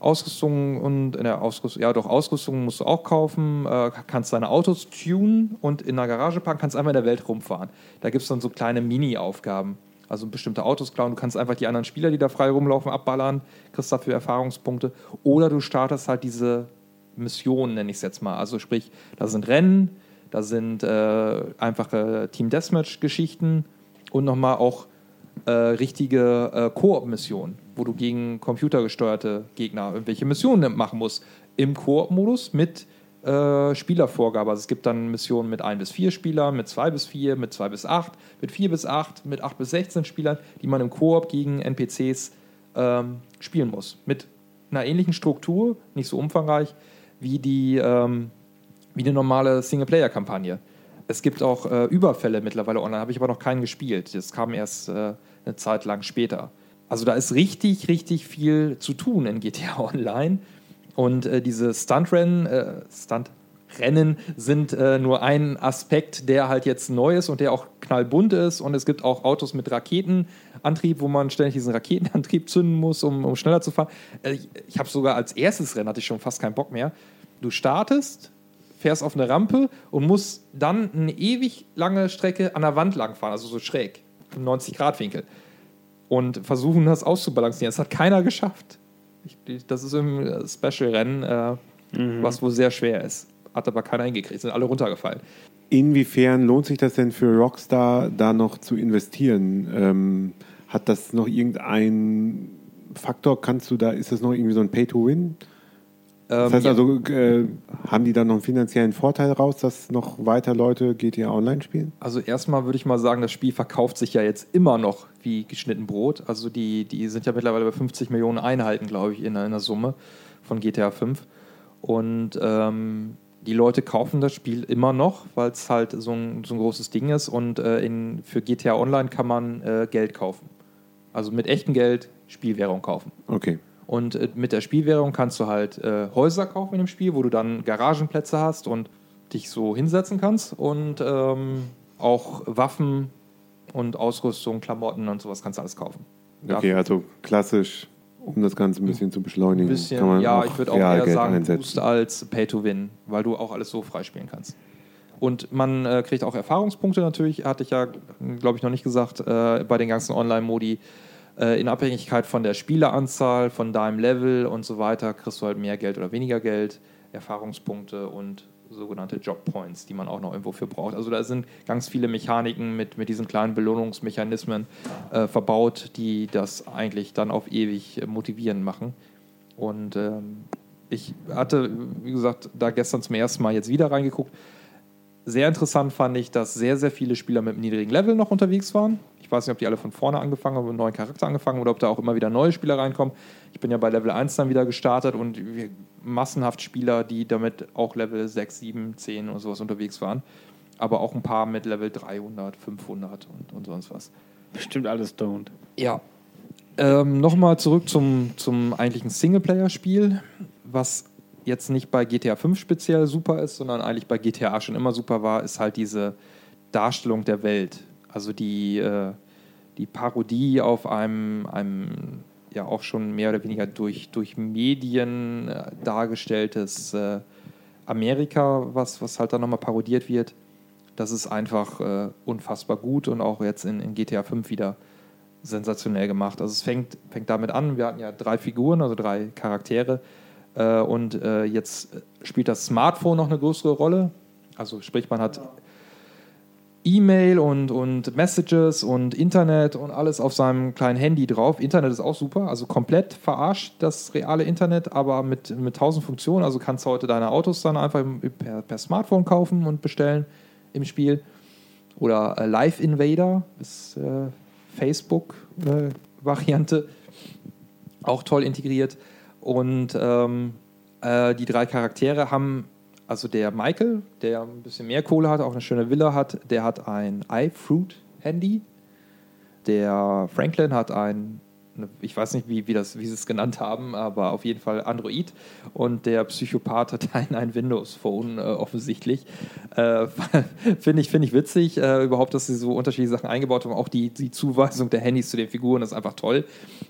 Ausrüstung und in der Ausrüstung, ja doch, Ausrüstung musst du auch kaufen, äh, kannst deine Autos tunen und in der Garage parken, kannst einfach in der Welt rumfahren. Da gibt es dann so kleine Mini-Aufgaben. Also bestimmte Autos klauen, du kannst einfach die anderen Spieler, die da frei rumlaufen, abballern, kriegst dafür Erfahrungspunkte. Oder du startest halt diese Mission, nenne ich es jetzt mal. Also sprich, da sind Rennen, da sind äh, einfache Team Deathmatch-Geschichten und nochmal auch äh, richtige äh, Koop-Missionen, wo du gegen computergesteuerte Gegner irgendwelche Missionen machen musst. Im Koop-Modus mit äh, Spielervorgabe. Also es gibt dann Missionen mit 1 bis 4 Spielern, mit 2 bis 4, mit 2 bis 8, mit 4 bis 8, mit 8 bis 16 Spielern, die man im Koop gegen NPCs ähm, spielen muss. Mit einer ähnlichen Struktur, nicht so umfangreich, wie die, ähm, wie eine normale Singleplayer-Kampagne. Es gibt auch äh, Überfälle mittlerweile online, habe ich aber noch keinen gespielt. Das kam erst äh, eine Zeit lang später. Also da ist richtig, richtig viel zu tun in GTA Online. Und äh, diese Stuntrennen, äh, Stuntrennen sind äh, nur ein Aspekt, der halt jetzt neu ist und der auch knallbunt ist. Und es gibt auch Autos mit Raketenantrieb, wo man ständig diesen Raketenantrieb zünden muss, um, um schneller zu fahren. Äh, ich ich habe sogar als erstes Rennen hatte ich schon fast keinen Bock mehr. Du startest, fährst auf eine Rampe und musst dann eine ewig lange Strecke an der Wand lang fahren, also so schräg, im 90-Grad-Winkel. Und versuchen, das auszubalancieren. Das hat keiner geschafft. Ich, das ist im äh, Special-Rennen, äh, was wohl sehr schwer ist. Hat aber keiner hingekriegt, sind alle runtergefallen. Inwiefern lohnt sich das denn für Rockstar, da noch zu investieren? Ähm, hat das noch irgendeinen Faktor? Kannst du da, ist das noch irgendwie so ein Pay-to-Win? Das Ähm, heißt ja. also, äh, haben die da noch einen finanziellen Vorteil raus, dass noch weiter Leute GTA Online spielen? Also erstmal würde ich mal sagen, das Spiel verkauft sich ja jetzt immer noch wie geschnitten Brot. Also die, die sind ja mittlerweile bei 50 Millionen Einheiten, glaube ich, in, in der Summe von GTA 5. Und ähm, die Leute kaufen das Spiel immer noch, weil es halt so ein, so ein großes Ding ist. Und äh, in, für GTA Online kann man äh, Geld kaufen. Also mit echtem Geld Spielwährung kaufen. Okay. Und äh, mit der Spielwährung kannst du halt äh, Häuser kaufen in dem Spiel, wo du dann Garagenplätze hast und dich so hinsetzen kannst. Und ähm, auch Waffen und Ausrüstung, Klamotten und sowas kannst du alles kaufen. Okay, also klassisch, um das Ganze ein bisschen zu beschleunigen, Ein bisschen, kann man ja, auch ich würde auch eher Realgeld sagen einsetzen. Boost als Pay to Win, weil du auch alles so freispielen kannst. Und man äh, kriegt auch Erfahrungspunkte natürlich, hatte ich ja, glaube ich, noch nicht gesagt, äh, bei den ganzen Online-Modi. Äh, in Abhängigkeit von der Spieleranzahl, von deinem Level und so weiter, kriegst du halt mehr Geld oder weniger Geld, Erfahrungspunkte und sogenannte Job Points, die man auch noch irgendwo für braucht. Also da sind ganz viele Mechaniken mit, mit diesen kleinen Belohnungsmechanismen äh, verbaut, die das eigentlich dann auf ewig äh, motivierend machen. Und ähm, ich hatte, wie gesagt, da gestern zum ersten Mal jetzt wieder reingeguckt. Sehr interessant fand ich, dass sehr, sehr viele Spieler mit einem niedrigen Level noch unterwegs waren. Ich weiß nicht, ob die alle von vorne angefangen haben, mit einem neuen Charakter angefangen oder ob da auch immer wieder neue Spieler reinkommen. Ich bin ja bei Level 1 dann wieder gestartet und wir, massenhaft Spieler, die damit auch Level 6, 7, 10 und sowas unterwegs waren. Aber auch ein paar mit Level 300, 500 und, und sonst was. Bestimmt alles stoned. Ja. Ähm, Nochmal zurück zum, zum eigentlichen Singleplayer-Spiel, was jetzt nicht bei GTA 5 speziell super ist, sondern eigentlich bei GTA schon immer super war, ist halt diese Darstellung der Welt. Also die, äh, die Parodie auf einem, einem ja auch schon mehr oder weniger durch, durch Medien äh, dargestelltes äh, Amerika, was, was halt dann nochmal parodiert wird. Das ist einfach äh, unfassbar gut und auch jetzt in, in GTA 5 wieder sensationell gemacht. Also es fängt, fängt damit an, wir hatten ja drei Figuren, also drei Charaktere äh, und äh, jetzt spielt das Smartphone noch eine größere Rolle. Also sprich, man hat E-Mail und, und Messages und Internet und alles auf seinem kleinen Handy drauf. Internet ist auch super, also komplett verarscht das reale Internet, aber mit, mit tausend Funktionen. Also kannst du heute deine Autos dann einfach per, per Smartphone kaufen und bestellen im Spiel. Oder äh, Live Invader ist äh, Facebook-Variante, auch toll integriert. Und ähm, äh, die drei Charaktere haben, also der Michael, der ein bisschen mehr Kohle hat, auch eine schöne Villa hat, der hat ein iFruit-Handy. Der Franklin hat ein, ich weiß nicht, wie, wie, das, wie sie es genannt haben, aber auf jeden Fall Android. Und der Psychopath hat ein, ein Windows-Phone äh, offensichtlich. Äh, Finde ich, find ich witzig, äh, überhaupt, dass sie so unterschiedliche Sachen eingebaut haben. Auch die, die Zuweisung der Handys zu den Figuren ist einfach toll.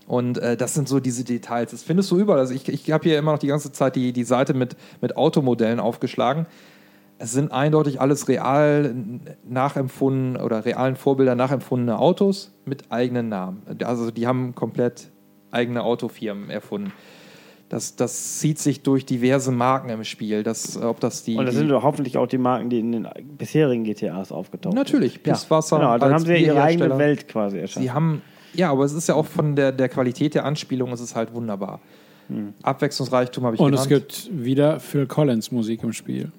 Und äh, das sind so diese Details. Das findest du überall. Also ich, ich habe hier immer noch die ganze Zeit die, die Seite mit, mit Automodellen aufgeschlagen. Es sind eindeutig alles real nachempfunden oder realen Vorbilder nachempfundene Autos mit eigenen Namen. Also die haben komplett eigene Autofirmen erfunden. Das, das zieht sich durch diverse Marken im Spiel. Das, ob das die, Und das sind doch hoffentlich auch die Marken, die in den bisherigen GTAs aufgetaucht Natürlich, sind. Ja. Pisswasser Genau, dann haben sie ja ihre eigene. Welt quasi erschaffen. Sie haben, ja, aber es ist ja auch von der, der Qualität der Anspielung, ist es halt wunderbar. Abwechslungsreichtum habe ich Und es genannt. gibt wieder Phil Collins Musik im Spiel.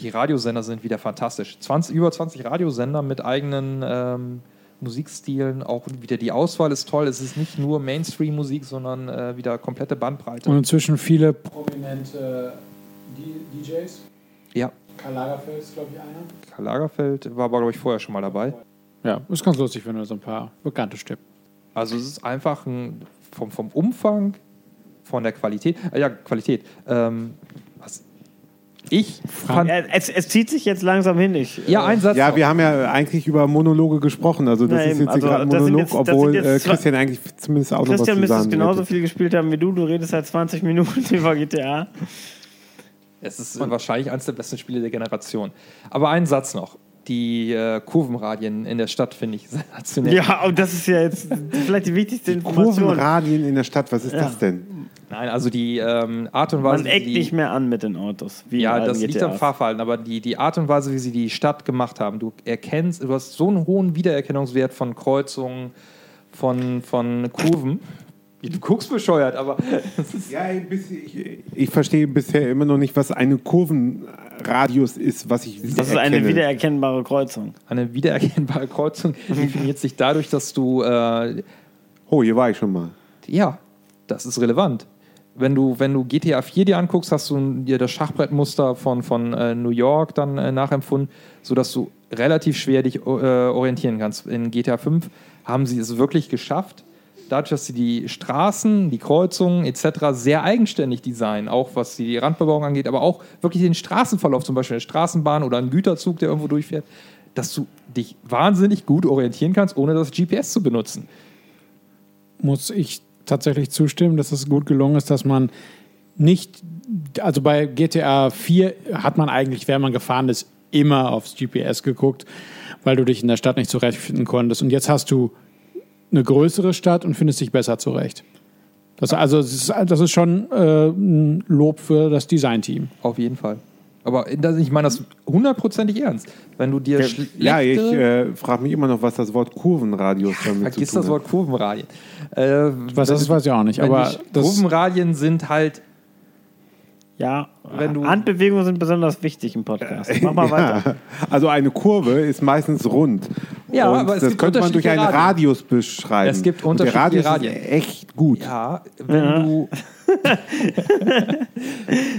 Die Radiosender sind wieder fantastisch. 20, über 20 Radiosender mit eigenen ähm, Musikstilen. Auch wieder die Auswahl ist toll. Es ist nicht nur Mainstream-Musik, sondern äh, wieder komplette Bandbreite. Und inzwischen viele prominente DJs. ja, Karl Lagerfeld ist, glaube ich, einer. Karl Lagerfeld war aber, glaube ich, vorher schon mal dabei. Ja, ist ganz lustig, wenn du so ein paar bekannte Stück. Also es ist einfach ein, vom, vom Umfang, von der Qualität. Äh, ja, Qualität. Ähm, ich fand. Es, es zieht sich jetzt langsam hin. Ich, Ja, ein Satz. Ja, noch. wir haben ja eigentlich über Monologe gesprochen. Also das Na ist jetzt also hier gerade ein Monolog, jetzt- obwohl jetzt äh, Christian eigentlich zumindest auch noch was Christian zu müsste es sagen genauso hätte. viel gespielt haben wie du. Du redest seit 20 Minuten über GTA. Es ist wahrscheinlich eines der besten Spiele der Generation. Aber einen Satz noch. Die äh, Kurvenradien in der Stadt finde ich sensationell. Ja, und das ist ja jetzt vielleicht die wichtigste Information. Kurvenradien in der Stadt, was ist das denn? Nein, also die ähm, Art und Weise, Man wie eckt die, nicht mehr an mit den Autos. Wie Ja, das liegt am Fahrverhalten, aber die, die Art und Weise, wie sie die Stadt gemacht haben, du erkennst, du hast so einen hohen Wiedererkennungswert von Kreuzungen, von, von Kurven. Du guckst bescheuert, aber Ja, ein bisschen, ich, ich verstehe bisher immer noch nicht, was eine Kurvenradius ist, was ich Das ist eine wiedererkennbare Kreuzung. eine wiedererkennbare Kreuzung. definiert sich dadurch, dass du, äh, Oh, hier war ich schon mal. ja, das ist relevant. Wenn du, wenn du GTA 4 dir anguckst, hast du dir das Schachbrettmuster von, von äh, New York dann äh, nachempfunden, sodass du relativ schwer dich äh, orientieren kannst. In GTA 5 haben sie es wirklich geschafft, dadurch, dass sie die Straßen, die Kreuzungen etc. sehr eigenständig designen, auch was die Randbebauung angeht, aber auch wirklich den Straßenverlauf, zum Beispiel eine Straßenbahn oder ein Güterzug, der irgendwo durchfährt, dass du dich wahnsinnig gut orientieren kannst, ohne das GPS zu benutzen. muss ich tatsächlich zustimmen, dass es gut gelungen ist, dass man nicht, also bei GTA 4 hat man eigentlich, während man gefahren ist, immer aufs GPS geguckt, weil du dich in der Stadt nicht zurechtfinden konntest. Und jetzt hast du eine größere Stadt und findest dich besser zurecht. Das, also, das ist, das ist schon äh, ein Lob für das Designteam. Auf jeden Fall. Aber das, ich meine das hundertprozentig ernst. Wenn du dir Ja, ich äh, frage mich immer noch, was das Wort Kurvenradius damit Vergiss zu tun das Wort Kurvenradien. Äh, Was das ist, weiß ich auch nicht. Aber die das, Kurvenradien sind halt, Ja, Wenn du- Handbewegungen sind besonders wichtig im Podcast. Mach mal weiter. Ja, also eine Kurve ist meistens rund. Ja, Und aber es das gibt könnte man durch einen unterschiedliche Radien. Radius beschreiben. Es gibt Und der unterschiedliche Radius Radien. ist echt gut. ja, wenn du.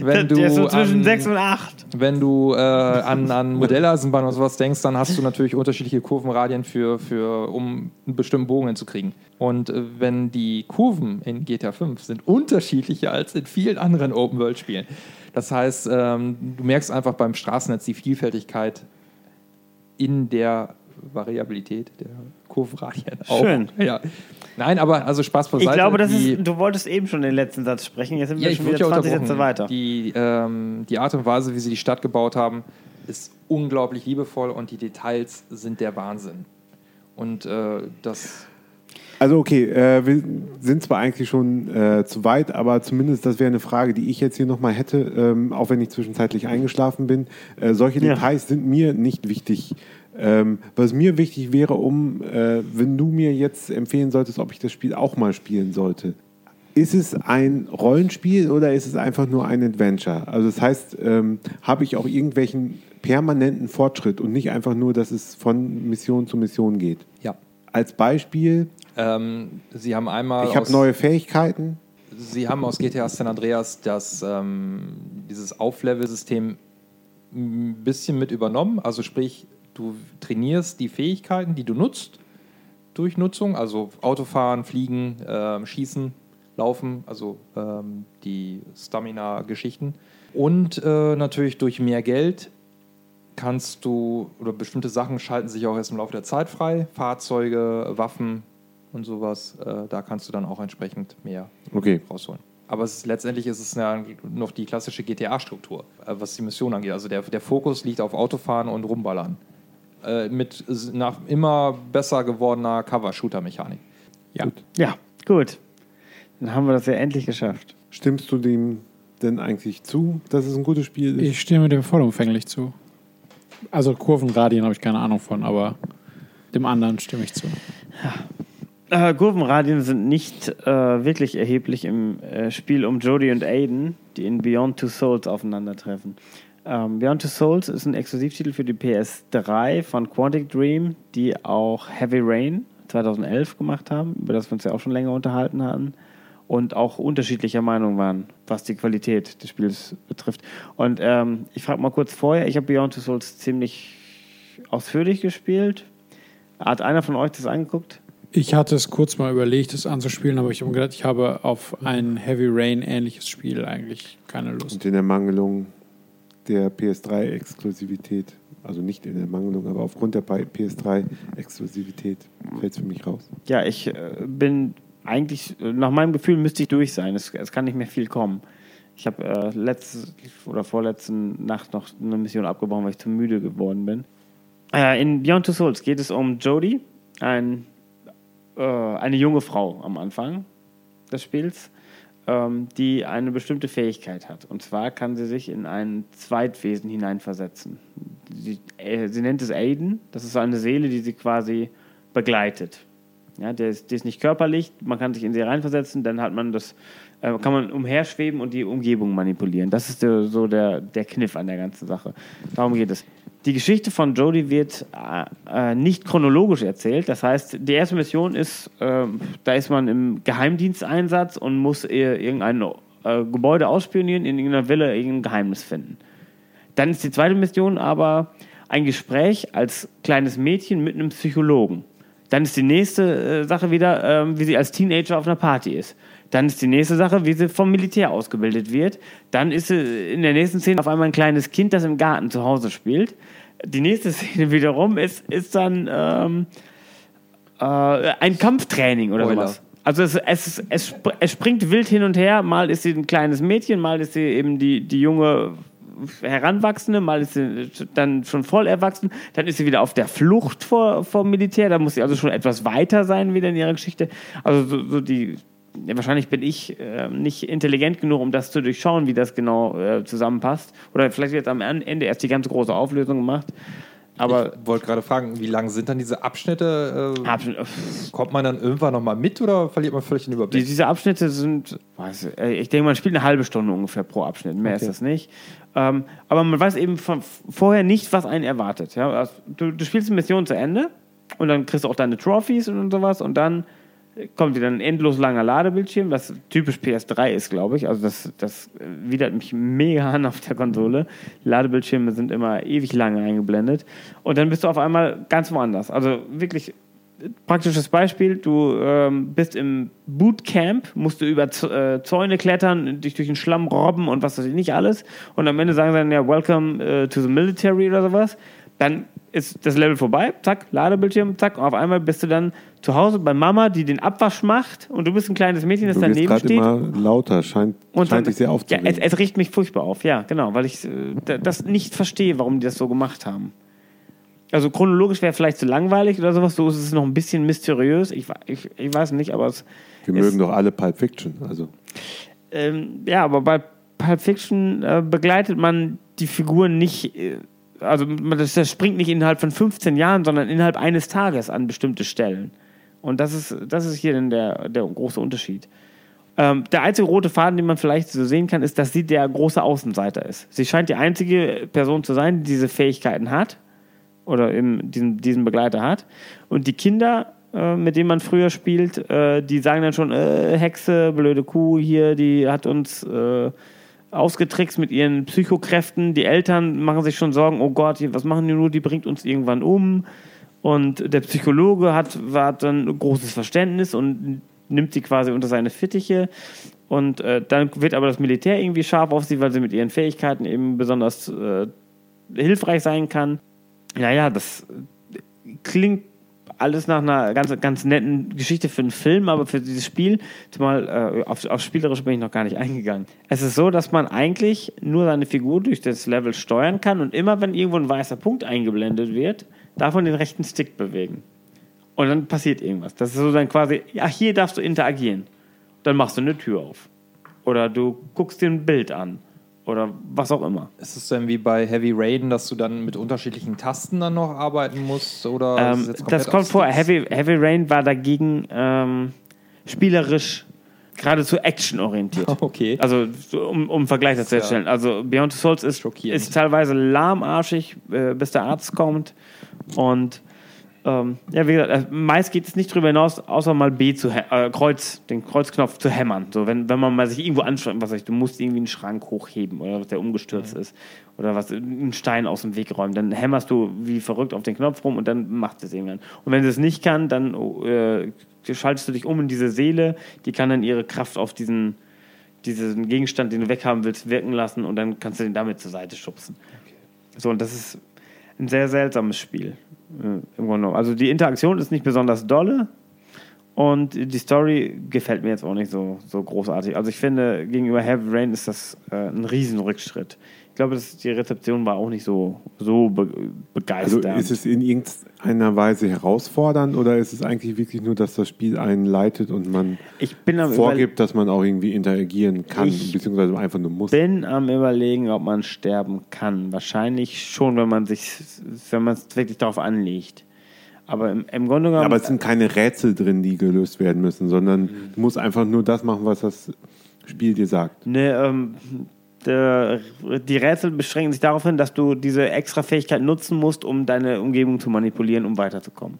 wenn du Der ist so zwischen an, 6 und 8. wenn du äh, an, an Modelleisenbahn oder sowas denkst, dann hast du natürlich unterschiedliche Kurvenradien für, für um einen bestimmten Bogen hinzukriegen. Und äh, wenn die Kurven in GTA 5 sind unterschiedlicher als in vielen anderen Open-World-Spielen. Das heißt, ähm, du merkst einfach beim Straßennetz die Vielfältigkeit in der Variabilität der Kurvenradien auch. Schön. Ja. Nein, aber also Spaß beiseite. Ich glaube, das die, ist, du wolltest eben schon den letzten Satz sprechen. Jetzt sind ja, wir schon wieder ja 20 unterbrochen. Sätze weiter. Die, ähm, die Art und Weise, wie sie die Stadt gebaut haben, ist unglaublich liebevoll und die Details sind der Wahnsinn. Und äh, das, Also okay, äh, wir sind zwar eigentlich schon äh, zu weit, aber zumindest das wäre eine Frage, die ich jetzt hier nochmal hätte, ähm, auch wenn ich zwischenzeitlich eingeschlafen bin. Äh, solche Ja. Details sind mir nicht wichtig. Ähm, was mir wichtig wäre, um, äh, wenn du mir jetzt empfehlen solltest, ob ich das Spiel auch mal spielen sollte. Ist es ein Rollenspiel oder ist es einfach nur ein Adventure? Also das heißt, ähm, habe ich auch irgendwelchen permanenten Fortschritt und nicht einfach nur, dass es von Mission zu Mission geht. ja. Als Beispiel, Ähm, sie haben einmal ich habe neue Fähigkeiten. Sie haben aus GTA San Andreas das, ähm, dieses Auflevel-System ein bisschen mit übernommen. Also sprich, du trainierst die Fähigkeiten, die du nutzt, durch Nutzung, also Autofahren, Fliegen, ähm, Schießen, Laufen, also ähm, die Stamina-Geschichten. Und äh, natürlich durch mehr Geld kannst du, oder bestimmte Sachen schalten sich auch erst im Laufe der Zeit frei, Fahrzeuge, Waffen und sowas, äh, da kannst du dann auch entsprechend mehr Okay. rausholen. Aber es ist, letztendlich ist es ja noch die klassische GTA-Struktur, äh, was die Mission angeht. Also der, der Fokus liegt auf Autofahren und Rumballern. Äh, mit nach immer besser gewordener Cover-Shooter-Mechanik. ja. Ja, gut. Dann haben wir das ja endlich geschafft. Stimmst du dem denn eigentlich zu, dass es ein gutes Spiel ist? Ich stimme dem vollumfänglich zu. Also Kurvenradien habe ich keine Ahnung von, aber dem anderen stimme ich zu. Äh, Kurvenradien sind nicht äh, wirklich erheblich im äh, Spiel um Jodie und Aiden, die in Beyond Two Souls aufeinandertreffen. Ähm, Beyond Two Souls ist ein Exklusivtitel für die PS3 von Quantic Dream, die auch Heavy Rain 2011 gemacht haben, über das wir uns ja auch schon länger unterhalten hatten und auch unterschiedlicher Meinung waren, was die Qualität des Spiels betrifft. Und ähm, ich frage mal kurz vorher, ich habe Beyond Two Souls ziemlich ausführlich gespielt. Hat einer von euch das angeguckt? Ich hatte es kurz mal überlegt, es anzuspielen, aber ich habe gedacht, ich habe auf ein Heavy Rain ähnliches Spiel eigentlich keine Lust. Und in der Mangelung der PS3-Exklusivität, also nicht in der Mangelung, aber aufgrund der PS3-Exklusivität fällt es für mich raus. Ja, ich äh, bin eigentlich, nach meinem Gefühl müsste ich durch sein. Es, es kann nicht mehr viel kommen. Ich habe äh, letzte oder vorletzten Nacht noch eine Mission abgebrochen, weil ich zu müde geworden bin. Äh, in Beyond Two Souls geht es um Jodie, ein, äh, eine junge Frau am Anfang des Spiels, ähm, die eine bestimmte Fähigkeit hat. Und zwar kann sie sich in ein Zweitwesen hineinversetzen. Sie, äh, sie nennt es Aiden. Das ist so eine Seele, die sie quasi begleitet. Ja, der ist, die ist nicht körperlich, man kann sich in sie reinversetzen, dann hat man das, äh, kann man umherschweben und die Umgebung manipulieren. Das ist der, so der, der Kniff an der ganzen Sache. Darum geht es. Die Geschichte von Jodie wird äh, äh, nicht chronologisch erzählt. Das heißt, die erste Mission ist, äh, da ist man im Geheimdiensteinsatz und muss irgendein äh, Gebäude ausspionieren, in irgendeiner Villa irgendein Geheimnis finden. Dann ist die zweite Mission aber ein Gespräch als kleines Mädchen mit einem Psychologen. Dann ist die nächste äh, Sache wieder, ähm, wie sie als Teenager auf einer Party ist. Dann ist die nächste Sache, wie sie vom Militär ausgebildet wird. Dann ist sie in der nächsten Szene auf einmal ein kleines Kind, das im Garten zu Hause spielt. Die nächste Szene wiederum ist, ist dann ähm, äh, ein Kampftraining oder Spoiler. sowas. Also es, es, es, es springt wild hin und her. Mal ist sie ein kleines Mädchen, mal ist sie eben die, die junge Heranwachsende, mal ist sie dann schon voll erwachsen, dann ist sie wieder auf der Flucht vor, vor dem Militär, da muss sie also schon etwas weiter sein wieder in ihrer Geschichte. Also so, so die, wahrscheinlich bin ich äh, nicht intelligent genug, um das zu durchschauen, wie das genau äh, zusammenpasst. Oder vielleicht wird am Ende erst die ganz große Auflösung gemacht. Aber ich wollte gerade fragen, wie lang sind dann diese Abschnitte? Äh, Abschnitt- kommt man dann irgendwann nochmal mit oder verliert man völlig den Die, Überblick? diese Abschnitte sind, weiß, ich, äh, ich denke, man spielt eine halbe Stunde ungefähr pro Abschnitt. Mehr Okay. ist das nicht. Ähm, aber man weiß eben von, vorher nicht, was einen erwartet. Ja? Also, du, du spielst eine Mission zu Ende und dann kriegst du auch deine Trophies und sowas und dann kommt wieder ein endlos langer Ladebildschirm, was typisch PS3 ist, glaube ich. Also das, das widert mich mega an auf der Konsole. Ladebildschirme sind immer ewig lange eingeblendet. Und dann bist du auf einmal ganz woanders. Also wirklich praktisches Beispiel, du ähm, bist im Bootcamp, musst du über Z äh, Zäune klettern, dich durch den Schlamm robben und was weiß ich nicht alles. Und am Ende sagen sie dann ja, welcome äh, to the military oder sowas. Dann ist das Level vorbei, zack, Ladebildschirm, zack, und auf einmal bist du dann zu Hause bei Mama, die den Abwasch macht und du bist ein kleines Mädchen, das Du daneben steht. immer lauter, scheint, Und scheint dann- dich sehr ja, aufzuregen. es, es riecht mich furchtbar auf, ja, genau, weil ich äh, das nicht verstehe, warum die das so gemacht haben. Also chronologisch wäre vielleicht zu langweilig oder sowas, so ist es noch ein bisschen mysteriös. Ich, ich, ich weiß nicht, aber es. Wir es, mögen doch alle Pulp Fiction. Also Ähm, ja, aber bei Pulp Fiction äh, begleitet man die Figuren nicht. Äh, also das, das springt nicht innerhalb von 15 Jahren, sondern innerhalb eines Tages an bestimmte Stellen. Und das ist, das ist hier dann der, der große Unterschied. Ähm, der einzige rote Faden, den man vielleicht so sehen kann, ist, dass sie der große Außenseiter ist. Sie scheint die einzige Person zu sein, die diese Fähigkeiten hat oder eben diesen, diesen Begleiter hat. Und die Kinder, äh, mit denen man früher spielt, äh, die sagen dann schon, äh, Hexe, blöde Kuh hier, die hat uns äh, ausgetrickst mit ihren Psychokräften. Die Eltern machen sich schon Sorgen, oh Gott, was machen die nur, die bringt uns irgendwann um. Und der Psychologe hat, hat dann großes Verständnis und nimmt sie quasi unter seine Fittiche. Und äh, dann wird aber das Militär irgendwie scharf auf sie, weil sie mit ihren Fähigkeiten eben besonders äh, hilfreich sein kann. Naja, das klingt alles nach einer ganz, ganz netten Geschichte für einen Film, aber für dieses Spiel, zumal äh, auf, auf spielerisch bin ich noch gar nicht eingegangen. Es ist so, dass man eigentlich nur seine Figur durch das Level steuern kann und immer, wenn irgendwo ein weißer Punkt eingeblendet wird, darf man den rechten Stick bewegen. Und dann passiert irgendwas. Das ist so dann quasi, ja, hier darfst du interagieren. Dann machst du eine Tür auf. Oder du guckst dir ein Bild an. Oder was auch immer. Ist es denn wie bei Heavy Rain, dass du dann mit unterschiedlichen Tasten dann noch arbeiten musst? Oder Ähm, das kommt vor. Heavy, Heavy Rain war dagegen ähm, spielerisch geradezu actionorientiert. Okay. Also so, um, um Vergleich dazu Ja. herzustellen. Also Beyond the Souls ist, ist teilweise lahmarschig, äh, bis der Arzt kommt. Und ähm, ja, wie gesagt, äh, meist geht es nicht darüber hinaus, außer mal B zu äh, Kreuz, den Kreuzknopf zu hämmern. So, wenn, wenn man mal sich irgendwo anstrengt, was ich, du musst irgendwie einen Schrank hochheben oder was der umgestürzt ist. Oder was, einen Stein aus dem Weg räumen. Dann hämmerst du wie verrückt auf den Knopf rum und dann macht es irgendwann. Und wenn sie es nicht kann, dann äh, schaltest du dich um in diese Seele, die kann dann ihre Kraft auf diesen, diesen Gegenstand, den du weghaben willst, wirken lassen und dann kannst du den damit zur Seite schubsen. So, und das ist ein sehr seltsames Spiel. Äh, Im Grunde genommen. Also die Interaktion ist nicht besonders dolle Und die Story gefällt mir jetzt auch nicht so, so großartig. Also ich finde, gegenüber Heavy Rain ist das äh, ein Riesenrückschritt. Ich glaube, das, die Rezeption war auch nicht so, so be Also begeisternd. ist es in irgendeiner Weise herausfordernd oder ist es eigentlich wirklich nur, dass das Spiel einen leitet und man ich vorgibt, dass man auch irgendwie interagieren kann, Ich beziehungsweise einfach nur muss? bin am überlegen, ob man sterben kann. Wahrscheinlich schon, wenn man sich, wenn man es wirklich darauf anlegt. Aber im, im Grunde genommen. Aber es sind keine Rätsel drin, die gelöst werden müssen, sondern du musst einfach nur das machen, was das Spiel dir sagt. Ne, ähm, der, die Rätsel beschränken sich darauf hin, dass du diese extra Fähigkeit nutzen musst, um deine Umgebung zu manipulieren, um weiterzukommen.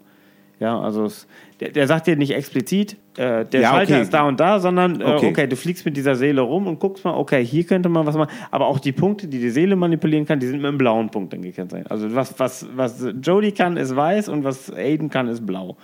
Ja, also es, der, der sagt dir nicht explizit, äh, der Ja, Schalter okay. ist da und da, sondern äh, okay. Okay. du fliegst mit dieser Seele rum und guckst mal, okay, hier könnte man was machen. Aber auch die Punkte, die die Seele manipulieren kann, die sind mit einem blauen Punkt dann gekennzeichnet. Also was, was, was Jodie kann, ist weiß und was Aiden kann, ist blau.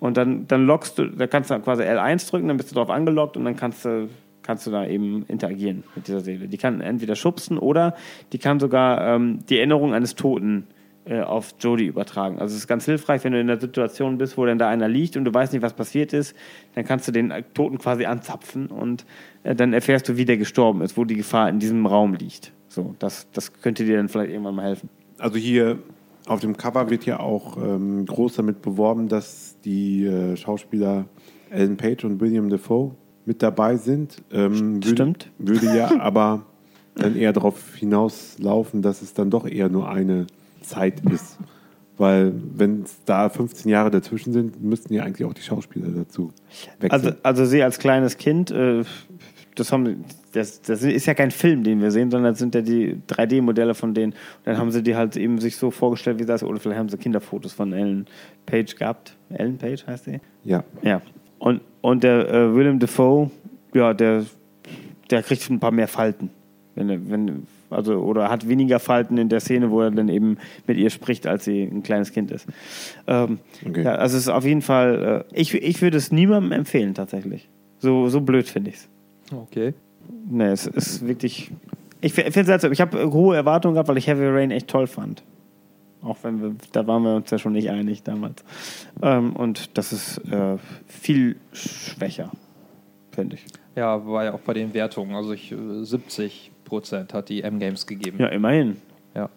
Und dann, dann lockst du, da kannst du quasi L1 drücken, dann bist du drauf angelockt und dann kannst du, kannst du da eben interagieren mit dieser Seele. Die kann entweder schubsen oder die kann sogar ähm, die Erinnerung eines Toten äh, auf Jodie übertragen. Also es ist ganz hilfreich, wenn du in der Situation bist, wo dann da einer liegt und du weißt nicht, was passiert ist, dann kannst du den Toten quasi anzapfen und äh, dann erfährst du, wie der gestorben ist, wo die Gefahr in diesem Raum liegt. So, das, das könnte dir dann vielleicht irgendwann mal helfen. Also hier auf dem Cover wird ja auch ähm, groß damit beworben, dass die äh, Schauspieler Ellen Page und William Defoe mit dabei sind. Ähm, würde, Stimmt. Würde ja aber dann eher darauf hinauslaufen, dass es dann doch eher nur eine Zeit ist. Weil wenn es da 15 Jahre dazwischen sind, müssten ja eigentlich auch die Schauspieler dazu wechseln. Also, also sie als kleines Kind, äh, das, haben, das, das ist ja kein Film, den wir sehen, sondern das sind ja die 3D-Modelle von denen. Und dann haben sie die halt eben sich so vorgestellt, wie das, oder vielleicht haben sie Kinderfotos von Ellen Page gehabt. Ellen Page heißt sie? ja. Ja. Und, und der äh, Willem Dafoe, ja, der, der kriegt ein paar mehr Falten. Wenn, er- wenn, also, oder hat weniger Falten in der Szene, wo er dann eben mit ihr spricht, als sie ein kleines Kind ist. Ähm, Okay. ja, also es ist auf jeden Fall, äh, ich, ich würde es niemandem empfehlen tatsächlich. So, so blöd finde ich es. Okay. Nee, es ist wirklich. Ich finde es seltsam. Ich habe hohe Erwartungen gehabt, weil ich Heavy Rain echt toll fand. Auch wenn wir, da waren wir uns ja schon nicht einig damals. Ähm, und das ist äh, viel schwächer, finde ich. Ja, war ja auch bei den Wertungen. Also ich, äh, 70 Prozent hat die M-Games gegeben. Ja, immerhin. Ja.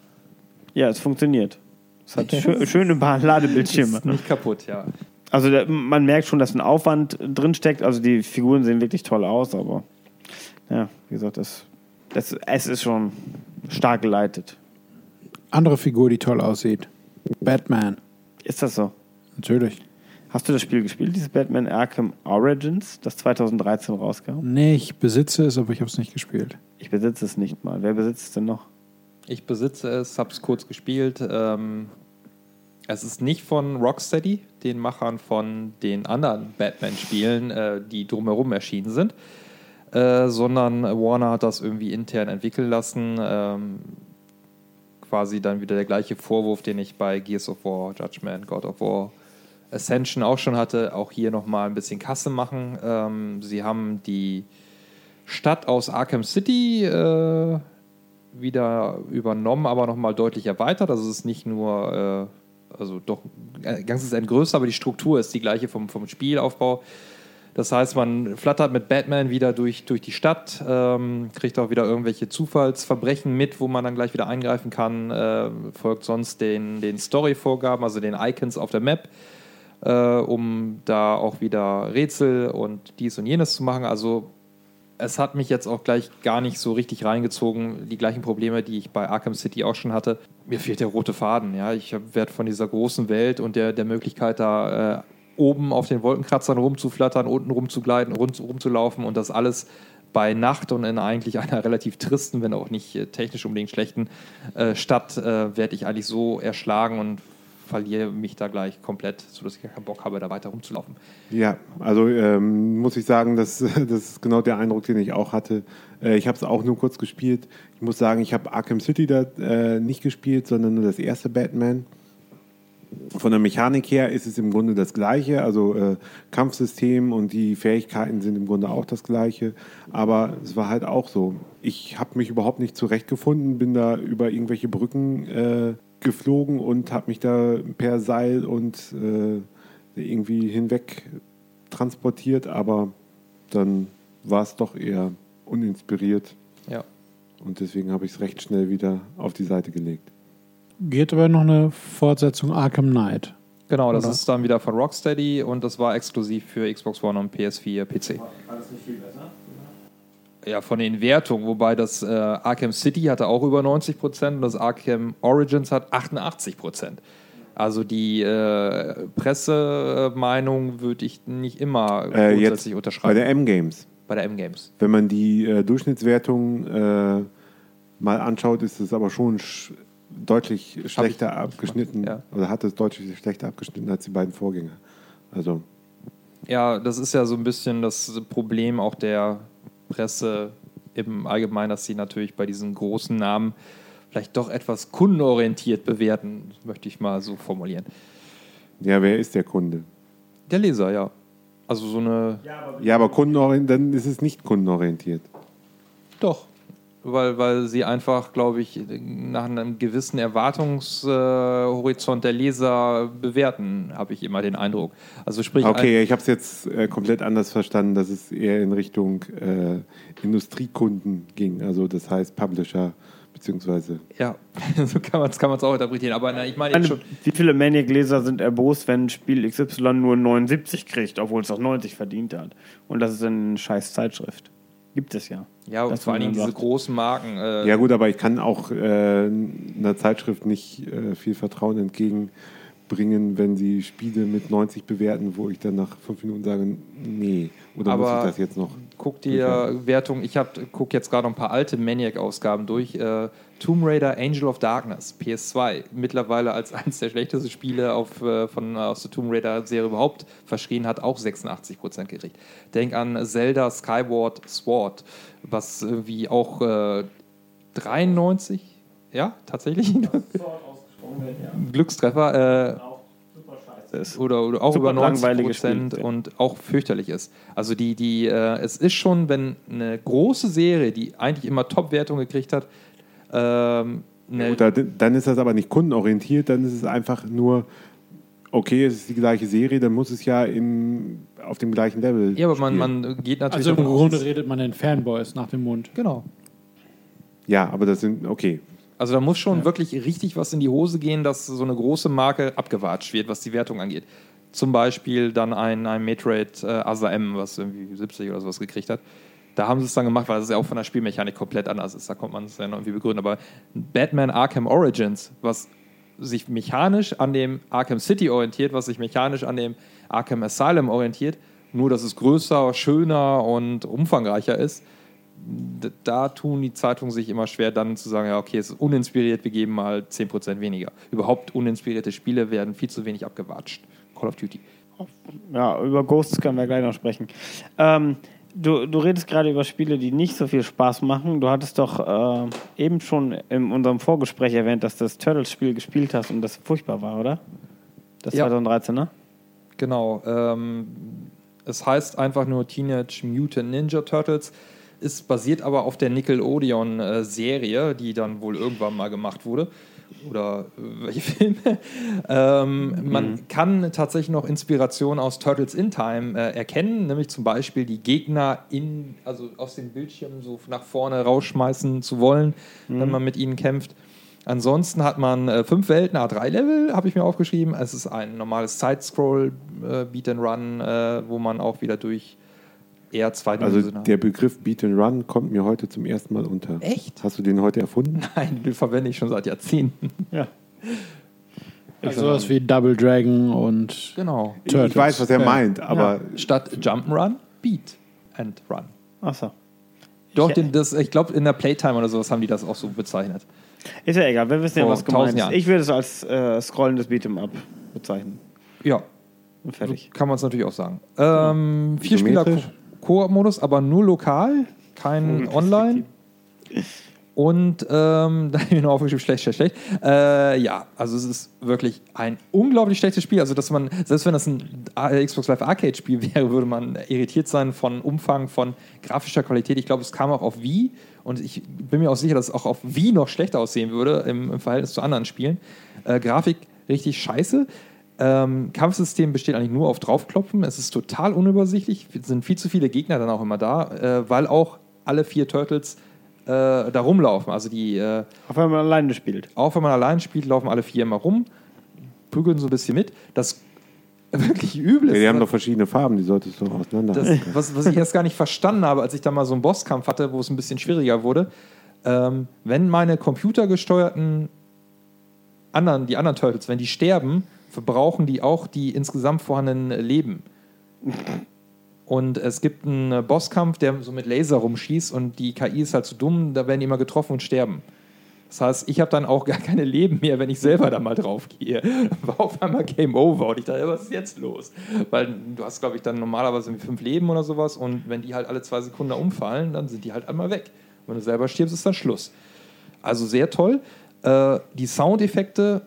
Ja, es funktioniert. Es hat schö schöne Ladebildschirme. Ist nicht kaputt, ja. Also der, man merkt schon, dass ein Aufwand drin steckt. Also die Figuren sehen wirklich toll aus, aber ja, wie gesagt, das, das, es ist schon stark geleitet. Andere Figur, die toll aussieht. Batman. Ist das so? Natürlich. Hast du das Spiel gespielt, dieses Batman Arkham Origins, das 2013 rauskam? Nee, ich besitze es, aber ich habe es nicht gespielt. Ich besitze es nicht mal. Wer besitzt es denn noch? Ich besitze es, habe es kurz gespielt. Ähm, es ist nicht von Rocksteady, den Machern von den anderen Batman-Spielen, äh, die drumherum erschienen sind, äh, sondern Warner hat das irgendwie intern entwickeln lassen. Ähm, quasi dann wieder der gleiche Vorwurf, den ich bei Gears of War, Judgment, God of War, Ascension auch schon hatte. Auch hier nochmal ein bisschen Kasse machen. Ähm, sie haben die Stadt aus Arkham City äh, wieder übernommen, aber nochmal deutlich erweitert. Also es ist nicht nur, äh, also doch ein ganzes End größer, aber die Struktur ist die gleiche vom, vom Spielaufbau. Das heißt, man flattert mit Batman wieder durch, durch die Stadt, ähm, kriegt auch wieder irgendwelche Zufallsverbrechen mit, wo man dann gleich wieder eingreifen kann, äh, folgt sonst den, den Story-Vorgaben, also den Icons auf der Map, äh, um da auch wieder Rätsel und dies und jenes zu machen. Also es hat mich jetzt auch gleich gar nicht so richtig reingezogen. Die gleichen Probleme, die ich bei Arkham City auch schon hatte. Mir fehlt der rote Faden. Ja, ich werde von dieser großen Welt und der, der Möglichkeit, da äh, oben auf den Wolkenkratzern rumzuflattern, unten rumzugleiten, rum, rumzulaufen und das alles bei Nacht und in eigentlich einer relativ tristen, wenn auch nicht äh, technisch unbedingt schlechten äh, Stadt, äh, werde ich eigentlich so erschlagen und verliere mich da gleich komplett, sodass ich gar keinen Bock habe, da weiter rumzulaufen. Ja, also ähm, muss ich sagen, das, das ist genau der Eindruck, den ich auch hatte. Äh, ich habe es auch nur kurz gespielt. Ich muss sagen, ich habe Arkham City da äh, nicht gespielt, sondern nur das erste Batman. Von der Mechanik her ist es im Grunde das gleiche. Also äh, Kampfsystem und die Fähigkeiten sind im Grunde auch das gleiche. Aber es war halt auch so. Ich habe mich überhaupt nicht zurechtgefunden, bin da über irgendwelche Brücken äh, geflogen und habe mich da per Seil und äh, irgendwie hinweg transportiert, aber dann war es doch eher uninspiriert Ja. und deswegen habe ich es recht schnell wieder auf die Seite gelegt. Geht aber noch eine Fortsetzung Arkham Knight. Genau, das Oder? ist dann wieder von Rocksteady und das war exklusiv für Xbox One und PS4, PC. War das nicht viel besser? Ja, von den Wertungen, wobei das äh, Arkham City hatte auch über 90 Prozent und das Arkham Origins hat 88 Prozent. Also die äh, Pressemeinung würde ich nicht immer Äh, grundsätzlich bei unterschreiben. der M-Games. Bei der M-Games. Wenn man die äh, Durchschnittswertung äh, mal anschaut, ist es aber schon sch deutlich schlechter abgeschnitten. ja. Oder hat es deutlich schlechter abgeschnitten als die beiden Vorgänger. Also, Ja, das ist ja so ein bisschen das Problem auch der Presse im Allgemeinen, dass sie natürlich bei diesen großen Namen vielleicht doch etwas kundenorientiert bewerten, möchte ich mal so formulieren. ja, wer ist der Kunde? Der Leser, ja. Also so eine. Ja, aber kundenorientiert, dann ist es nicht kundenorientiert. Doch. Weil, weil sie einfach, glaube ich, nach einem gewissen Erwartungshorizont der Leser bewerten, habe ich immer den Eindruck. Also sprich, Okay, ich habe es jetzt äh, komplett anders verstanden, dass es eher in Richtung äh, Industriekunden ging. Also das heißt Publisher beziehungsweise ja, so kann man es kann man's auch interpretieren. Aber na, ich meine jetzt schon. wie viele Maniac-Leser sind erbost, wenn ein Spiel XY nur 79 kriegt, obwohl es auch 90 verdient hat? Und das ist eine scheiß Zeitschrift. Gibt es ja. Ja, und Das vor allen Dingen diese großen Marken. Äh, Ja gut, aber ich kann auch äh, einer Zeitschrift nicht äh, viel Vertrauen entgegenbringen, wenn sie Spiele mit 90 bewerten, wo ich dann nach fünf Minuten sage, nee, oder muss Aber- ich das jetzt noch? Guck dir Wertung, ich gucke jetzt gerade noch ein paar alte Maniac-Ausgaben durch. Äh, Tomb Raider Angel of Darkness, PS2, mittlerweile als eines der schlechtesten Spiele auf, äh, von, aus der Tomb Raider-Serie überhaupt verschrien, hat auch 86% gekriegt. Denk an Zelda Skyward Sword, was irgendwie auch äh, 93, ja, tatsächlich, Glückstreffer, äh, ist. oder, oder auch Super über 90 langweiliges Prozent Spiel. und auch fürchterlich ist. Also die, die, äh, es ist schon, wenn eine große Serie, die eigentlich immer Top-Wertungen gekriegt hat, ähm, Gut, da, dann ist das aber nicht kundenorientiert, dann ist es einfach nur, okay, es ist die gleiche Serie, dann muss es ja in, auf dem gleichen Level. ja, aber man, man geht natürlich Also im Grunde redet man den Fanboys nach dem Mund. Genau. Ja, aber das sind, okay. Also da muss schon wirklich richtig was in die Hose gehen, dass so eine große Marke abgewatscht wird, was die Wertung angeht. Zum Beispiel dann ein, ein Matrate äh, Asa M, was irgendwie 70 oder sowas gekriegt hat. Da haben sie es dann gemacht, weil es ja auch von der Spielmechanik komplett anders ist. Da kommt man es ja noch irgendwie begründen. Aber Batman Arkham Origins, was sich mechanisch an dem Arkham City orientiert, was sich mechanisch an dem Arkham Asylum orientiert, nur dass es größer, schöner und umfangreicher ist, da tun die Zeitungen sich immer schwer, dann zu sagen, ja, okay, es ist uninspiriert, wir geben mal 10% weniger. Überhaupt uninspirierte Spiele werden viel zu wenig abgewatscht. Call of Duty. Ja, über Ghosts können wir gleich noch sprechen. Ähm, du, du redest gerade über Spiele, die nicht so viel Spaß machen. Du hattest doch äh, eben schon in unserem Vorgespräch erwähnt, dass du das Turtles-Spiel gespielt hast und das furchtbar war, oder? Das Ja. 2013, ne? Genau. Ähm, es heißt einfach nur Teenage Mutant Ninja Turtles. Ist basiert aber auf der Nickelodeon-Serie, die dann wohl irgendwann mal gemacht wurde. Oder äh, welche Filme. ähm, Man kann tatsächlich noch Inspiration aus Turtles in Time äh, erkennen, nämlich zum Beispiel die Gegner in, also aus dem Bildschirm so nach vorne rausschmeißen zu wollen, wenn man mit ihnen kämpft. Ansonsten hat man äh, fünf Welten, A3-Level, habe ich mir aufgeschrieben. Es ist ein normales Side-Scroll, äh, Beat and Run, äh, wo man auch wieder durch eher zwei Also der Begriff Beat and Run kommt mir heute zum ersten Mal unter. Echt? Hast du den heute erfunden? Nein, den verwende ich schon seit Jahrzehnten. Ja. Also sowas wie Double Dragon und Genau. Turtles. Ich weiß, was er Ja. meint, aber Statt Jump'n'Run, Beat and Run. Achso. Doch, Ich- den, das, ich glaube, in der Playtime oder sowas haben die das auch so bezeichnet. Ist ja egal, wir wissen ja, was gemeint ist. Jahren. Ich würde es als äh, scrollendes Beat'em Up bezeichnen. Ja, Und so fertig. kann man es natürlich auch sagen. Ähm, vier Spieler? Koop-Modus, aber nur lokal, kein Online. Und ähm, da habe ich mir nur aufgeschrieben, schlecht, schlecht, schlecht. Äh, ja, also es ist wirklich ein unglaublich schlechtes Spiel. Also, dass man, selbst wenn das ein Xbox Live Arcade-Spiel wäre, würde man irritiert sein von Umfang, von grafischer Qualität. Ich glaube, es kam auch auf Wii und ich bin mir auch sicher, dass es auch auf Wii noch schlechter aussehen würde im, im Verhältnis zu anderen Spielen. Äh, Grafik richtig scheiße. Ähm, Kampfsystem besteht eigentlich nur auf draufklopfen. Es ist total unübersichtlich. Es sind viel zu viele Gegner dann auch immer da, äh, weil auch alle vier Turtles äh, da rumlaufen. Also die, äh, Auch wenn man alleine spielt. auch wenn man allein spielt, laufen alle vier immer rum, prügeln so ein bisschen mit. Das wirklich übel ist. Ja, die haben doch verschiedene Farben, die solltest du auseinander. das, was, was ich erst gar nicht verstanden habe, als ich da mal so einen Bosskampf hatte, wo es ein bisschen schwieriger wurde, ähm, wenn meine computergesteuerten anderen, die anderen Turtles, wenn die sterben, verbrauchen die auch die insgesamt vorhandenen Leben. Und es gibt einen Bosskampf, der so mit Laser rumschießt und die KI ist halt zu dumm, da werden die immer getroffen und sterben. Das heißt, ich habe dann auch gar keine Leben mehr, wenn ich selber da mal drauf gehe. War auf einmal Game Over und ich dachte, was ist jetzt los? Weil du hast, glaube ich, dann normalerweise fünf Leben oder sowas und wenn die halt alle zwei Sekunden umfallen, dann sind die halt einmal weg. Wenn du selber stirbst, ist dann Schluss. Also sehr toll. Äh, die Soundeffekte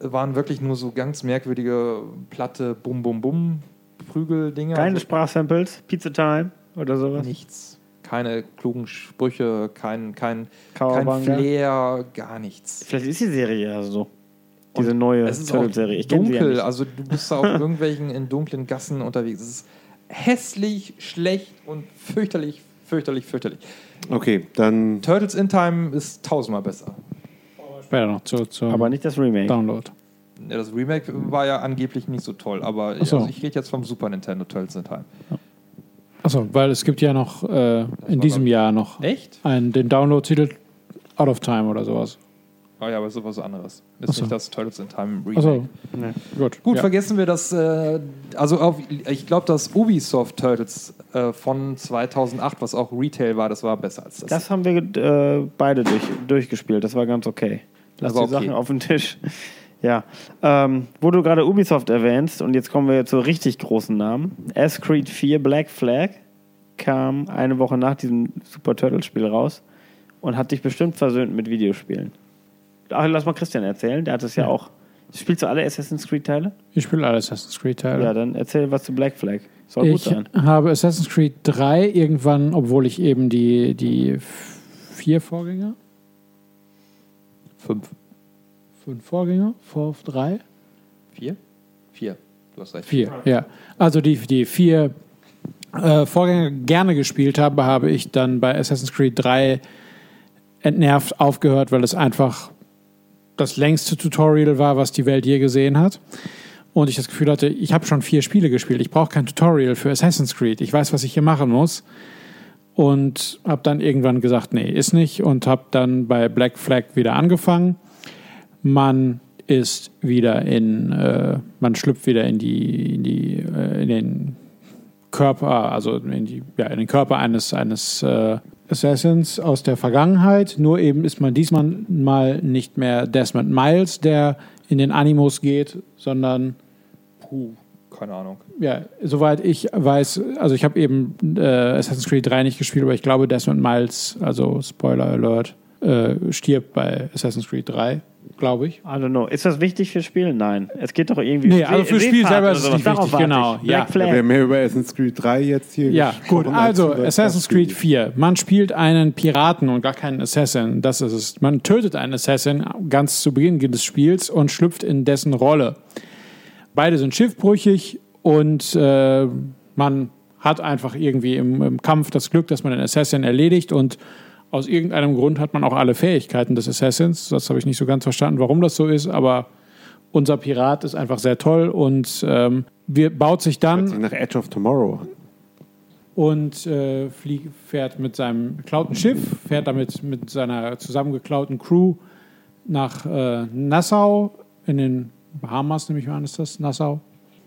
waren wirklich nur so ganz merkwürdige platte Bum Bum Bum Prügeldinger. Keine Also Sprachsamples, Pizza Time oder sowas. nichts. Keine klugen Sprüche, kein, kein, kein. Flair, gar nichts. Vielleicht ist die Serie ja so. Diese neue Es ist auch Turtle-Serie. Ich kenne sie ja dunkel, nicht. also du bist da auf irgendwelchen in dunklen Gassen unterwegs. Es ist hässlich, schlecht und fürchterlich, fürchterlich, fürchterlich. Okay, dann Turtles in Time ist tausendmal besser. Später noch zu, zum Aber nicht das Remake. Download. Ja, das Remake war ja angeblich nicht so toll, aber so. also ich rede jetzt vom Super Nintendo Turtles in Time. Achso, weil es gibt ja noch äh, in diesem Jahr noch Echt? einen, den Download-Titel Out of Time oder sowas. Ah ja, aber ist was anderes. Ist Ach so. nicht das Turtles in Time Remake. Achso, gut. Gut, ja. vergessen wir das. Äh, also auf, ich glaube, das Ubisoft Turtles äh, von 2008, was auch Retail war, das war besser als das. Das haben wir äh, beide durch, durchgespielt. Das war ganz okay. Lass Aber die okay. Sachen auf den Tisch. Ja. Ähm, wo du gerade Ubisoft erwähnst, und jetzt kommen wir zu richtig großen Namen. S Creed 4 Black Flag kam eine Woche nach diesem Super Turtle-Spiel raus und hat dich bestimmt versöhnt mit Videospielen. Ach, lass mal Christian erzählen. Der hat es ja, Ja. auch. Spielst du alle Assassin's Creed-Teile? Ich spiele alle Assassin's Creed-Teile. Ja, dann erzähl was zu Black Flag. Soll gut Ich sein. habe Assassin's Creed 3 irgendwann, obwohl ich eben die, die vier Vorgänger, Fünf. fünf Vorgänger, vor drei, Vier? Vier. Du hast recht. vier, ja. Also die, die vier äh, Vorgänger gerne gespielt habe, habe ich dann bei Assassin's Creed 3 entnervt aufgehört, weil es einfach das längste Tutorial war, was die Welt je gesehen hat. Und ich das Gefühl hatte, ich habe schon vier Spiele gespielt. Ich brauche kein Tutorial für Assassin's Creed. Ich weiß, was ich hier machen muss. Und habe dann irgendwann gesagt, nee, ist nicht. Und habe dann bei Black Flag wieder angefangen. Man ist wieder in, äh, man schlüpft wieder in die, in die, äh, in den Körper, also in, die, ja, in den Körper eines, eines äh, Assassins aus der Vergangenheit. Nur eben ist man diesmal mal nicht mehr Desmond Miles, der in den Animus geht, sondern Puh, keine Ahnung. ja, soweit ich weiß, also ich habe eben äh, Assassin's Creed 3 nicht gespielt, aber ich glaube, Desmond Miles, also Spoiler Alert, äh, stirbt bei Assassin's Creed 3, glaube ich. I don't know. Ist das wichtig fürs Spiel? Nein. Es geht doch irgendwie Nee, um also fürs See- Spiel selber ist es nicht Darauf wichtig, genau, ja. Wir haben mehr über Assassin's Creed 3 jetzt hier Ja, gut, also Assassin's Creed Spiel. 4. Man spielt einen Piraten und gar keinen Assassin. Das ist es. Man tötet einen Assassin ganz zu Beginn des Spiels und schlüpft in dessen Rolle. Beide sind schiffbrüchig und äh, man hat einfach irgendwie im, im Kampf das Glück, dass man den Assassin erledigt und aus irgendeinem Grund hat man auch alle Fähigkeiten des Assassins. Das habe ich nicht so ganz verstanden, warum das so ist, aber unser Pirat ist einfach sehr toll und ähm, wir, baut sich dann sich nach Edge of Tomorrow an. und äh, flieg, fährt mit seinem geklauten Schiff, fährt damit mit seiner zusammengeklauten Crew nach äh, Nassau, in den Bahamas, nehme ich mal an, ist das, Nassau.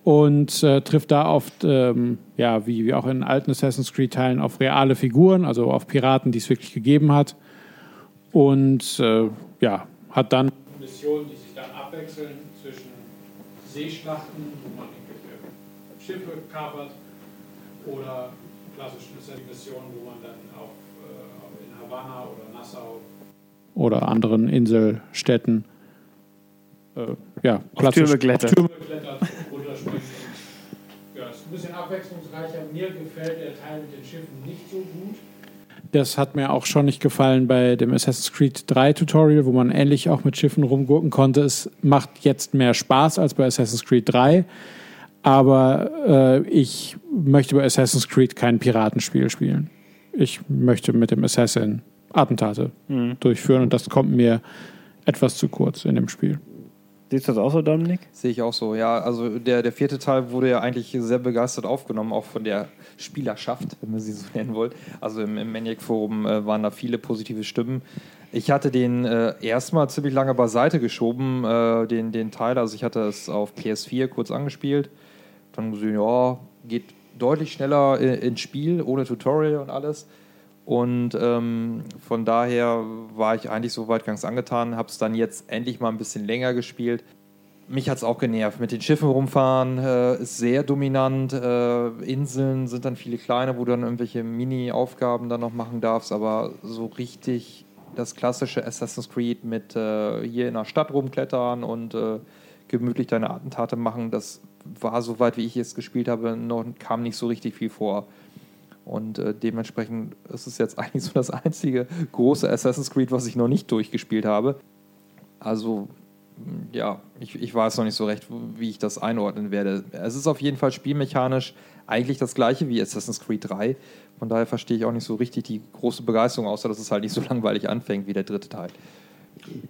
Und äh, trifft da oft, ähm, ja, wie, wie auch in alten Assassin's Creed-Teilen, auf reale Figuren, also auf Piraten, die es wirklich gegeben hat. Und äh, ja, hat dann Missionen, die sich dann abwechseln zwischen Seeschlachten, wo man Schiffe kapert, oder klassischen Missionen, wo man dann auf, äh, in Havanna oder Nassau oder anderen Inselstädten äh, ja, klassisch Türme klettert. Türme klettert, runterspringt bisschen abwechslungsreicher. Mir gefällt der Teil mit den Schiffen nicht so gut. Das hat mir auch schon nicht gefallen bei dem Assassin's Creed 3 Tutorial, wo man ähnlich auch mit Schiffen rumgurken konnte. Es macht jetzt mehr Spaß als bei Assassin's Creed 3. Aber äh, ich möchte bei Assassin's Creed kein Piratenspiel spielen. Ich möchte mit dem Assassin Attentate durchführen und das kommt mir etwas zu kurz in dem Spiel. Siehst du das auch so, Dominik? Sehe ich auch so, ja. Also der, der vierte Teil wurde ja eigentlich sehr begeistert aufgenommen, auch von der Spielerschaft, wenn man sie so nennen wollt. Also im, im Maniac-Forum äh, waren da viele positive Stimmen. Ich hatte den äh, erstmal ziemlich lange beiseite geschoben, äh, den, den Teil. Also ich hatte es auf PS4 kurz angespielt. Dann gesehen, ja, geht deutlich schneller äh, ins Spiel, ohne Tutorial und alles. Und ähm, von daher war ich eigentlich soweit ganz angetan, habe es dann jetzt endlich mal ein bisschen länger gespielt. Mich hat es auch genervt. Mit den Schiffen rumfahren äh, ist sehr dominant. Äh, Inseln sind dann viele kleine, wo du dann irgendwelche Mini-Aufgaben dann noch machen darfst. Aber so richtig das klassische Assassin's Creed mit äh, hier in der Stadt rumklettern und äh, gemütlich deine Attentate machen, das war soweit, wie ich es gespielt habe, noch kam nicht so richtig viel vor. Und äh, dementsprechend ist es jetzt eigentlich so das einzige große Assassin's Creed, was ich noch nicht durchgespielt habe. Also, mh, ja, ich, ich weiß noch nicht so recht, wie ich das einordnen werde. Es ist auf jeden Fall spielmechanisch eigentlich das gleiche wie Assassin's Creed 3. Von daher verstehe ich auch nicht so richtig die große Begeisterung, außer dass es halt nicht so langweilig anfängt wie der dritte Teil.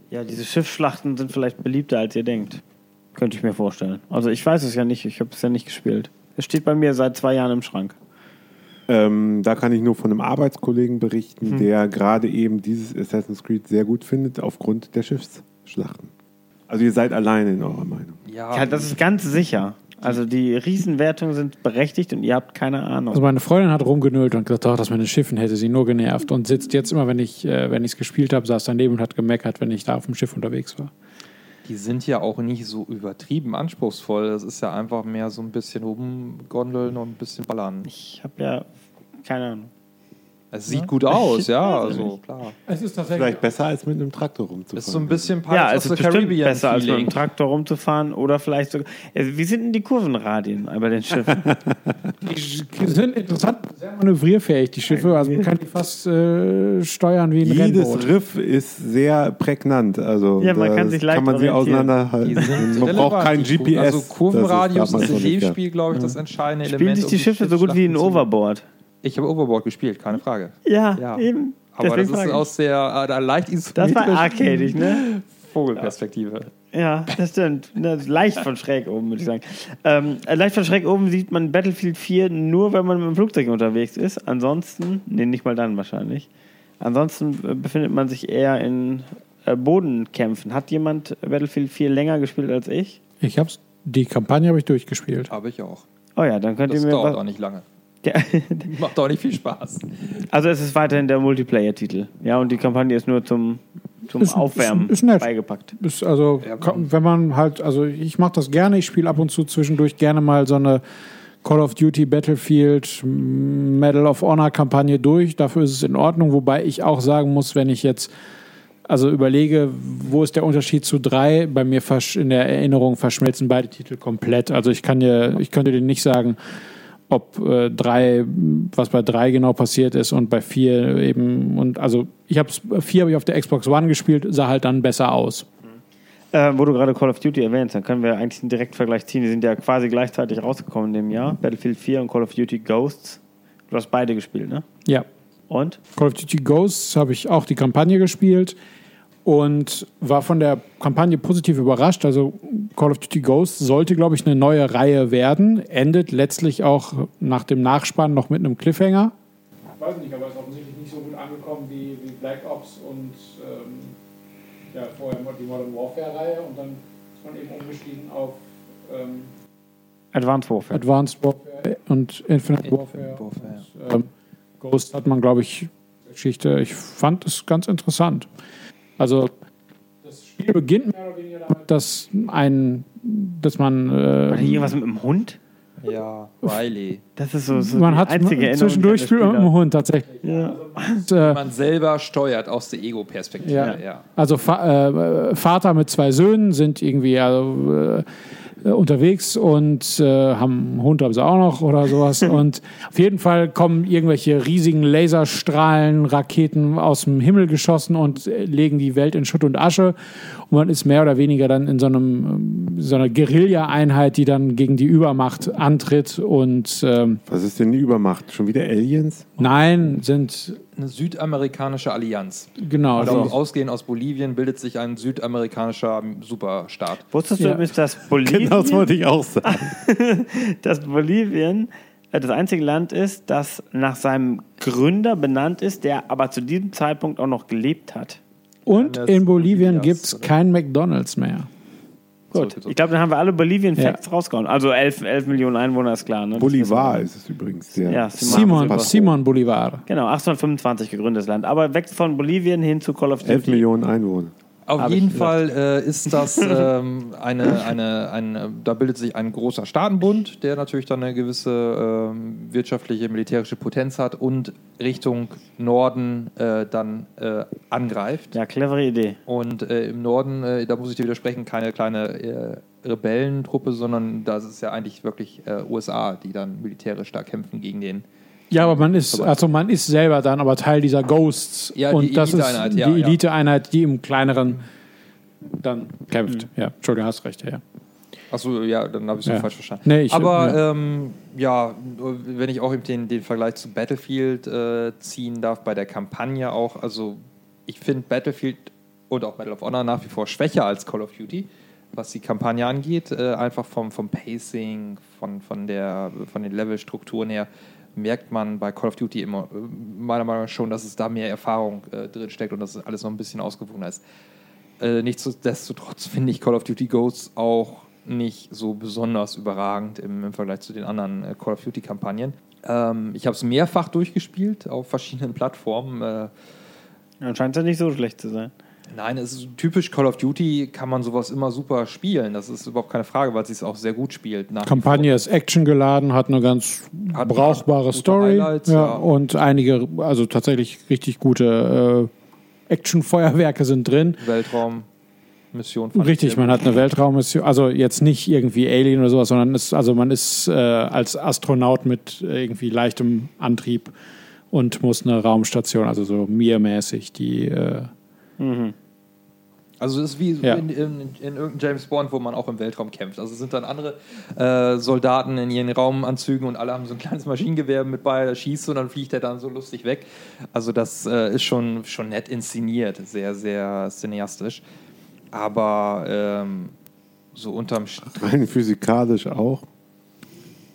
Ja, diese Schiffsschlachten sind vielleicht beliebter, als ihr denkt. Könnte ich mir vorstellen. Also ich weiß es ja nicht, ich habe es ja nicht gespielt. Es steht bei mir seit zwei Jahren im Schrank. Ähm, da kann ich nur von einem Arbeitskollegen berichten, der gerade eben dieses Assassin's Creed sehr gut findet, aufgrund der Schiffsschlachten. Also ihr seid alleine in eurer Meinung. Ja, das ist ganz sicher. Also die Riesenwertungen sind berechtigt und ihr habt keine Ahnung. Also meine Freundin hat rumgenölt und gesagt, ach, das mit den Schiffen hätte sie nur genervt und sitzt jetzt immer, wenn ich äh, wenn ich es gespielt habe, saß daneben und hat gemeckert, wenn ich da auf dem Schiff unterwegs war. Die sind ja auch nicht so übertrieben anspruchsvoll. Das ist ja einfach mehr so ein bisschen rumgondeln und ein bisschen ballern. Ich habe ja keine Ahnung. Es sieht gut aus, ja, also klar. Es ist tatsächlich Vielleicht besser als mit einem Traktor rumzufahren. Ist so ein bisschen Ja, Pirates es ist of the bestimmt Caribbean besser, als mit Feeling. dem Traktor rumzufahren oder vielleicht sogar. Also, wie sind denn die Kurvenradien bei den Schiffen? Die sind interessant, sehr manövrierfähig, die Schiffe. Also man kann die fast äh, steuern wie ein Jedes Rennboot. Riff ist sehr prägnant. Also Ja, man kann sich leicht kann man sie auseinanderhalten. sind Man braucht kein GPS. Also Kurvenradius Das ist- ja. Spiel, glaube ich, das entscheidende Spielen Element. sich um die Schiffe so gut wie ein Overboard? Ich habe Overboard gespielt, keine Frage. Ja, Ja. eben. Aber Deswegen das ist aus der, äh, leicht Das war isometrischen arcadig, ne? Vogelperspektive. Ja, das stimmt. Ne, leicht von schräg oben, würde ich sagen. Ähm, äh, leicht von schräg oben sieht man Battlefield 4 nur, wenn man mit dem Flugzeug unterwegs ist. Ansonsten, nee, nicht mal dann wahrscheinlich. Ansonsten äh, befindet man sich eher in äh, Bodenkämpfen. Hat jemand Battlefield 4 länger gespielt als ich? Ich hab's, die Kampagne habe ich durchgespielt. Habe ich auch. Oh ja, dann könnt Das ihr mir dauert was- auch nicht lange. Ja, Macht auch nicht viel Spaß. Also es ist weiterhin der Multiplayer-Titel. Ja, und die Kampagne ist nur zum, zum Ist- Aufwärmen ist- ist nett. beigepackt. Ist also, wenn man halt, also ich mache das gerne, ich spiele ab und zu zwischendurch gerne mal so eine Call of Duty Battlefield mm, Medal of Honor Kampagne durch. Dafür ist es in Ordnung, wobei ich auch sagen muss, wenn ich jetzt also überlege, wo ist der Unterschied zu drei? Bei mir in der Erinnerung verschmelzen beide Titel komplett. Also ich kann dir, ich könnte dir nicht sagen, ob äh, drei, was bei drei genau passiert ist und bei vier eben und also ich habe vier habe ich auf der Xbox One gespielt, sah halt dann besser aus. Äh, wo du gerade Call of Duty erwähnst, dann können wir eigentlich einen Direktvergleich ziehen. Die sind ja quasi gleichzeitig rausgekommen in dem Jahr. Battlefield 4 und Call of Duty Ghosts. Du hast beide gespielt, ne? Ja. Und? Call of Duty Ghosts habe ich auch die Kampagne gespielt und war von der Kampagne positiv überrascht. Also Call of Duty Ghosts sollte, glaube ich, eine neue Reihe werden. Endet letztlich auch nach dem Nachspann noch mit einem Cliffhanger. Ich weiß nicht, aber ist offensichtlich nicht so gut angekommen wie, wie Black Ops und ähm, ja, vorher die Modern Warfare-Reihe und dann ist man eben umgestiegen auf ähm, Advanced Warfare. Advanced Warfare und Infinite Warfare. Infinite Warfare. Und, ähm, Ghost hat man, glaube ich, Geschichte. Ich fand es ganz interessant. Also das Spiel beginnt mehr oder weniger damit, dass ein, dass man War äh, irgendwas mit dem Hund? Ja, Riley. Das ist so, so man die hat einzige Erinnerung. zwischendurch spielt man an mit dem Hund tatsächlich. Habe. Und, äh, Man selber steuert aus der Ego-Perspektive. Ja. Ja. Also Fa äh, Vater mit zwei Söhnen sind irgendwie, also, äh, äh, unterwegs und äh, haben einen Hund, haben sie auch noch oder sowas. und auf jeden Fall kommen irgendwelche riesigen Laserstrahlen, Raketen aus dem Himmel geschossen und äh, legen die Welt in Schutt und Asche. Und man ist mehr oder weniger dann in so, einem, ähm, so einer Guerilla-Einheit, die dann gegen die Übermacht antritt. Und ähm, Was ist denn die Übermacht? Schon wieder Aliens? Nein, sind Eine südamerikanische Allianz. genau. Also ausgehend aus Bolivien bildet sich ein südamerikanischer Superstaat. Wusstest du Ja. übrigens, dass Bolivien, Genau, das wollte ich auch sagen. dass Bolivien äh, das einzige Land ist, das nach seinem Gründer benannt ist, der aber zu diesem Zeitpunkt auch noch gelebt hat? Und in Bolivien gibt es kein McDonalds mehr. Gut, ich glaube, dann haben wir alle Bolivian Ja. Facts rausgehauen. Also 11, 11 Millionen Einwohner ist klar. Ne? Bolivar ist es übrigens. Der Ja, Simon, Pass- Simon Bolivar. Genau, 825 gegründetes Land. Aber weg von Bolivien hin zu Call of Duty. 11 Millionen Einwohner. Auf jeden Fall äh, ist das ähm, eine, eine, eine, da bildet sich ein großer Staatenbund, der natürlich dann eine gewisse ähm, wirtschaftliche, militärische Potenz hat und Richtung Norden äh, dann äh, angreift. Ja, clevere Idee. Und äh, im Norden, äh, da muss ich dir widersprechen, keine kleine äh, Rebellentruppe, sondern das ist ja eigentlich wirklich USA, die dann militärisch da kämpfen gegen den. Ja, aber man ist, also man ist selber dann aber Teil dieser Ghosts. Ja, die und das ist ja, die ja. Eliteeinheit, die im kleineren dann kämpft. Ja, Entschuldigung, hast recht, ja. Achso, ja, dann habe ich es Ja. falsch verstanden. Nee, ich- Aber ja. ähm, ja, wenn ich auch eben den, den Vergleich zu Battlefield äh, ziehen darf, bei der Kampagne auch, also ich finde Battlefield und auch Medal of Honor nach wie vor schwächer als Call of Duty, was die Kampagne angeht, äh, einfach vom, vom Pacing, von, von, der, von den Levelstrukturen her, merkt man bei Call of Duty immer, äh, meiner Meinung nach schon, dass es da mehr Erfahrung äh, drin steckt und dass es alles noch ein bisschen ausgewogener ist. Äh, nichtsdestotrotz finde ich Call of Duty Ghosts auch nicht so besonders überragend im, im Vergleich zu den anderen äh, Call of Duty-Kampagnen. Ähm, ich habe es mehrfach durchgespielt auf verschiedenen Plattformen. Äh, Dann scheint es ja nicht so schlecht zu sein. Nein, es ist typisch Call of Duty, kann man sowas immer super spielen. Das ist überhaupt keine Frage, weil es sich auch sehr gut spielt. Kampagne ist Action geladen, hat eine ganz Hat brauchbare gute Story ja, ja. und einige, also tatsächlich richtig gute äh, Action-Feuerwerke sind drin. fand ich Richtig, man hat eine Weltraummission, also jetzt nicht irgendwie Alien oder sowas, sondern ist, also man ist äh, als Astronaut mit äh, irgendwie leichtem Antrieb und muss eine Raumstation, also so Mir-mäßig, die äh, Also es ist wie Ja. in, in, in irgendeinem James Bond, wo man auch im Weltraum kämpft. Also es sind dann andere äh, Soldaten in ihren Raumanzügen und alle haben so ein kleines Maschinengewehr mit bei, da schießt und dann fliegt er dann so lustig weg. Also das äh, ist schon, schon nett inszeniert, sehr, sehr cineastisch. Aber ähm, so unterm Strich. Rein physikalisch auch.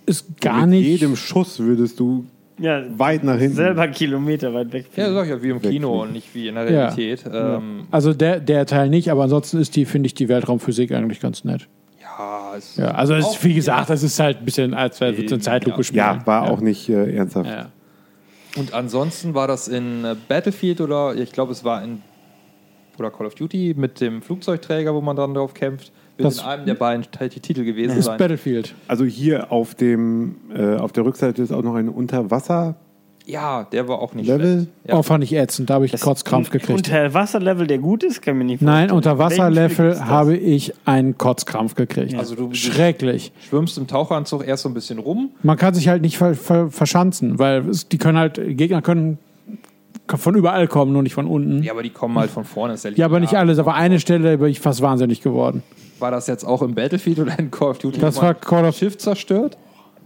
ist gar Mit nicht. jedem Schuss würdest du Ja, weit nach hinten. selber Kilometer weit weg. Ja, sag ich ja, wie im Kino und nicht wie in der Realität. Ja, ähm, Also der, der Teil nicht, aber ansonsten ist die, finde ich, die Weltraumphysik eigentlich ganz nett. ja, es Ja, also es ist, wie gesagt, das ist halt ein bisschen, als wäre es eine Zeitlupe ja. spielen. Ja, war auch nicht äh, ernsthaft. Ja. Und ansonsten war das in äh, Battlefield oder ich glaube, es war in oder Call of Duty mit dem Flugzeugträger, wo man dann drauf kämpft. Wird Das- in einem der beiden Titel gewesen Das ist sein. Battlefield. Also hier auf dem äh, auf der Rückseite ist auch noch ein Unterwasser. Ja, der war auch nicht Level? schlecht. Ja. Oh, fand ich ätzend, da habe ich Kotzkrampf gekriegt. Unterwasserlevel, der gut ist, kann mir nicht Nein, vorstellen. unter Welchen Spiel Wasserlevel gibt's das? habe ich einen Kotzkrampf gekriegt. Also du- du- Schrecklich. Schwimmst im Taucheranzug erst so ein bisschen rum. Man kann sich halt nicht ver ver verschanzen, weil es, die können halt, Gegner können von überall kommen, nur nicht von unten. Ja, aber die kommen halt von vorne. Ist ja, Ja, aber nicht alles. Aber eine Stelle bin ich fast wahnsinnig geworden. War das jetzt auch im Battlefield oder in Call of Duty? Das war Call of Schiff zerstört?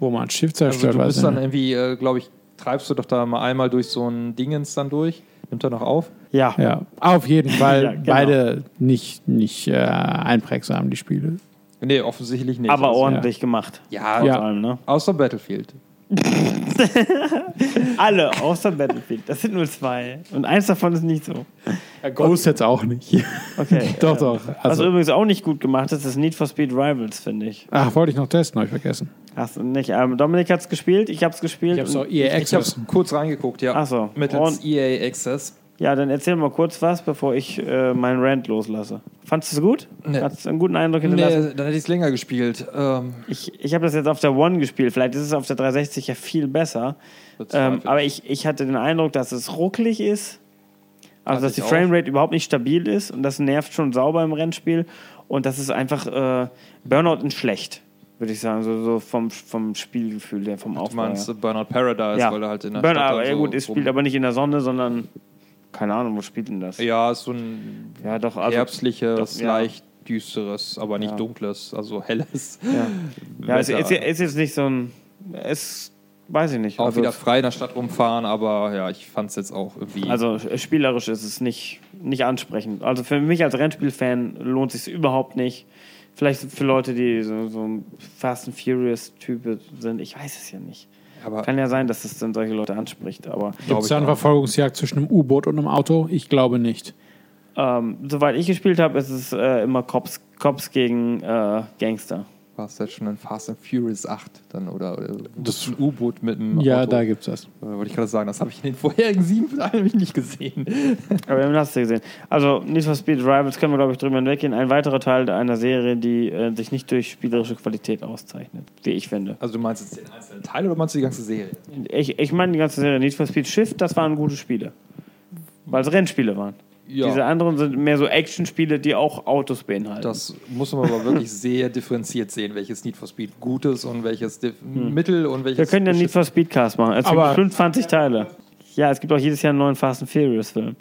Wo man ein Schiff Also zerstört, du weiß bist dann irgendwie, äh, glaube ich, treibst du doch da mal einmal durch so ein Dingens dann durch. Nimmt er noch auf? Ja. Ja, auf jeden Fall Ja, genau. beide nicht, nicht äh, einprägsam, die Spiele. Nee, offensichtlich nicht. aber Also, ordentlich gemacht. Ja, Vor Ja. allem, ne? Außer Battlefield. Alle, außer Battlefield. Das sind nur zwei. Und eins davon ist nicht so. Ghost jetzt auch nicht. Okay. doch, ähm, doch. Was Also, übrigens auch nicht gut gemacht ist, ist Need for Speed Rivals, finde ich. ach, wollte ich noch testen, habe ich vergessen. Hast du nicht? Ähm, Dominik hat es gespielt, ich habe es gespielt. Ich habe es EA Ich habe Access. kurz reingeguckt, ja. Ach so. Mittels Und- EA Access. Ja, dann erzähl mal kurz was, bevor ich äh, meinen Rant loslasse. Fandest du es gut? Nee. Hat es einen guten Eindruck hinterlassen? Nee, dann hätte ich es länger gespielt. Ähm, Ich, ich habe das jetzt auf der One gespielt. Vielleicht ist es auf der 360 ja viel besser. Ähm, aber ich, ich hatte den Eindruck, dass es ruckelig ist Also, Hatte dass die. Framerate überhaupt nicht stabil ist und das nervt schon sauber im Rennspiel. Und das ist einfach äh, Burnout in schlecht, würde ich sagen. So, so vom, vom Spielgefühl, vom Du Aufbau. meinst her. äh, Burnout Paradise, ja. weil er halt in der Burnout, Stadt dann ja so gut, es spielt aber nicht in der Sonne, sondern keine Ahnung, wo spielt denn das? Ja, so ein Ja, doch, also. herbstliches, doch, ja. leicht düsteres, aber nicht Ja. dunkles, also helles. Ja, ja es ist, ist jetzt nicht so ein. Es weiß ich nicht. Auch also, wieder frei in der Stadt rumfahren, aber ja, ich fand es jetzt auch irgendwie. Also äh, spielerisch ist es nicht, nicht ansprechend. Also für mich als Rennspielfan lohnt es sich überhaupt nicht. Vielleicht für Leute, die so, so ein Fast and Furious-Type sind, ich weiß es ja nicht. Aber Kann ja sein, dass es dann solche Leute anspricht, aber Gibt es da eine. Verfolgungsjagd zwischen einem U-Boot und einem Auto? Ich glaube nicht. ähm, soweit ich gespielt habe, ist es äh, immer Cops, Cops gegen äh, Gangster. War es jetzt schon in Fast and Furious 8 dann oder, oder das ein U-Boot mit einem Ja, Auto? da gibt es das. Äh, Wollte ich gerade sagen, das habe ich in den vorherigen sieben Teilen nämlich nicht gesehen. Aber wir haben das gesehen. Also Need for Speed Rivals können wir, glaube ich, drüber hinweggehen. Ein weiterer Teil einer Serie, die äh, sich nicht durch spielerische Qualität auszeichnet, wie ich finde. Also du meinst jetzt den einzelnen Teil oder meinst du die ganze Serie? Ich, ich meine die ganze Serie Need for Speed Shift, das waren gute Spiele. Weil es Rennspiele waren. Ja. Diese anderen sind mehr so Actionspiele, die auch Autos beinhalten. Das muss man aber wirklich sehr differenziert sehen, welches Need for Speed gut ist und welches Dif- Mittel und welches. wir können ja Need for Speed Cast machen. Es Aber- gibt 25 Teile. Ja, es gibt auch jedes Jahr einen neuen Fast and Furious Film.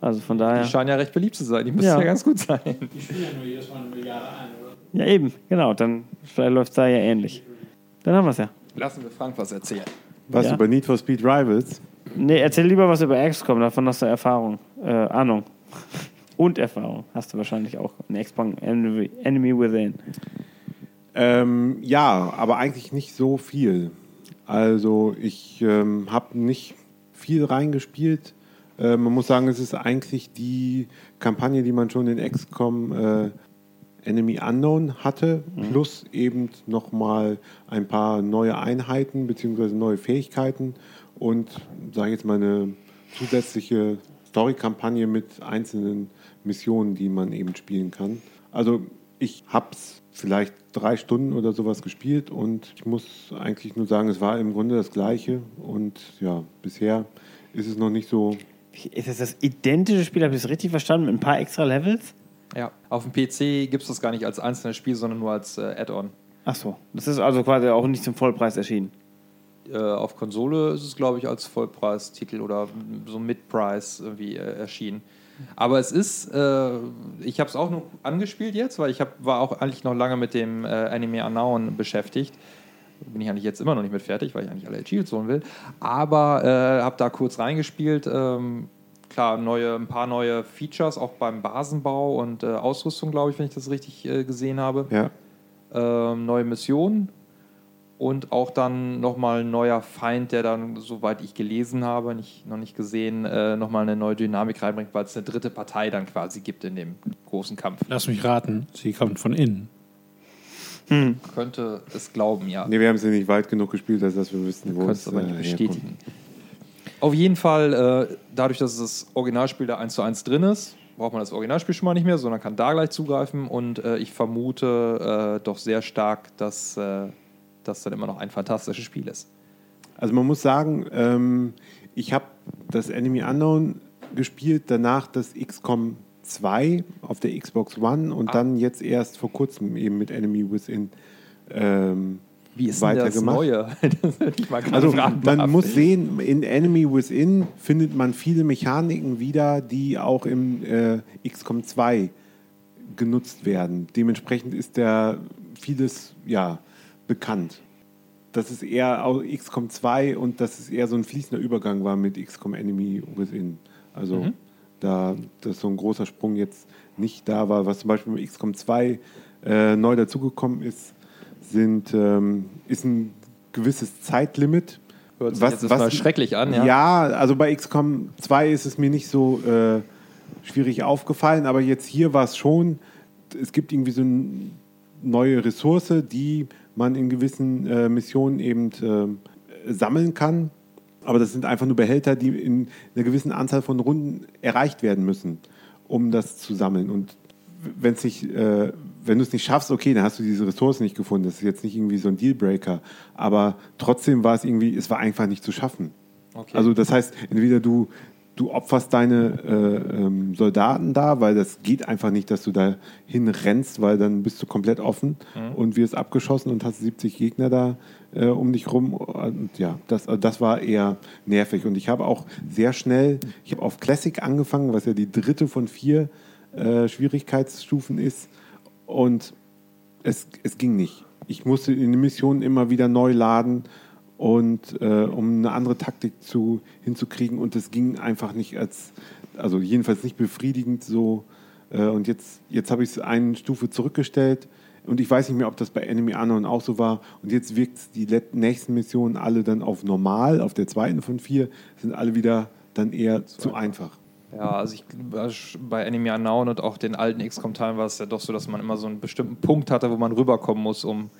Also von daher. Die scheinen ja recht beliebt zu sein. Die müssen Ja. ja, ganz gut sein. Die spielen ja nur jedes Mal eine Milliarde ein, oder? Ja, eben, genau. Dann läuft es da ja ähnlich. Dann haben wir es ja. Lassen wir Frank was erzählen. Was Ja. über Need for Speed Rivals? Nee, erzähl lieber was über XCOM, davon hast du Erfahrung. Äh, Ahnung. Und Erfahrung. Hast du wahrscheinlich auch. Ein XCOM Enemy, Within. Ähm, ja, aber eigentlich nicht so viel. Also ich ähm, habe nicht viel reingespielt. Äh, man muss sagen, es ist eigentlich die Kampagne, die man schon in XCOM äh, Enemy Unknown hatte, plus eben nochmal ein paar neue Einheiten bzw. neue Fähigkeiten und, sage ich jetzt mal, eine zusätzliche Story-Kampagne mit einzelnen Missionen, die man eben spielen kann. Also ich habe es vielleicht drei Stunden oder sowas gespielt und ich muss eigentlich nur sagen, es war im Grunde das Gleiche und ja, bisher ist es noch nicht so Ist das das identische Spiel? Habe ich das richtig verstanden? Mit ein paar extra Levels? Ja. Auf dem PC gibt es das gar nicht als einzelnes Spiel, sondern nur als äh, Add-on. Ach so. Das ist also quasi auch nicht zum Vollpreis erschienen. Äh, auf Konsole ist es, glaube ich, als Vollpreistitel oder so Mid-Price irgendwie äh, erschienen. Aber es ist, äh, ich habe es auch nur angespielt jetzt, weil ich hab, war auch eigentlich noch lange mit dem äh, Anime Unknown beschäftigt. Bin ich eigentlich jetzt immer noch nicht mit fertig, weil ich eigentlich alle Achievements holen will. Aber äh, habe da kurz reingespielt. Ähm, klar, neue, ein paar neue Features, auch beim Basenbau und äh, Ausrüstung, glaube ich, wenn ich das richtig gesehen habe Ja. ähm, neue Missionen und auch dann nochmal ein neuer Feind, der dann, soweit ich gelesen habe, nicht, noch nicht gesehen, äh, nochmal eine neue Dynamik reinbringt, weil es eine dritte Partei dann quasi gibt in dem großen Kampf. Lass mich raten, sie kommt von innen. Könnte es glauben, ja. Nee, wir haben ja nicht weit genug gespielt, als dass wir wüssten, wo Könnte es es aber nicht äh, bestätigen. Auf jeden Fall, äh, dadurch, dass das Originalspiel da 1 zu 1 drin ist, braucht man das Originalspiel schon mal nicht mehr, sondern kann da gleich zugreifen. Und äh, ich vermute äh, doch sehr stark, dass äh, das dann immer noch ein fantastisches Spiel ist. Also man muss sagen, ähm, ich habe das Enemy Unknown gespielt, danach das XCOM 2 auf der Xbox One und dann jetzt erst vor kurzem eben mit Enemy Within ähm, Wie ist denn das. Neue? das Also man darf. muss sehen, in Enemy Within findet man viele Mechaniken wieder, die auch im äh, XCOM 2 genutzt werden. Dementsprechend ist der vieles ja bekannt. Das ist eher XCOM 2 und dass es eher so ein fließender Übergang war mit XCOM Enemy Within. Also da dass so ein großer Sprung jetzt nicht da war, was zum Beispiel mit XCOM 2 äh, neu dazugekommen ist, sind, ähm, ist ein gewisses Zeitlimit. Hört sich jetzt erstmal schrecklich an, ja. Ja, also bei XCOM 2 ist es mir nicht so äh, schwierig aufgefallen, aber jetzt hier war es schon, es gibt irgendwie so eine neue Ressource, die man in gewissen äh, Missionen eben äh, sammeln kann. Aber das sind einfach nur Behälter, die in einer gewissen Anzahl von Runden erreicht werden müssen, um das zu sammeln. Und wenn es nicht, äh, wenn du es nicht schaffst, okay, dann hast du diese Ressourcen nicht gefunden. Das ist jetzt nicht irgendwie so ein Dealbreaker. Aber trotzdem war es irgendwie, es war einfach nicht zu schaffen. Okay. Also das heißt, entweder du du opferst deine äh, ähm, Soldaten da, weil das geht einfach nicht, dass du da hinrennst, weil dann bist du komplett offen und wirst abgeschossen und hast 70 Gegner da äh, um dich rum. Und ja, das, also das war eher nervig. Und ich habe auch sehr schnell, ich habe auf Classic angefangen, was ja die dritte von vier äh, Schwierigkeitsstufen ist. Und es, es ging nicht. Ich musste in den Missionen immer wieder neu laden und äh, um eine andere Taktik zu, hinzukriegen und es ging einfach nicht als, also jedenfalls nicht befriedigend so. Äh, und jetzt, jetzt habe ich es eine Stufe zurückgestellt und ich weiß nicht mehr, ob das bei Enemy Unknown auch so war. Und jetzt wirkt die nächsten Missionen alle dann auf normal, auf der zweiten von vier, sind alle wieder dann eher zu einfach. Ja, also ich bei Enemy Unknown und auch den alten XCOM-Teilen war es ja doch so, dass man immer so einen bestimmten Punkt hatte, wo man rüberkommen muss, um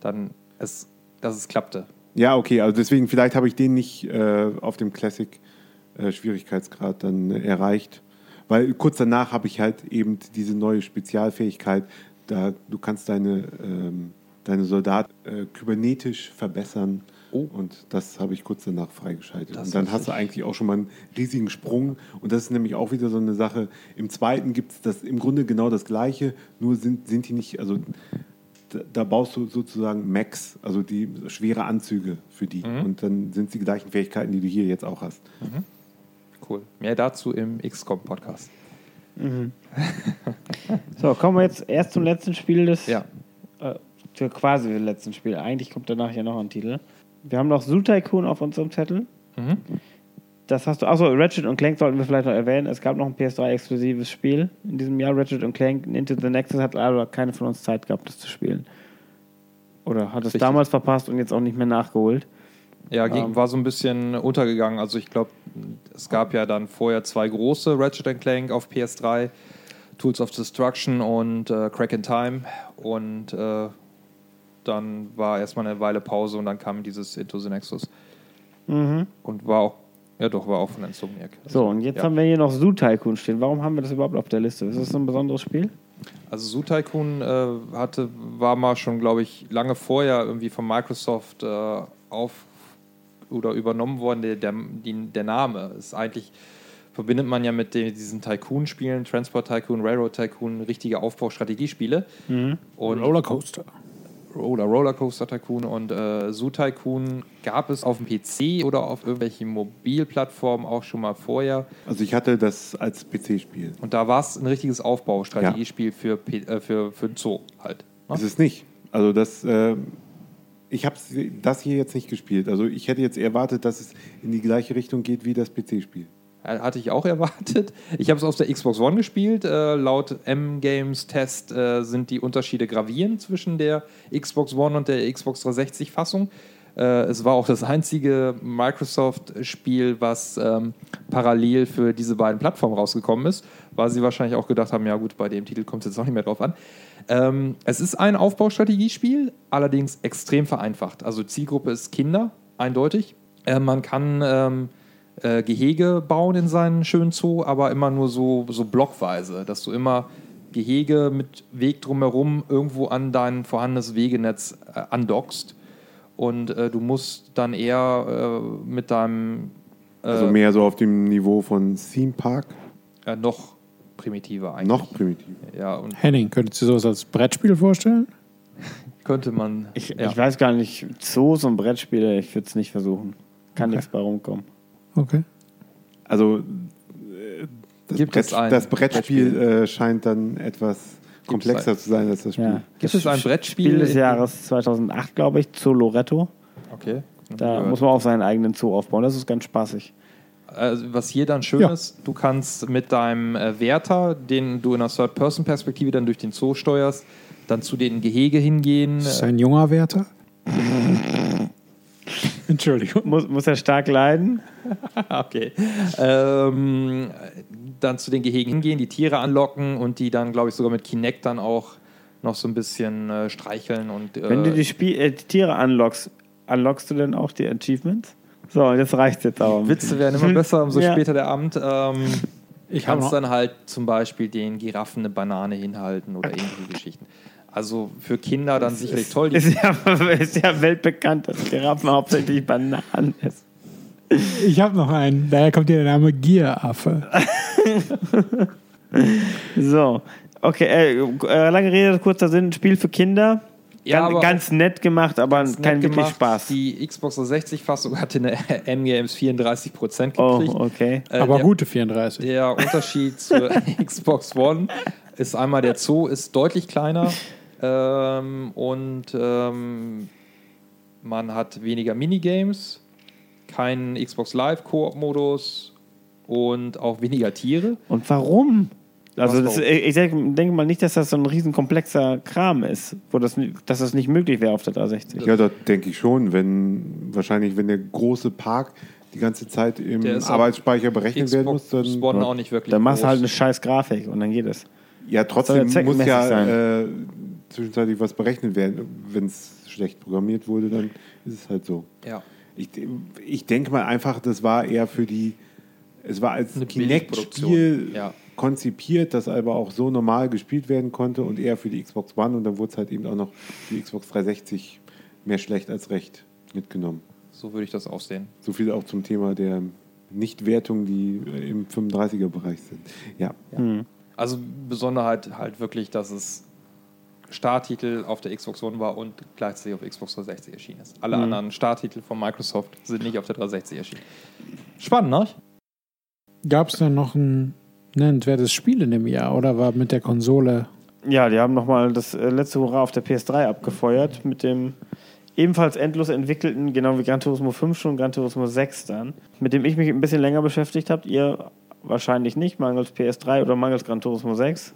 dann es, dass es klappte. Ja, okay, also deswegen, vielleicht habe ich den nicht äh, auf dem Classic-Schwierigkeitsgrad dann äh, erreicht. Weil kurz danach habe ich halt eben diese neue Spezialfähigkeit, da du kannst deine, ähm, deine Soldaten äh, kybernetisch verbessern. Oh. Und das habe ich kurz danach freigeschaltet. Das und dann hast du eigentlich auch schon mal einen riesigen Sprung. Und das ist nämlich auch wieder so eine Sache. Im zweiten gibt es das im Grunde genau das Gleiche, nur sind, sind die nicht, also da, da baust du sozusagen Max, also die schwere Anzüge für die. Und dann sind es die gleichen Fähigkeiten, die du hier jetzt auch hast. Cool. Mehr dazu im XCOM-Podcast. So, kommen wir jetzt erst zum letzten Spiel des. Ja. Äh, quasi letzten Spiel. Eigentlich kommt danach ja noch ein Titel. Wir haben noch Zoo Tycoon auf unserem Zettel. Mhm. Das hast du. Achso, Ratchet und Clank sollten wir vielleicht noch erwähnen. Es gab noch ein PS3-exklusives Spiel in diesem Jahr. Ratchet und Clank Into the Nexus hat aber keine von uns Zeit gehabt, das zu spielen. Oder hat es Richtig. damals verpasst und jetzt auch nicht mehr nachgeholt. Ja, ging, Ähm. war so ein bisschen untergegangen. Also ich glaube, es gab ja dann vorher zwei große Ratchet Clank auf PS3, Tools of Destruction und äh, Crack in Time. Und äh, dann war erstmal eine Weile Pause und dann kam dieses Into the Nexus. Und war auch, ja doch, war auch von Insomniac. So, und jetzt ja. haben wir hier noch Zoo Tycoon stehen. Warum haben wir das überhaupt auf der Liste? Ist das so ein besonderes Spiel? Also Zoo Tycoon äh, hatte, war mal schon, glaube ich, lange vorher irgendwie von Microsoft äh, auf oder übernommen worden. Der, der, die, der Name ist eigentlich, verbindet man ja mit den, diesen Tycoon-Spielen, Transport Tycoon, Railroad Tycoon, richtige Aufbaustrategiespiele. Und Rollercoaster. Oder Rollercoaster Tycoon und äh, Zoo Tycoon gab es auf dem PC oder auf irgendwelchen Mobilplattformen auch schon mal vorher. Also ich hatte das als PC-Spiel. Und da war es ein richtiges Aufbaustrategiespiel für, P- äh, für, für den Zoo halt. ne? Ist es nicht. Also das, äh, ich habe das hier jetzt nicht gespielt. Also ich hätte jetzt erwartet, dass es in die gleiche Richtung geht wie das PC-Spiel. Äh, Hatte ich auch erwartet. Ich habe es auf der Xbox One gespielt. Äh, laut M-Games-Test äh, sind die Unterschiede gravierend zwischen der Xbox One und der Xbox 360-Fassung. Äh, es war auch das einzige Microsoft-Spiel, was ähm, parallel für diese beiden Plattformen rausgekommen ist, weil sie wahrscheinlich auch gedacht haben, ja gut, bei dem Titel kommt es jetzt auch nicht mehr drauf an. Ähm, es ist ein Aufbaustrategiespiel, allerdings extrem vereinfacht. Also Zielgruppe ist Kinder, eindeutig. Äh, man kann ähm, äh, Gehege bauen in seinen schönen Zoo, aber immer nur so, so blockweise, dass du immer Gehege mit Weg drumherum irgendwo an dein vorhandenes Wegenetz äh, andockst. Und äh, du musst dann eher äh, mit deinem Also mehr so auf dem Niveau von Theme Park. äh, noch primitiver eigentlich. Noch primitiv. Ja, und Henning, könntest du sowas als Brettspiel vorstellen? könnte man. Ich, ja. ich weiß gar nicht. Zoos und Brettspiele, ich würde es nicht versuchen. Kann nichts bei rumkommen. Okay. Also äh, das, Gibt Brett, ein das Brettspiel Brettspiel? äh, scheint dann etwas komplexer zu sein als das Spiel. Ja. Gibt es ein Brettspiel? Spiel des Jahres 2008, glaube ich, Zoo Loretto. Okay. Da muss man auch seinen eigenen Zoo aufbauen. Das ist ganz spaßig. Also, was hier dann schön Ja. ist, du kannst mit deinem äh, Wärter, den du in einer Third-Person-Perspektive dann durch den Zoo steuerst, dann zu den Gehege hingehen. Ist das ein junger Wärter? Entschuldigung. Muss, muss er stark leiden? Okay. Ähm, dann zu den Gehegen hingehen, die Tiere anlocken und die dann, glaube ich, sogar mit Kinect dann auch noch so ein bisschen äh, streicheln und äh, Wenn du die, Spiel äh, die Tiere unlockst, unlockst du denn auch die Achievements? So, jetzt reicht jetzt aber. Witze werden immer besser, umso Ja. später der Abend. Ähm, Ich kannst habe noch, dann halt zum Beispiel den Giraffen eine Banane hinhalten oder ähnliche Geschichten. Also für Kinder dann sicherlich toll. Ist ja, ist ja weltbekannt, dass Giraffen hauptsächlich Bananen essen. Ich habe noch einen. Daher kommt hier der Name Gieraffe. So, okay, äh, äh, lange Rede, kurzer Sinn, ein Spiel für Kinder. Ja, ganz, aber ganz nett gemacht, aber kein wirklich gemacht. Spaß. Die Xbox 360-Fassung hatte eine MGMs 34% gekriegt. oh, okay. Äh, Aber der, gute 34. Der Unterschied zur Xbox One ist einmal, der Zoo ist deutlich kleiner ähm, und ähm, man hat weniger Minigames, keinen Xbox Live Koop-Modus und auch weniger Tiere. Und warum? Also das, ich denke mal nicht, dass das so ein riesen komplexer Kram ist, wo das, dass das nicht möglich wäre auf der 360. Ja, das denke ich schon. Wenn wahrscheinlich, wenn der große Park die ganze Zeit im Arbeitsspeicher berechnet werden muss, Xbox dann One auch nicht wirklich. Dann machst du halt eine scheiß Grafik und dann geht es. ja trotzdem ja muss ja sein. äh, zwischenzeitlich was berechnet werden. Wenn es schlecht programmiert wurde, dann ist es halt so. Ja. Ich, ich denke mal einfach, das war eher für die, es war als Kinect-Spiel ja. konzipiert, das aber auch so normal gespielt werden konnte und eher für die Xbox One und dann wurde es halt eben auch noch für die Xbox 360 mehr schlecht als recht mitgenommen. So würde ich das auch sehen. So viel auch zum Thema der Nichtwertung, die im 35er-Bereich sind. Ja. Also Besonderheit halt wirklich, dass es Starttitel auf der Xbox One war und gleichzeitig auf Xbox 360 erschienen ist. Alle anderen Starttitel von Microsoft sind nicht auf der 360 erschienen. Spannend, ne? Gab es denn noch ein nennenswertes Spiel in dem Jahr oder war mit der Konsole? Ja, die haben nochmal das äh, letzte Hurra auf der PS3 abgefeuert mit dem ebenfalls endlos entwickelten, genau wie Gran Turismo 5 schon, Gran Turismo 6 dann, mit dem ich mich ein bisschen länger beschäftigt habe. Ihr wahrscheinlich nicht, mangels PS3 oder mangels Gran Turismo 6.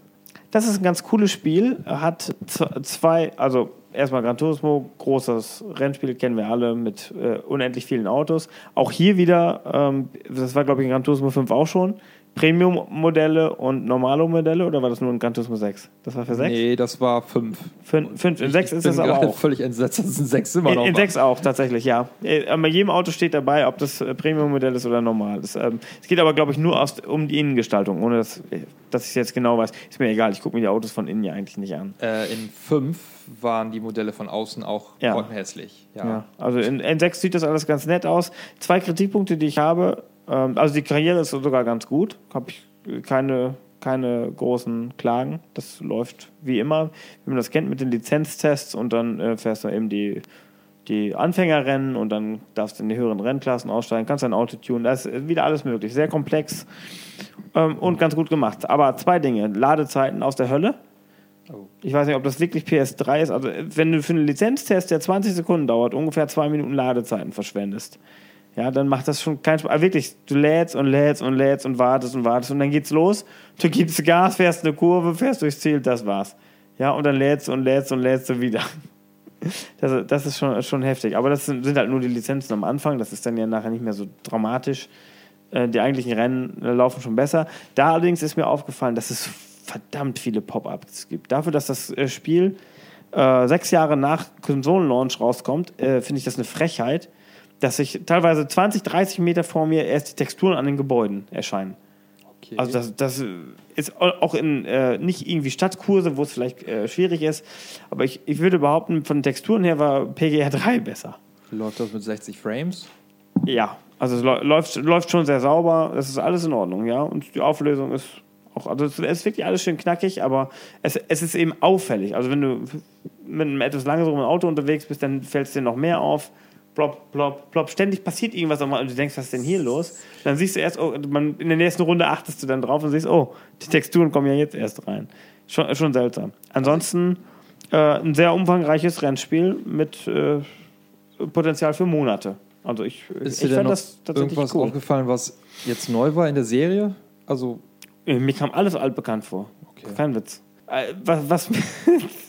Das ist ein ganz cooles Spiel. Hat zwei, also erstmal Gran Turismo, großes Rennspiel, kennen wir alle mit äh, unendlich vielen Autos. Auch hier wieder, ähm, das war glaube ich in Gran Turismo 5 auch schon, Premium-Modelle und normale Modelle oder war das nur in Gran Turismo 6? Das war für 6? Nee, das war 5. Fün- fünf. In 6 ist es aber auch. völlig entsetzt, dass ein 6 immer In, noch in war. 6 auch, tatsächlich, ja. Äh, Bei jedem Auto steht dabei, ob das äh, Premium-Modell ist oder normal. Das, ähm, es geht aber, glaube ich, nur aus, um die Innengestaltung, ohne dass, äh, dass ich es jetzt genau weiß. Ist mir egal, ich gucke mir die Autos von innen ja eigentlich nicht an. Äh, in 5 waren die Modelle von außen auch Ja. grottenhässlich. Ja. Ja. Also in, in 6 sieht das alles ganz nett aus. Zwei Kritikpunkte, die ich habe. Ähm, also die Karriere ist sogar ganz gut. Habe ich keine, keine großen Klagen. Das läuft wie immer, wie man das kennt mit den Lizenztests und dann äh, fährst du eben die, die Anfängerrennen und dann darfst du in die höheren Rennklassen aussteigen, kannst dein Auto tunen. Da ist wieder alles möglich. Sehr komplex ähm, und ganz gut gemacht. Aber zwei Dinge. Ladezeiten aus der Hölle. Oh. Ich weiß nicht, ob das wirklich PS3 ist. Also, wenn du für einen Lizenztest, der 20 Sekunden dauert, ungefähr zwei Minuten Ladezeiten verschwendest, ja, dann macht das schon keinen Spaß. Wirklich, du lädst und lädst und lädst und wartest und wartest und dann geht's los. Du gibst Gas, fährst eine Kurve, fährst durchs Ziel, das war's. Ja, und dann lädst und lädst und lädst du wieder. Das, das ist schon, schon heftig. Aber das sind, sind halt nur die Lizenzen am Anfang. Das ist dann ja nachher nicht mehr so dramatisch. Äh, Die eigentlichen Rennen äh, laufen schon besser. Da allerdings ist mir aufgefallen, dass es verdammt viele Pop-Ups gibt. Dafür, dass das äh, Spiel äh, sechs Jahre nach Konsolenlaunch rauskommt, äh, finde ich das eine Frechheit, dass sich teilweise 20, 30 Meter vor mir erst die Texturen an den Gebäuden erscheinen. Okay. Also das, das ist auch in äh, nicht irgendwie Stadtkurse, wo es vielleicht äh, schwierig ist, aber ich, ich würde behaupten, von den Texturen her war PGR 3 besser. Läuft das mit 60 Frames? Ja, also es läu- läuft, läuft schon sehr sauber, das ist alles in Ordnung, ja. Und die Auflösung ist auch, also es ist wirklich alles schön knackig, aber es, es ist eben auffällig. Also wenn du mit einem etwas langsameren Auto unterwegs bist, dann fällt es dir noch mehr auf. Plop, plop, plop. Ständig passiert irgendwas und du denkst, was ist denn hier los? Dann siehst du erst, oh, man, in der nächsten Runde achtest du dann drauf und siehst, oh, die Texturen kommen ja jetzt erst rein. Schon, schon seltsam. Ansonsten äh, ein sehr umfangreiches Rennspiel mit äh, Potenzial für Monate. Also ich, Ist ich dir noch das tatsächlich irgendwas cool. aufgefallen, was jetzt neu war in der Serie? Also, Äh, Mir kam alles altbekannt vor. Okay. Kein Witz. Äh, Was, was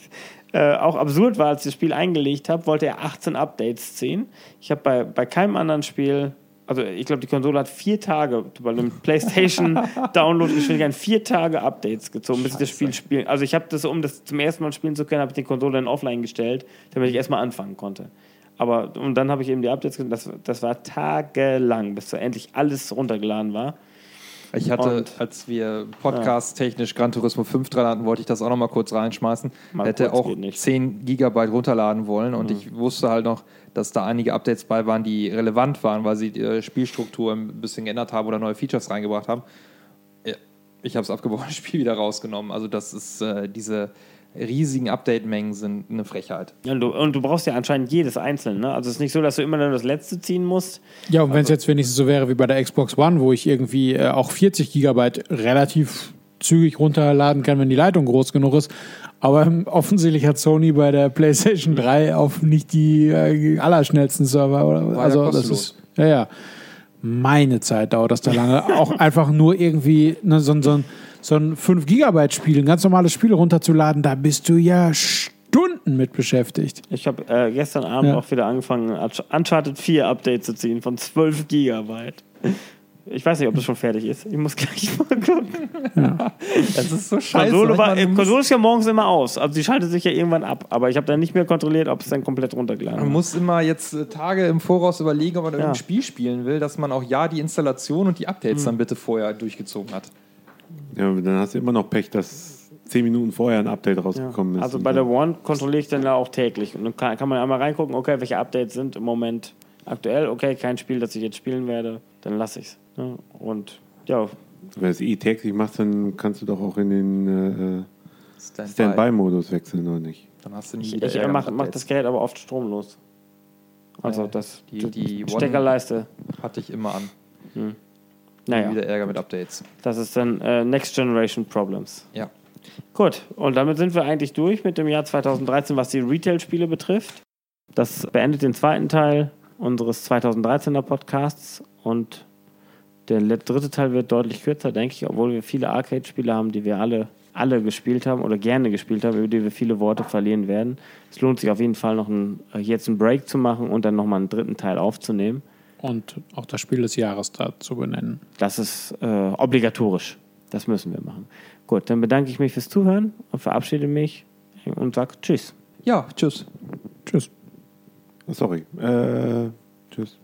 äh, auch absurd war, als ich das Spiel eingelegt habe, wollte er 18 Updates ziehen. Ich habe bei, bei keinem anderen Spiel, also ich glaube, die Konsole hat vier Tage bei einem PlayStation-Download-Geschwindigkeit vier Tage Updates gezogen, bis ich das Spiel spielen. Also ich habe das, um das zum ersten Mal spielen zu können, habe ich die Konsole dann offline gestellt, damit ich erstmal anfangen konnte. Aber und dann habe ich eben die Updates, das, das war tagelang, bis so endlich alles runtergeladen war. Ich hatte, Und- als wir podcast-technisch Gran Turismo 5 dran hatten, wollte ich das auch noch mal kurz reinschmeißen. Mal Hätte kurz auch geht nicht. 10 Gigabyte runterladen wollen und ich wusste halt noch, dass da einige Updates bei waren, die relevant waren, weil sie die äh, Spielstruktur ein bisschen geändert haben oder neue Features reingebracht haben. Ich habe das abgebrochene Spiel wieder rausgenommen. Also das ist äh, diese riesigen Update-Mengen sind eine Frechheit. Ja, und, du, und du brauchst ja anscheinend jedes einzelne. Ne? Also es ist nicht so, dass du immer nur das letzte ziehen musst. Ja, und wenn es jetzt wenigstens so wäre wie bei der Xbox One, wo ich irgendwie äh, auch 40 Gigabyte relativ zügig runterladen kann, wenn die Leitung groß genug ist. Aber ähm, offensichtlich hat Sony bei der PlayStation 3 auf nicht die äh, allerschnellsten Server. Oder, ja also das kostenlos. ist ja ja. Meine Zeit dauert das da lange. auch einfach nur irgendwie ne, so, ein- so, ein- so ein 5 Gigabyte Spiel, ein ganz normales Spiel runterzuladen, da bist du ja Stunden mit beschäftigt. Ich habe äh, gestern Abend Ja. auch wieder angefangen, Unch- Uncharted 4 Update zu ziehen von 12 Gigabyte. Ich weiß nicht, ob das schon fertig ist. Ich muss gleich mal gucken. Das ist so scheiße. Konsole, war, Man muss- Konsole ist ja morgens immer aus. Also die schaltet sich ja irgendwann ab. Aber ich habe dann nicht mehr kontrolliert, ob es dann komplett runtergeladen Man hat. muss immer jetzt äh, Tage im Voraus überlegen, ob man Ja. irgendein Spiel spielen will, dass man auch ja die Installation und die Updates Hm. dann bitte vorher durchgezogen hat. Ja, dann hast du immer noch Pech, dass zehn Minuten vorher ein Update Ja. rausgekommen ist. Also bei der One kontrolliere ich dann ja auch täglich. Und dann kann, kann man einmal reingucken, okay, welche Updates sind im Moment aktuell. Okay, kein Spiel, das ich jetzt spielen werde. Dann lasse ich es. Ne? Und ja, Wenn du es eh täglich machst, dann kannst du doch auch in den äh, Standby. Standby-Modus wechseln, oder nicht? Dann hast du nie ich, wieder ich Ärger mache mach das Gerät aber oft stromlos. Also Ja, das die- die One- Steckerleiste. Hatte ich immer an. Nie Naja, Wieder Ärger mit Updates. das ist dann äh, Next Generation Problems. Ja. Gut, und damit sind wir eigentlich durch mit dem Jahr 2013, was die Retail-Spiele betrifft. Das beendet den zweiten Teil unseres 2013er Podcasts und der dritte Teil wird deutlich kürzer, denke ich, obwohl wir viele Arcade-Spiele haben, die wir alle, alle gespielt haben oder gerne gespielt haben, über die wir viele Worte verlieren werden. Es lohnt sich auf jeden Fall noch ein, äh, jetzt einen Break zu machen und dann nochmal einen dritten Teil aufzunehmen. Und auch das Spiel des Jahres da zu benennen. Das ist äh, obligatorisch. Das müssen wir machen. Gut, dann bedanke ich mich fürs Zuhören und verabschiede mich und sage Tschüss. Ja, tschüss. Tschüss. Sorry. Äh, tschüss.